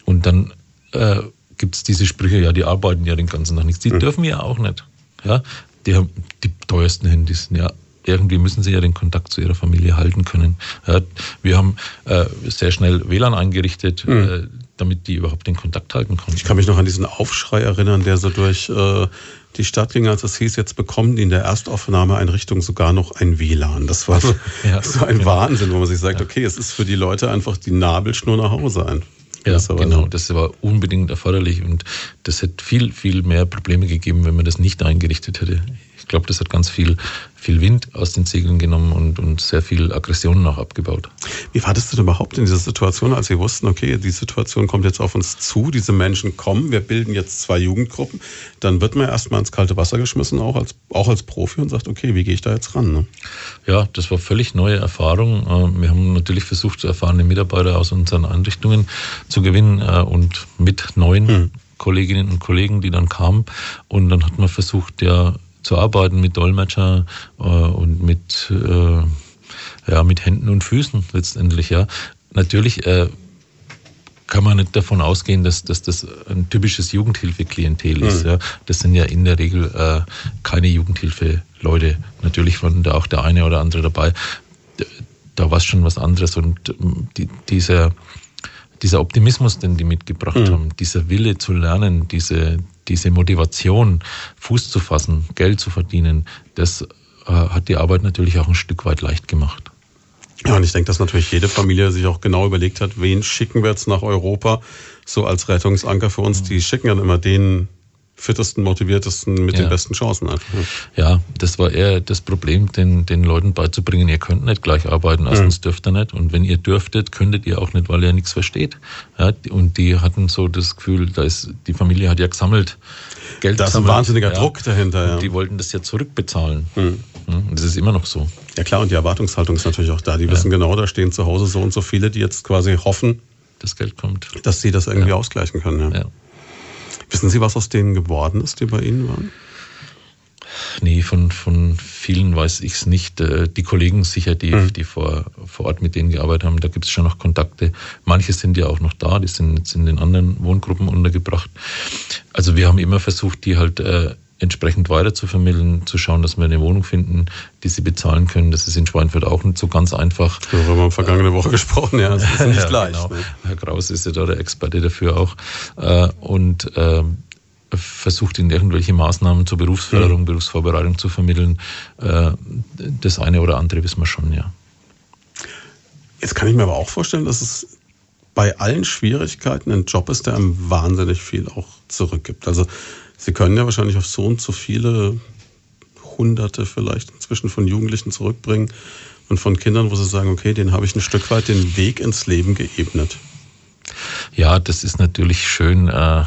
Und dann äh, gibt es diese Sprüche, ja, die arbeiten ja den ganzen Tag nichts. Die mhm. dürfen ja auch nicht. Ja, die haben die teuersten Handys. Ja, irgendwie müssen sie ja den Kontakt zu ihrer Familie halten können. Ja, wir haben äh, sehr schnell WLAN eingerichtet, mhm. äh, damit die überhaupt den Kontakt halten konnten.
Ich kann mich noch an diesen Aufschrei erinnern, der so durch äh, die Stadt ging, als es hieß, jetzt bekommen die in der Erstaufnahmeeinrichtung sogar noch ein WLAN. Das war so, ja, [LAUGHS] so ein genau. Wahnsinn, wo man sich sagt, okay, es ist für die Leute einfach die Nabelschnur nach Hause ein.
Ja, genau, das war unbedingt erforderlich und das hätte viel, viel mehr Probleme gegeben, wenn man das nicht eingerichtet hätte. Ich glaube, das hat ganz viel, viel Wind aus den Segeln genommen und, und sehr viel Aggressionen auch abgebaut.
Wie war das denn überhaupt in dieser Situation, als Sie wussten, okay, die Situation kommt jetzt auf uns zu, diese Menschen kommen, wir bilden jetzt zwei Jugendgruppen, dann wird man erstmal ins kalte Wasser geschmissen, auch als, auch als Profi und sagt, okay, wie gehe ich da jetzt ran? Ne?
Ja, das war völlig neue Erfahrung. Äh, wir haben natürlich versucht, erfahrene Mitarbeiter aus unseren Einrichtungen zu gewinnen äh, und mit neuen hm. Kolleginnen und Kollegen, die dann kamen. Und dann hat man versucht, ja, zu arbeiten mit Dolmetscher äh, und mit, äh, ja, mit Händen und Füßen letztendlich. Ja. Natürlich äh, kann man nicht davon ausgehen, dass, dass das ein typisches Jugendhilfe-Klientel ist. Mhm. Ja. Das sind ja in der Regel äh, keine Jugendhilfe-Leute. Natürlich waren da auch der eine oder andere dabei. Da war es schon was anderes und ähm, die, dieser dieser Optimismus, den die mitgebracht mhm. haben, dieser Wille zu lernen, diese, diese Motivation, Fuß zu fassen, Geld zu verdienen, das äh, hat die Arbeit natürlich auch ein Stück weit leicht gemacht.
Ja, und ich denke, dass natürlich jede Familie sich auch genau überlegt hat, wen schicken wir jetzt nach Europa, so als Rettungsanker für uns. Die schicken dann immer den fittesten, motiviertesten mit ja. den besten Chancen einfach.
Ja, das war eher das Problem, den, den Leuten beizubringen, ihr könnt nicht gleich arbeiten, erstens mhm. dürft ihr nicht und wenn ihr dürftet, könntet ihr auch nicht, weil ihr nichts versteht. Ja, und die hatten so das Gefühl, da ist, die Familie hat ja gesammelt,
Geld Da ist ein wahnsinniger ja. Druck dahinter. Ja.
Und die wollten das ja zurückbezahlen. Mhm. Und das ist immer noch so.
Ja klar, und die Erwartungshaltung ist natürlich auch da. Die wissen genau, da stehen zu Hause so und so viele, die jetzt quasi hoffen,
das Geld kommt.
Dass sie das irgendwie ausgleichen können. ja. Wissen Sie, was aus denen geworden ist, die bei Ihnen waren?
Nee, von, von vielen weiß ich es nicht. Äh, die Kollegen sicher, die, mhm. die vor, vor Ort mit denen gearbeitet haben, da gibt es schon noch Kontakte. Manche sind ja auch noch da, die sind jetzt in den anderen Wohngruppen untergebracht. Also wir haben immer versucht, die halt äh, entsprechend weiter zu vermitteln, zu schauen, dass wir eine Wohnung finden, die sie bezahlen können. Das ist in Schweinfurt auch nicht so ganz einfach.
Wir haben vergangene Woche gesprochen, ja, das ist [LAUGHS] nicht ja, leicht. Genau.
Ne? Herr Kraus ist ja da der Experte dafür auch. Äh, und ähm, versucht in irgendwelche Maßnahmen zur Berufsförderung, mhm. Berufsvorbereitung zu vermitteln. Äh, das eine oder andere wissen wir schon, ja.
Jetzt kann ich mir aber auch vorstellen, dass es bei allen Schwierigkeiten ein Job ist, der einem wahnsinnig viel auch zurückgibt. Also Sie können ja wahrscheinlich auf so und so viele Hunderte vielleicht inzwischen von Jugendlichen zurückbringen und von Kindern, wo Sie sagen, okay, den habe ich ein Stück weit den Weg ins Leben geebnet.
Ja, das ist natürlich schön, äh,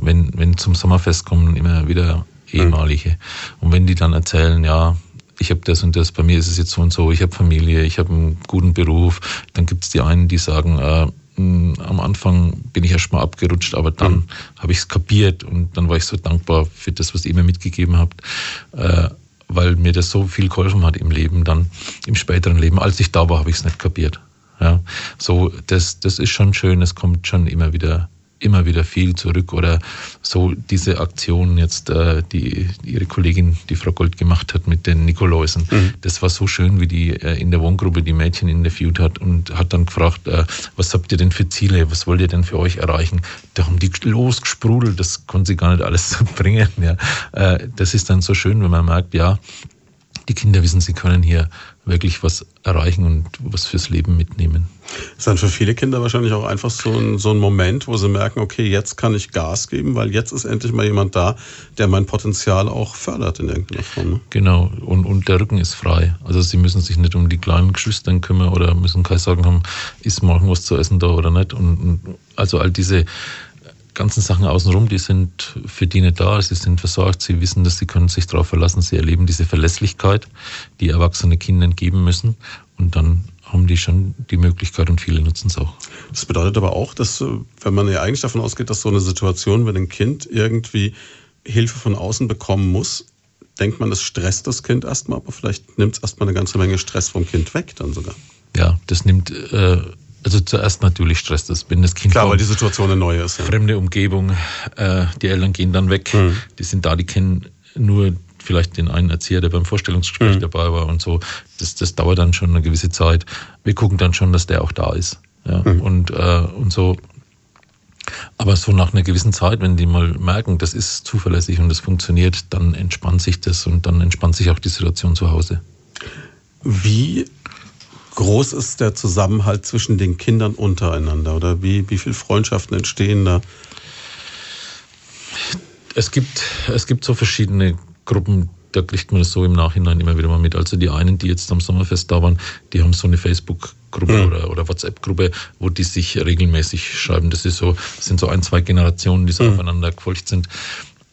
wenn, wenn zum Sommerfest kommen immer wieder ehemalige. Mhm. Und wenn die dann erzählen, ja, ich habe das und das, bei mir ist es jetzt so und so, ich habe Familie, ich habe einen guten Beruf, dann gibt es die einen, die sagen, äh, am Anfang bin ich erst mal abgerutscht, aber dann mhm. habe ich es kapiert und dann war ich so dankbar für das, was ihr mir mitgegeben habt, äh, weil mir das so viel geholfen hat im Leben, dann im späteren Leben. Als ich da war, habe ich es nicht kapiert. Ja, so das, das ist schon schön. Es kommt schon immer wieder immer wieder viel zurück oder so diese Aktion jetzt, äh, die ihre Kollegin, die Frau Gold gemacht hat mit den Nikoläusen. Mhm. Das war so schön, wie die äh, in der Wohngruppe die Mädchen interviewt hat und hat dann gefragt, äh, was habt ihr denn für Ziele, was wollt ihr denn für euch erreichen? Da haben die losgesprudelt, das konnte sie gar nicht alles [LAUGHS] bringen. Ja. Das ist dann so schön, wenn man merkt, ja, die Kinder wissen, sie können hier wirklich was erreichen und was fürs Leben mitnehmen.
Das ist dann für viele Kinder wahrscheinlich auch einfach so ein, so ein Moment, wo sie merken, okay, jetzt kann ich Gas geben, weil jetzt ist endlich mal jemand da, der mein Potenzial auch fördert in irgendeiner Form. Ne?
Genau, und, und der Rücken ist frei. Also sie müssen sich nicht um die kleinen Geschwister kümmern oder müssen keine Sorgen haben, ist morgen was zu essen da oder nicht. Und, und also all diese ganzen Sachen außenrum, die sind für die nicht da, sie sind versorgt, sie wissen, dass sie können sich darauf verlassen, sie erleben diese Verlässlichkeit, die erwachsene Kindern geben müssen und dann haben die schon die Möglichkeit und viele nutzen es auch.
Das bedeutet aber auch, dass, äh, wenn man ja eigentlich davon ausgeht, dass so eine Situation, wenn ein Kind irgendwie Hilfe von außen bekommen muss, denkt man, das stresst das Kind erstmal, aber vielleicht nimmt es erstmal eine ganze Menge Stress vom Kind weg dann sogar.
Ja, das nimmt äh, also zuerst natürlich stresst das, wenn das Kind
Klar, weil die Situation eine neue ist.
Ja. Fremde Umgebung, äh, die Eltern gehen dann weg, mhm. die sind da, die kennen nur vielleicht den einen Erzieher, der beim Vorstellungsgespräch mhm. dabei war und so. Das, das dauert dann schon eine gewisse Zeit. Wir gucken dann schon, dass der auch da ist. Ja, mhm. und, äh, und so. Aber so nach einer gewissen Zeit, wenn die mal merken, das ist zuverlässig und das funktioniert, dann entspannt sich das und dann entspannt sich auch die Situation zu Hause.
Wie groß ist der Zusammenhalt zwischen den Kindern untereinander oder wie, wie viele Freundschaften entstehen da?
Es gibt, es gibt so verschiedene Gruppen, da kriegt man das so im Nachhinein immer wieder mal mit. Also die einen, die jetzt am Sommerfest da waren, die haben so eine Facebook-Gruppe mhm. oder, oder WhatsApp-Gruppe, wo die sich regelmäßig schreiben. Das ist so, das sind so ein, zwei Generationen, die so mhm. aufeinander gefolgt sind.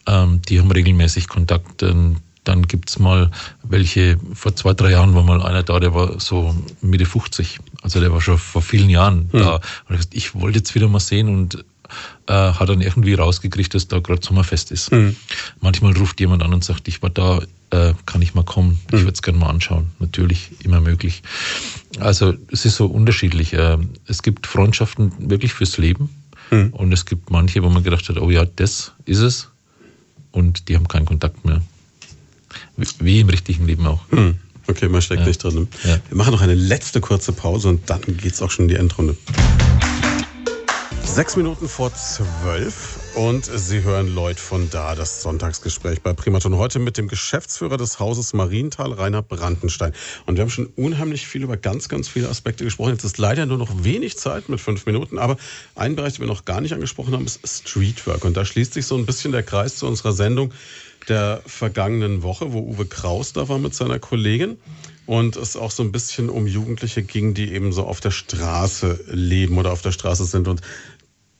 Ähm, die haben regelmäßig Kontakt. Ähm, dann gibt's mal welche, vor zwei, drei Jahren war mal einer da, der war so Mitte 50. Also der war schon vor vielen Jahren mhm. da. Und ich wollte jetzt wieder mal sehen und äh, hat dann irgendwie rausgekriegt, dass da gerade Sommerfest ist. Mhm. Manchmal ruft jemand an und sagt, ich war da, äh, kann ich mal kommen? Ich mhm. würde es gerne mal anschauen. Natürlich, immer möglich. Also es ist so unterschiedlich. Äh, es gibt Freundschaften wirklich fürs Leben. Mhm. Und es gibt manche, wo man gedacht hat, oh ja, das ist es. Und die haben keinen Kontakt mehr. Wie im richtigen Leben auch. Hm.
Okay, man steckt ja. nicht drin. Ja. Wir machen noch eine letzte kurze Pause und dann geht es auch schon in die Endrunde. Sechs Minuten vor zwölf und Sie hören Lloyd von da, das Sonntagsgespräch bei Primaton. Heute mit dem Geschäftsführer des Hauses Marienthal, Rainer Brandenstein. Und wir haben schon unheimlich viel über ganz, ganz viele Aspekte gesprochen. Jetzt ist leider nur noch wenig Zeit mit fünf Minuten, aber ein Bereich, den wir noch gar nicht angesprochen haben, ist Streetwork. Und da schließt sich so ein bisschen der Kreis zu unserer Sendung der vergangenen Woche, wo Uwe Kraus da war mit seiner Kollegin und es auch so ein bisschen um Jugendliche ging, die eben so auf der Straße leben oder auf der Straße sind. Und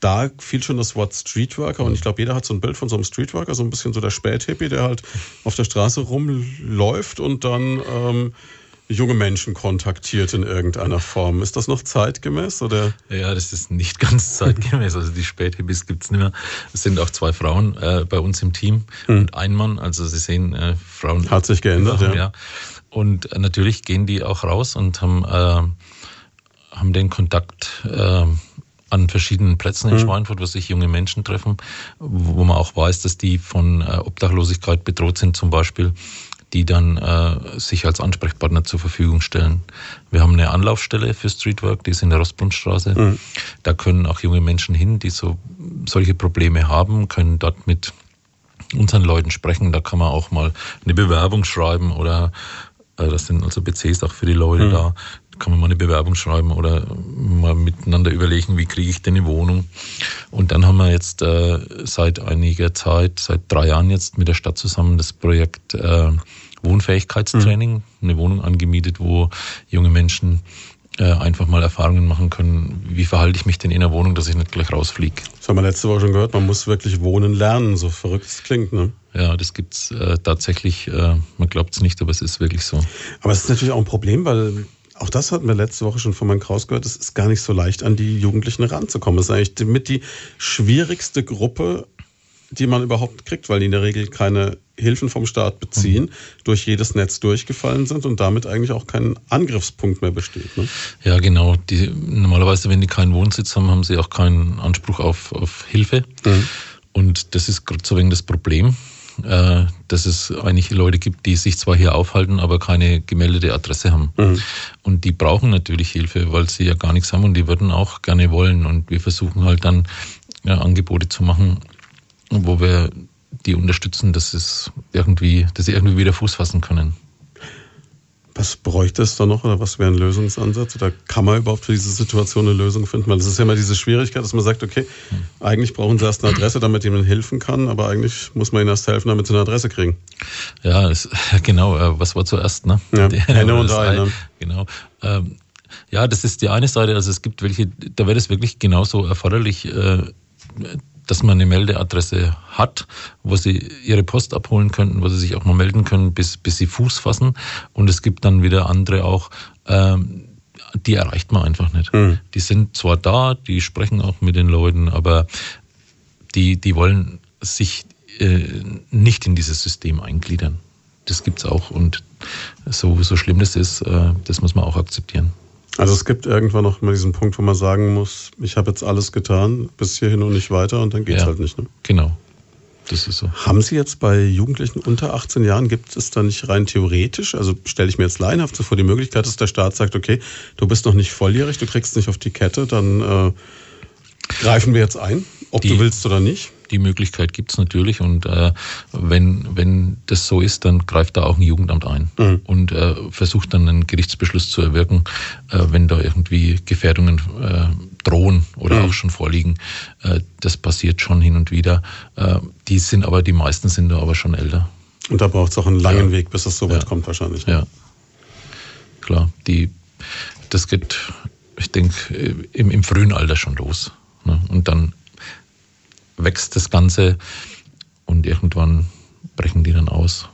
da fiel schon das Wort Streetworker und ich glaube, jeder hat so ein Bild von so einem Streetworker, so ein bisschen so der Späthippie, der halt auf der Straße rumläuft und dann ähm, junge Menschen kontaktiert in irgendeiner Form. Ist das noch zeitgemäß? Oder?
Ja, das ist nicht [LAUGHS] ganz zeitgemäß. Also die Späthippies gibt's nicht mehr. Es sind auch zwei Frauen äh, bei uns im Team hm. und ein Mann. Also Sie sehen, äh, Frauen.
Hat sich geändert, ja. ja.
Und äh, natürlich gehen die auch raus und haben, äh, haben den Kontakt äh, an verschiedenen Plätzen in mhm. Schweinfurt, wo sich junge Menschen treffen, wo man auch weiß, dass die von äh, Obdachlosigkeit bedroht sind zum Beispiel die dann äh, sich als Ansprechpartner zur Verfügung stellen. Wir haben eine Anlaufstelle für Streetwork, die ist in der Rostbrunnstraße. Mhm. Da können auch junge Menschen hin, die so solche Probleme haben, können dort mit unseren Leuten sprechen. Da kann man auch mal eine Bewerbung schreiben oder äh, das sind also PCs auch für die Leute mhm. da kann man mal eine Bewerbung schreiben oder mal miteinander überlegen, wie kriege ich denn eine Wohnung. Und dann haben wir jetzt äh, seit einiger Zeit, seit drei Jahren jetzt mit der Stadt zusammen das Projekt äh, Wohnfähigkeitstraining, mhm. eine Wohnung angemietet, wo junge Menschen äh, einfach mal Erfahrungen machen können, wie verhalte ich mich denn in der Wohnung, dass ich nicht gleich rausfliege.
Das haben wir letzte Woche schon gehört, man muss wirklich wohnen lernen, so verrückt es klingt. Ne?
Ja, das gibt's äh, tatsächlich, äh, man glaubt es nicht, aber es ist wirklich so.
Aber es ist natürlich auch ein Problem, weil auch das hatten wir letzte Woche schon von Herrn Kraus gehört, es ist gar nicht so leicht, an die Jugendlichen ranzukommen. Es ist eigentlich mit die schwierigste Gruppe, die man überhaupt kriegt, weil die in der Regel keine Hilfen vom Staat beziehen, mhm. durch jedes Netz durchgefallen sind und damit eigentlich auch kein Angriffspunkt mehr besteht. Ne?
Ja, genau. Die, normalerweise, wenn die keinen Wohnsitz haben, haben sie auch keinen Anspruch auf, auf Hilfe. Mhm. Und das ist gerade so wegen das Problem, äh, dass es eigentlich Leute gibt, die sich zwar hier aufhalten, aber keine gemeldete Adresse haben. Mhm. Und die brauchen natürlich Hilfe, weil sie ja gar nichts haben und die würden auch gerne wollen. Und wir versuchen halt dann ja, Angebote zu machen, wo wir die unterstützen, dass es irgendwie, dass sie irgendwie wieder Fuß fassen können.
Was bräuchte es da noch oder was wäre ein Lösungsansatz? Oder kann man überhaupt für diese Situation eine Lösung finden? Weil es ist ja immer diese Schwierigkeit, dass man sagt, okay, eigentlich brauchen sie erst eine Adresse, damit jemand helfen kann, aber eigentlich muss man ihnen erst helfen, damit sie eine Adresse kriegen.
Ja, es, [LAUGHS] genau. Äh, was war zuerst? Ne?
Ja, [LAUGHS] Henne und [LAUGHS] Ei. Ne?
Genau. Ähm, ja, das ist die eine Seite. Also es gibt welche, da wäre es wirklich genauso erforderlich, äh, dass man eine Meldeadresse hat, wo sie ihre Post abholen könnten, wo sie sich auch mal melden können, bis, bis sie Fuß fassen. Und es gibt dann wieder andere auch, ähm, die erreicht man einfach nicht. Mhm. Die sind zwar da, die sprechen auch mit den Leuten, aber die, die wollen sich äh, nicht in dieses System eingliedern. Das gibt's auch. Und so, so schlimm das ist, äh, das muss man auch akzeptieren.
Also es gibt irgendwann noch mal diesen Punkt, wo man sagen muss, ich habe jetzt alles getan, bis hierhin und nicht weiter und dann geht's ja, halt nicht. Ne?
Genau. Das ist so.
Haben Sie jetzt bei Jugendlichen unter 18 Jahren, gibt es da nicht rein theoretisch, also stelle ich mir jetzt laienhaft so vor, die Möglichkeit, dass der Staat sagt, okay, du bist noch nicht volljährig, du kriegst nicht auf die Kette, dann äh, greifen wir jetzt ein, ob die, du willst oder nicht?
Die Möglichkeit gibt es natürlich und äh, wenn, wenn das so ist, dann greift da auch ein Jugendamt ein mhm. und äh, versucht dann einen Gerichtsbeschluss zu erwirken, äh, wenn da irgendwie Gefährdungen äh, drohen oder mhm. auch schon vorliegen. Äh, das passiert schon hin und wieder. Äh, die sind aber, die meisten sind da aber schon älter.
Und da braucht es auch einen langen ja. Weg, bis es so weit ja. kommt wahrscheinlich.
Ne? Ja, klar. Die, das geht, ich denke, im, im frühen Alter schon los. Ne? Und dann wächst das Ganze und irgendwann brechen die dann aus.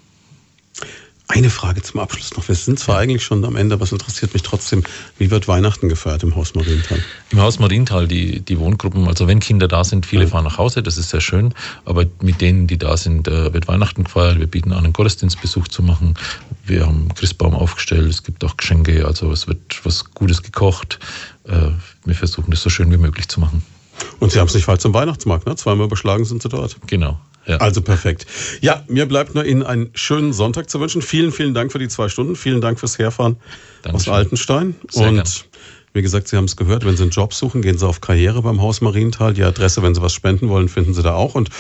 Eine Frage zum Abschluss noch. Wir sind zwar eigentlich schon am Ende, aber es interessiert mich trotzdem, wie wird Weihnachten gefeiert im Haus Marienthal?
Im Haus Marienthal, die, die Wohngruppen, also wenn Kinder da sind, viele ja. fahren nach Hause, das ist sehr schön, aber mit denen, die da sind, äh, wird Weihnachten gefeiert. Wir bieten an, einen Gottesdienstbesuch zu machen. Wir haben Christbaum aufgestellt, es gibt auch Geschenke, also es wird was Gutes gekocht. Äh, wir versuchen das so schön wie möglich zu machen.
Und Sie haben es nicht weit zum Weihnachtsmarkt, ne? Zweimal überschlagen sind Sie dort.
Genau.
Ja. Also perfekt. Ja, mir bleibt nur Ihnen einen schönen Sonntag zu wünschen. Vielen, vielen Dank für die zwei Stunden. Vielen Dank fürs Herfahren Dankeschön. aus Altenstein. Sehr und gern. Wie gesagt, Sie haben es gehört, wenn Sie einen Job suchen, gehen Sie auf Karriere beim Haus Marienthal. Die Adresse, wenn Sie was spenden wollen, finden Sie da auch. Und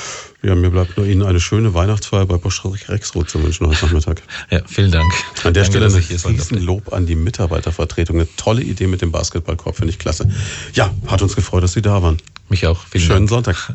ja, mir bleibt nur Ihnen eine schöne Weihnachtsfeier bei Bosch Rexroth zu wünschen heute Nachmittag.
Ja, vielen Dank.
An der Danke, Stelle ein riesen Lob an die Mitarbeitervertretung. Eine tolle Idee mit dem Basketballkorb, finde ich klasse. Ja, hat uns gefreut, dass Sie da waren.
Mich auch.
Vielen Schönen Dank. Sonntag.